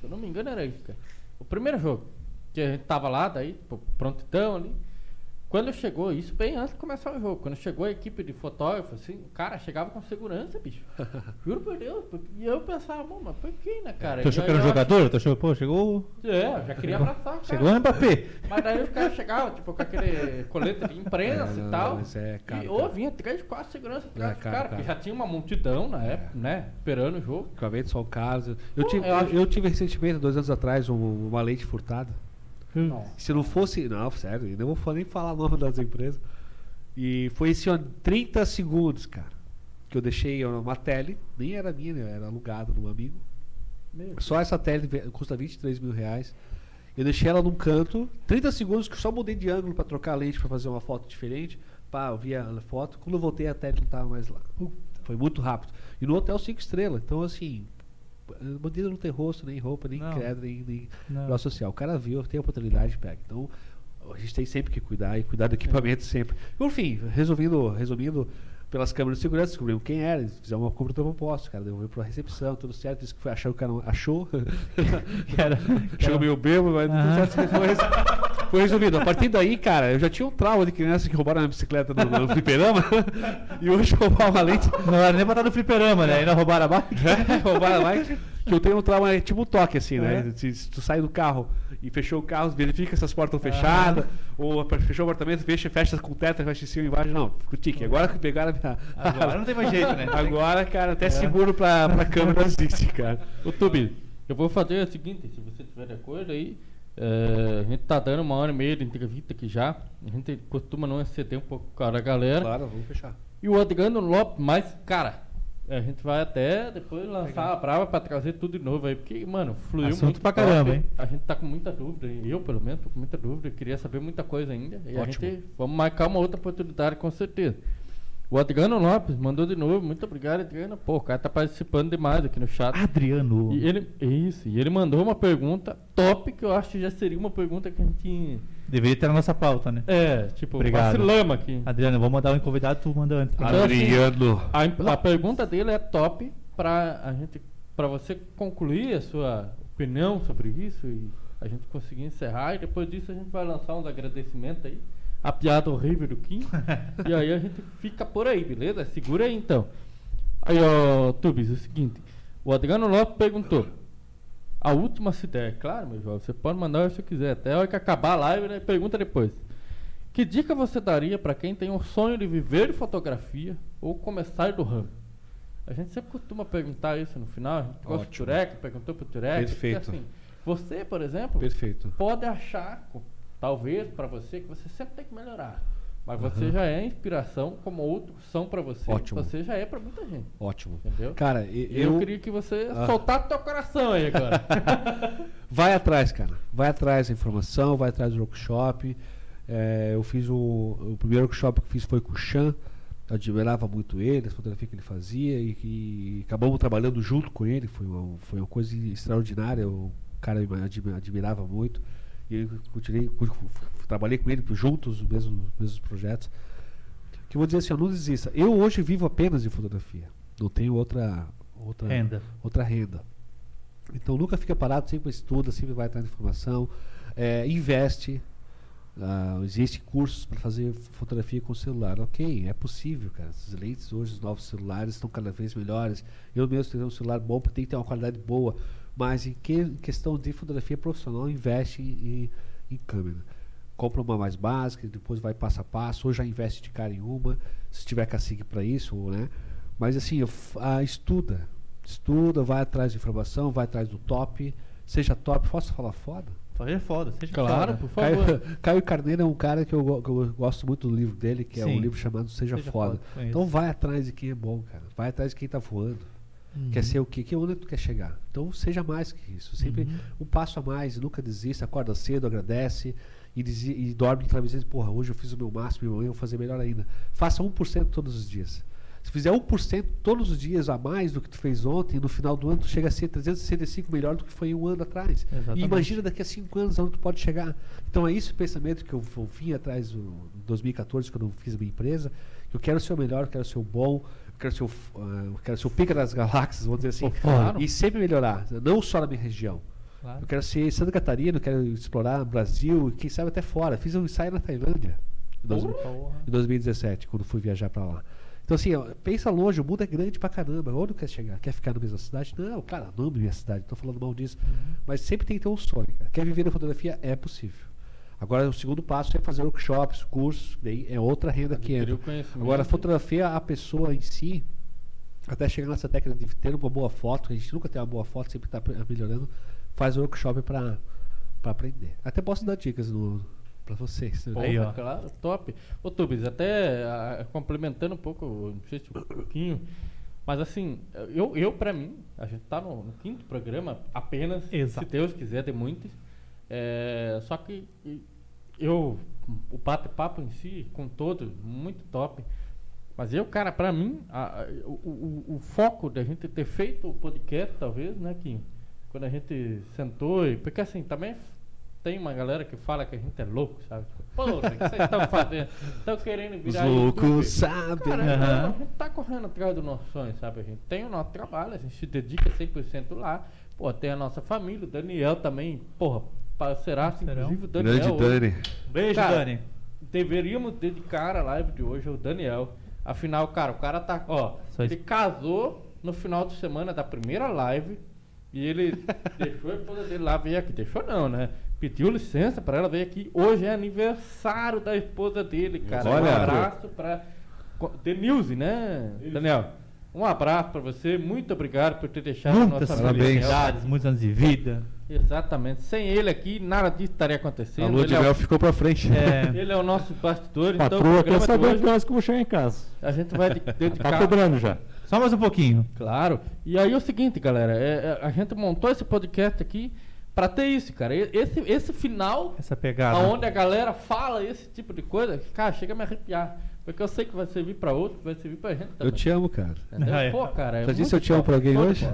se eu não me engano era isso, cara. O primeiro jogo, que a gente tava lá, daí, prontidão ali. Quando chegou, isso bem antes de começar o jogo, quando chegou a equipe de fotógrafos, assim, o cara chegava com segurança, bicho. <laughs> Juro por Deus. E eu pensava, "Bom, mas por que, né, cara? Tu achou que era um jogador? Tu achou, pô, chegou. É, eu já queria abraçar o cara. Chegou o Mbappé. Mas daí os caras chegavam, tipo, com aquele colete de imprensa É, não, e tal. mas é caro, e cara. ou vinha três, quatro segurança atrás É, caro, caras, porque caro. já tinha uma multidão na época, né? Esperando o jogo. Equipamento são caros. Eu, Pô, tive, eu eu tive recentemente, dois anos atrás, um- uma lente furtada. Não. Se não fosse. Não, sério, eu não vou nem falar o nome das empresas. E foi esse ó, 30 segundos, cara. Que eu deixei uma tele, nem era minha, né, era alugada de um amigo. Só essa tele custa 23 mil reais. Eu deixei ela num canto, 30 segundos, que eu só mudei de ângulo pra trocar a lente pra fazer uma foto diferente. Pá, eu vi a foto. Quando eu voltei, a tele não tava mais lá. Foi muito rápido. E no hotel 5 estrelas. Então, assim, bandido não tem rosto, nem roupa, nem Não. credo, nem, nem Não. social. O cara viu, tem a oportunidade, pega. Então, a gente tem sempre que cuidar e cuidar do equipamento sempre. Enfim, resumindo, resumindo, pelas câmeras de segurança, descobrimos quem era, fizeram uma compra de proposta, o cara devolveu pra recepção, tudo certo, disse que foi achar o cara não achou. Que era, <laughs> <laughs> que Chegou era- meio bêbado, mas Aham. tudo certo, <laughs> foi resumido. A partir daí, cara, eu já tinha um trauma de criança que roubaram a minha bicicleta no, no fliperama <laughs> e hoje roubar uma lente Não era nem pra estar no fliperama, né? Ainda roubaram a bike. <laughs> roubaram lá. Que eu tenho um trauma, é tipo um toque, assim, né? Se, se tu sai do carro e fechou o carro, verifica se as portas estão fechadas, ou pe- fechou o apartamento, fecha, fecha com teto, fecha em cima e embaixo. Não, fica o tique. Agora que pegaram a minha. Agora não tem mais jeito, né? <laughs> Agora, cara, até seguro pra, pra câmera existe, cara. Tubi, eu vou fazer o seguinte, se você tiver de acordo aí, é, a gente tá dando uma hora e meia de entrevista aqui já. A gente costuma não exceder um pouco com a galera. Claro, vamos fechar. E o Adriano Lopes, mas, cara, a gente vai até depois lançar a brava pra trazer tudo de novo aí, porque, mano, fluiu Assunto muito pra top. caramba, hein? A gente tá com muita dúvida, eu pelo menos tô com muita dúvida, queria saber muita coisa ainda. E a Ótimo. gente, vamos marcar uma outra oportunidade com certeza. O Adriano Lopes mandou de novo, muito obrigado, Adriano. Pô, o cara tá participando demais aqui no chat. Adriano. E ele, isso, e ele mandou uma pergunta top, que eu acho que já seria uma pergunta que a gente. Deveria ter na nossa pauta, né? É, tipo, Obrigado. vacilamos aqui. Adriano, vou mandar um convidado, tu manda antes. Então, assim, Adriano. A, imp- a pergunta dele é top pra a gente, para você concluir a sua opinião sobre isso e a gente conseguir encerrar e depois disso a gente vai lançar uns agradecimentos aí, a piada horrível do Kim <laughs> e aí a gente fica por aí, beleza? Segura aí então. Aí, ó, Tubis, é o seguinte, o Adriano Lopes perguntou. A última se der, claro, meu jovem, você pode mandar se você quiser, até a hora que acabar a live, né? Pergunta depois. Que dica você daria para quem tem o sonho de viver de fotografia ou começar do ramo? A gente sempre costuma perguntar isso no final. A gente gosta do Ótimo. Turek, perguntou pro Turek. porque, Perfeito. Assim, você, por exemplo, Perfeito. pode achar, talvez para você, que você sempre tem que melhorar. Mas você já é inspiração, como outros são pra você. Ótimo. Você já é pra muita gente. Ótimo. Entendeu? Cara, Eu, eu, queria que você Ah. soltasse teu coração aí agora. <laughs> Vai atrás, cara. Vai atrás da informação, vai atrás do workshop. É, eu fiz o, o primeiro workshop que fiz foi com o Chan. Eu admirava muito ele, as fotografias que ele fazia e, e acabamos trabalhando junto com ele. Foi uma, foi uma coisa extraordinária. O cara me admirava muito. E eu continuei, trabalhei com ele juntos, os mesmos, os mesmos projetos. Que eu vou dizer assim, ó, não desista. Eu hoje vivo apenas de fotografia. Não tenho outra, outra Renda. outra renda. Então nunca fica parado, sempre estuda, sempre vai atrás de informação, é, investe. Ah, Existem cursos para fazer fotografia com celular. Ok, é possível, cara. Essas lentes hoje, os novos celulares estão cada vez melhores. Eu mesmo tenho um celular bom, porque tem que ter uma qualidade boa. Mas em, que- em questão de fotografia profissional, investe em, em câmera. Compra uma mais básica, depois vai passo a passo, ou já investe de cara em uma, se tiver cacique para isso, né? Mas assim, eu f- ah, estuda. Estuda, vai atrás de informação, vai atrás do top. Seja top, posso falar foda? Fazer foda, seja Claro, foda. por favor. Caio, <laughs> Caio Carneiro é um cara que eu, que eu gosto muito do livro dele, que é Sim. um livro chamado Seja, Seja Foda. Foda, conheço. Então vai atrás de quem é bom, cara. Vai atrás de quem tá voando. Uhum. Quer ser o quê? Que onde tu quer chegar? Então seja mais que isso. Sempre Uhum. um passo a mais, nunca desista, acorda cedo, agradece e, desi- e dorme travesseiro. Porra, hoje eu fiz o meu máximo, amanhã eu vou fazer melhor ainda. Faça 1% todos os dias. Se fizer 1% todos os dias a mais do que tu fez ontem, no final do ano tu chega a ser 365 melhor do que foi um ano atrás. E imagina daqui a 5 anos aonde tu pode chegar. Então é esse o pensamento que eu, eu vim atrás do- em 2014, quando eu fiz a minha empresa. que Eu quero ser o melhor, eu quero ser o bom, quero ser o, f- ah, eu quero ser o pica das galáxias, vamos dizer assim. Claro. E sempre melhorar, não só na minha região. Claro. Eu quero ser Santa Catarina, eu quero explorar o Brasil, e quem sabe até fora. Fiz um ensaio na Tailândia em, dois- Porra. em 2017, quando fui viajar pra lá. Então assim, ó, pensa longe, o mundo é grande pra caramba. Onde quer chegar? Quer ficar na mesma cidade? Não, cara, não amo minha cidade, não tô falando mal disso. Mas sempre tem que ter um sonho, cara. Quer viver na fotografia? É possível. Agora, o segundo passo é fazer workshops, cursos, daí é outra renda que entra. Agora, a fotografia, a pessoa em si, até chegar nessa técnica de ter uma boa foto, a gente nunca tem uma boa foto, sempre está melhorando, faz workshop para aprender. Até posso dar dicas no, para vocês. Porra, Aí, ó. Claro, top. Ô, Tubis, até ah, complementando um pouco, não sei se um pouquinho, mas assim, eu, eu pra mim, a gente tá no, no quinto programa apenas, Exato. se Deus quiser, tem muitos. É, só que eu, o bate-papo em si, com todos, muito top. Mas eu, cara, pra mim, a- a- o, o- o foco da gente ter feito o podcast, talvez, né, Kim? Quando a gente sentou e. Porque assim, também tem uma galera que fala que a gente é louco, sabe? Tipo, Porra, o que vocês estão fazendo? Estão querendo Os virar. loucos youtuber. sabem. Cara, Aham. a gente tá correndo atrás do nosso sonho, sabe? A gente tem o nosso trabalho, a gente se dedica 100% lá. Pô, tem a nossa família, o Daniel também, porra, parceiraço, Parceirão. inclusive o Daniel. Grande hoje. Dani. Beijo, Cara, Dani. Deveríamos dedicar a live de hoje ao Daniel. Afinal, cara, o cara tá. Ó, Só ele isso. casou no final de semana da primeira live. E ele <laughs> deixou a esposa dele lá vir aqui. Deixou não, né? Pediu licença pra ela vir aqui. Hoje é aniversário da esposa dele, cara. Um Olha. abraço pra. co- Denilze, né, Daniel? Um abraço pra você. Muito obrigado por ter deixado a Muitas nossa parabéns. Daniel. felicidades, muitos anos de vida. Exatamente. Sem ele aqui, nada disso estaria A acontecendo. lua Ele de é o- mel ficou pra frente. É, <laughs> ele é o nosso bastidor, então o Patroa quer saber que horas que eu vou chegar em casa. a gente vai de- <laughs> Tá dedicar. cobrando já. só mais um pouquinho. Claro. E aí é o seguinte, galera, é- é, a gente montou esse podcast aqui pra ter isso, cara. Esse, esse final, Essa pegada. aonde a galera fala esse tipo de coisa, cara, chega a me arrepiar. Porque eu sei que vai servir pra outro, vai servir pra gente também. Eu te amo, cara. <laughs> Ah, é. Pô, cara, é Já disse eu te amo top. pra alguém hoje?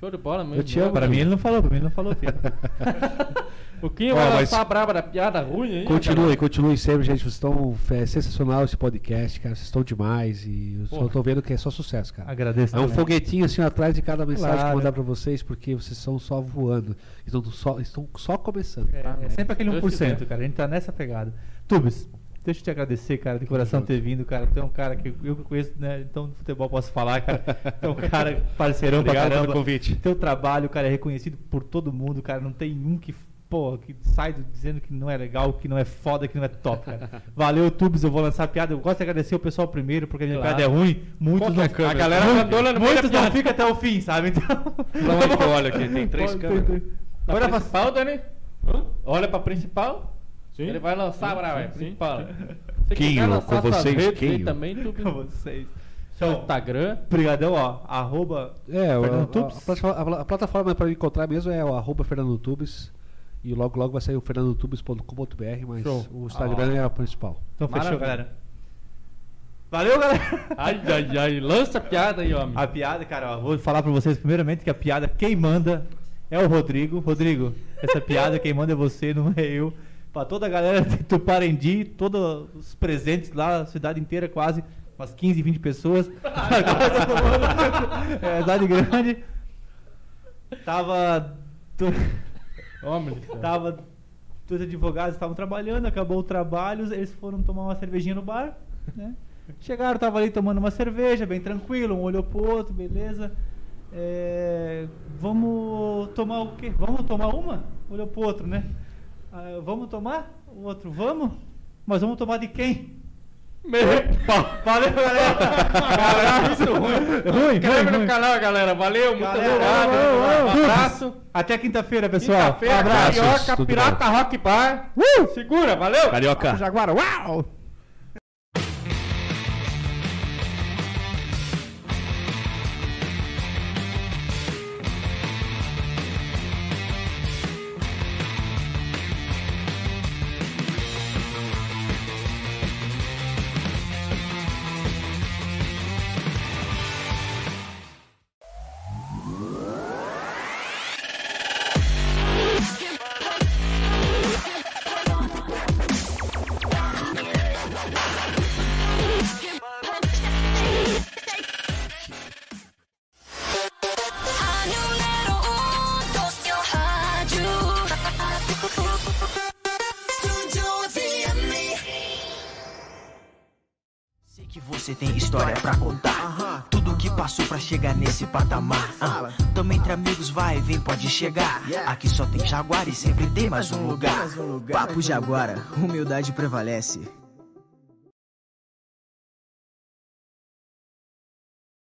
Show de bola mesmo. Eu te amo, Pra mim ele não falou, pra mim ele não falou, filho. <laughs> O Kim Ó, vai mas- lançar a braba da piada ruim aí. Continue, continue sempre, gente. Vocês estão. É sensacional esse podcast, cara. Vocês estão demais. E eu só Porra. tô vendo que é só sucesso, cara. Agradeço. É um também. foguetinho assim atrás de cada mensagem que eu Claro. mandar pra vocês, porque vocês estão só voando. Estão só, estão só começando. É, é sempre aquele Deus 1%, quiser. cara. A gente tá nessa pegada. Tubes, deixa eu te agradecer, cara, de coração ter vindo, cara. Tu é um cara que eu conheço, né? Então, no futebol posso falar, cara. Tu é um <laughs> cara parceirão pra caramba. pelo convite. Teu trabalho, cara, é reconhecido por todo mundo, cara. Não tem um que, pô, que sai do- dizendo que não é legal, que não é foda, que não é top, cara. <laughs> Valeu, Tubes. Eu vou lançar a piada. Eu gosto de agradecer o pessoal primeiro, porque a minha Claro. piada é ruim. Muitos Qual não. é a câmera? A galera abandona no meio muitos não ficam até o fim, sabe? Então. <laughs> Que eu olho aqui? Tem três câmeras. Olha pra principal, Dani. Olha pra principal. Sim. Ele vai lançar, sim, sim, principal. <laughs> Se lançar com vocês, ó? também, tu, Com vocês. Instagram. Obrigadão, ó. Arroba. É, o- Fernando a, Tubes? a plataforma- a plataforma para encontrar mesmo é o arroba Fernando Tubes. E logo logo vai sair o fernandotubes.com.br, mas Show. o Instagram é a principal. Então fechou, galera. Valeu, galera. Ai, ai, ai. Lança a piada aí, homem. A piada, cara, ó, vou falar pra vocês primeiramente que a piada, quem manda é o Rodrigo. Rodrigo, essa piada quem manda é você, não é eu. Pra toda a galera de Tuparendi, todos os presentes lá, a cidade inteira quase, umas 15, 20 pessoas. <laughs> É, cidade grande. Tava. tu- Homem. Tava. Dois advogados estavam trabalhando, acabou o trabalho, eles foram tomar uma cervejinha no bar, né? Chegaram, tava ali tomando uma cerveja, bem tranquilo, um olhou pro outro, beleza. É, vamos tomar o quê? Vamos tomar uma? Olhou pro outro, né? Ah, vamos tomar? O outro, vamos? Mas vamos tomar de quem? Meu. Valeu, galera! Caralho, muito ruim. ruim, Inscreve no canal, galera. Valeu, muito Galera, obrigado. valeu, valeu. Um abraço. Até quinta-feira, pessoal. Quinta-feira, Carioca, tudo Pirata Rock Bar. Segura, valeu. Carioca. Jaguara, uau! Nesse patamar. Ah, Tamo entre amigos, vai, vem, pode chegar. Aqui só tem Jaguar e sempre tem mais um lugar. Papo Jaguara, humildade prevalece.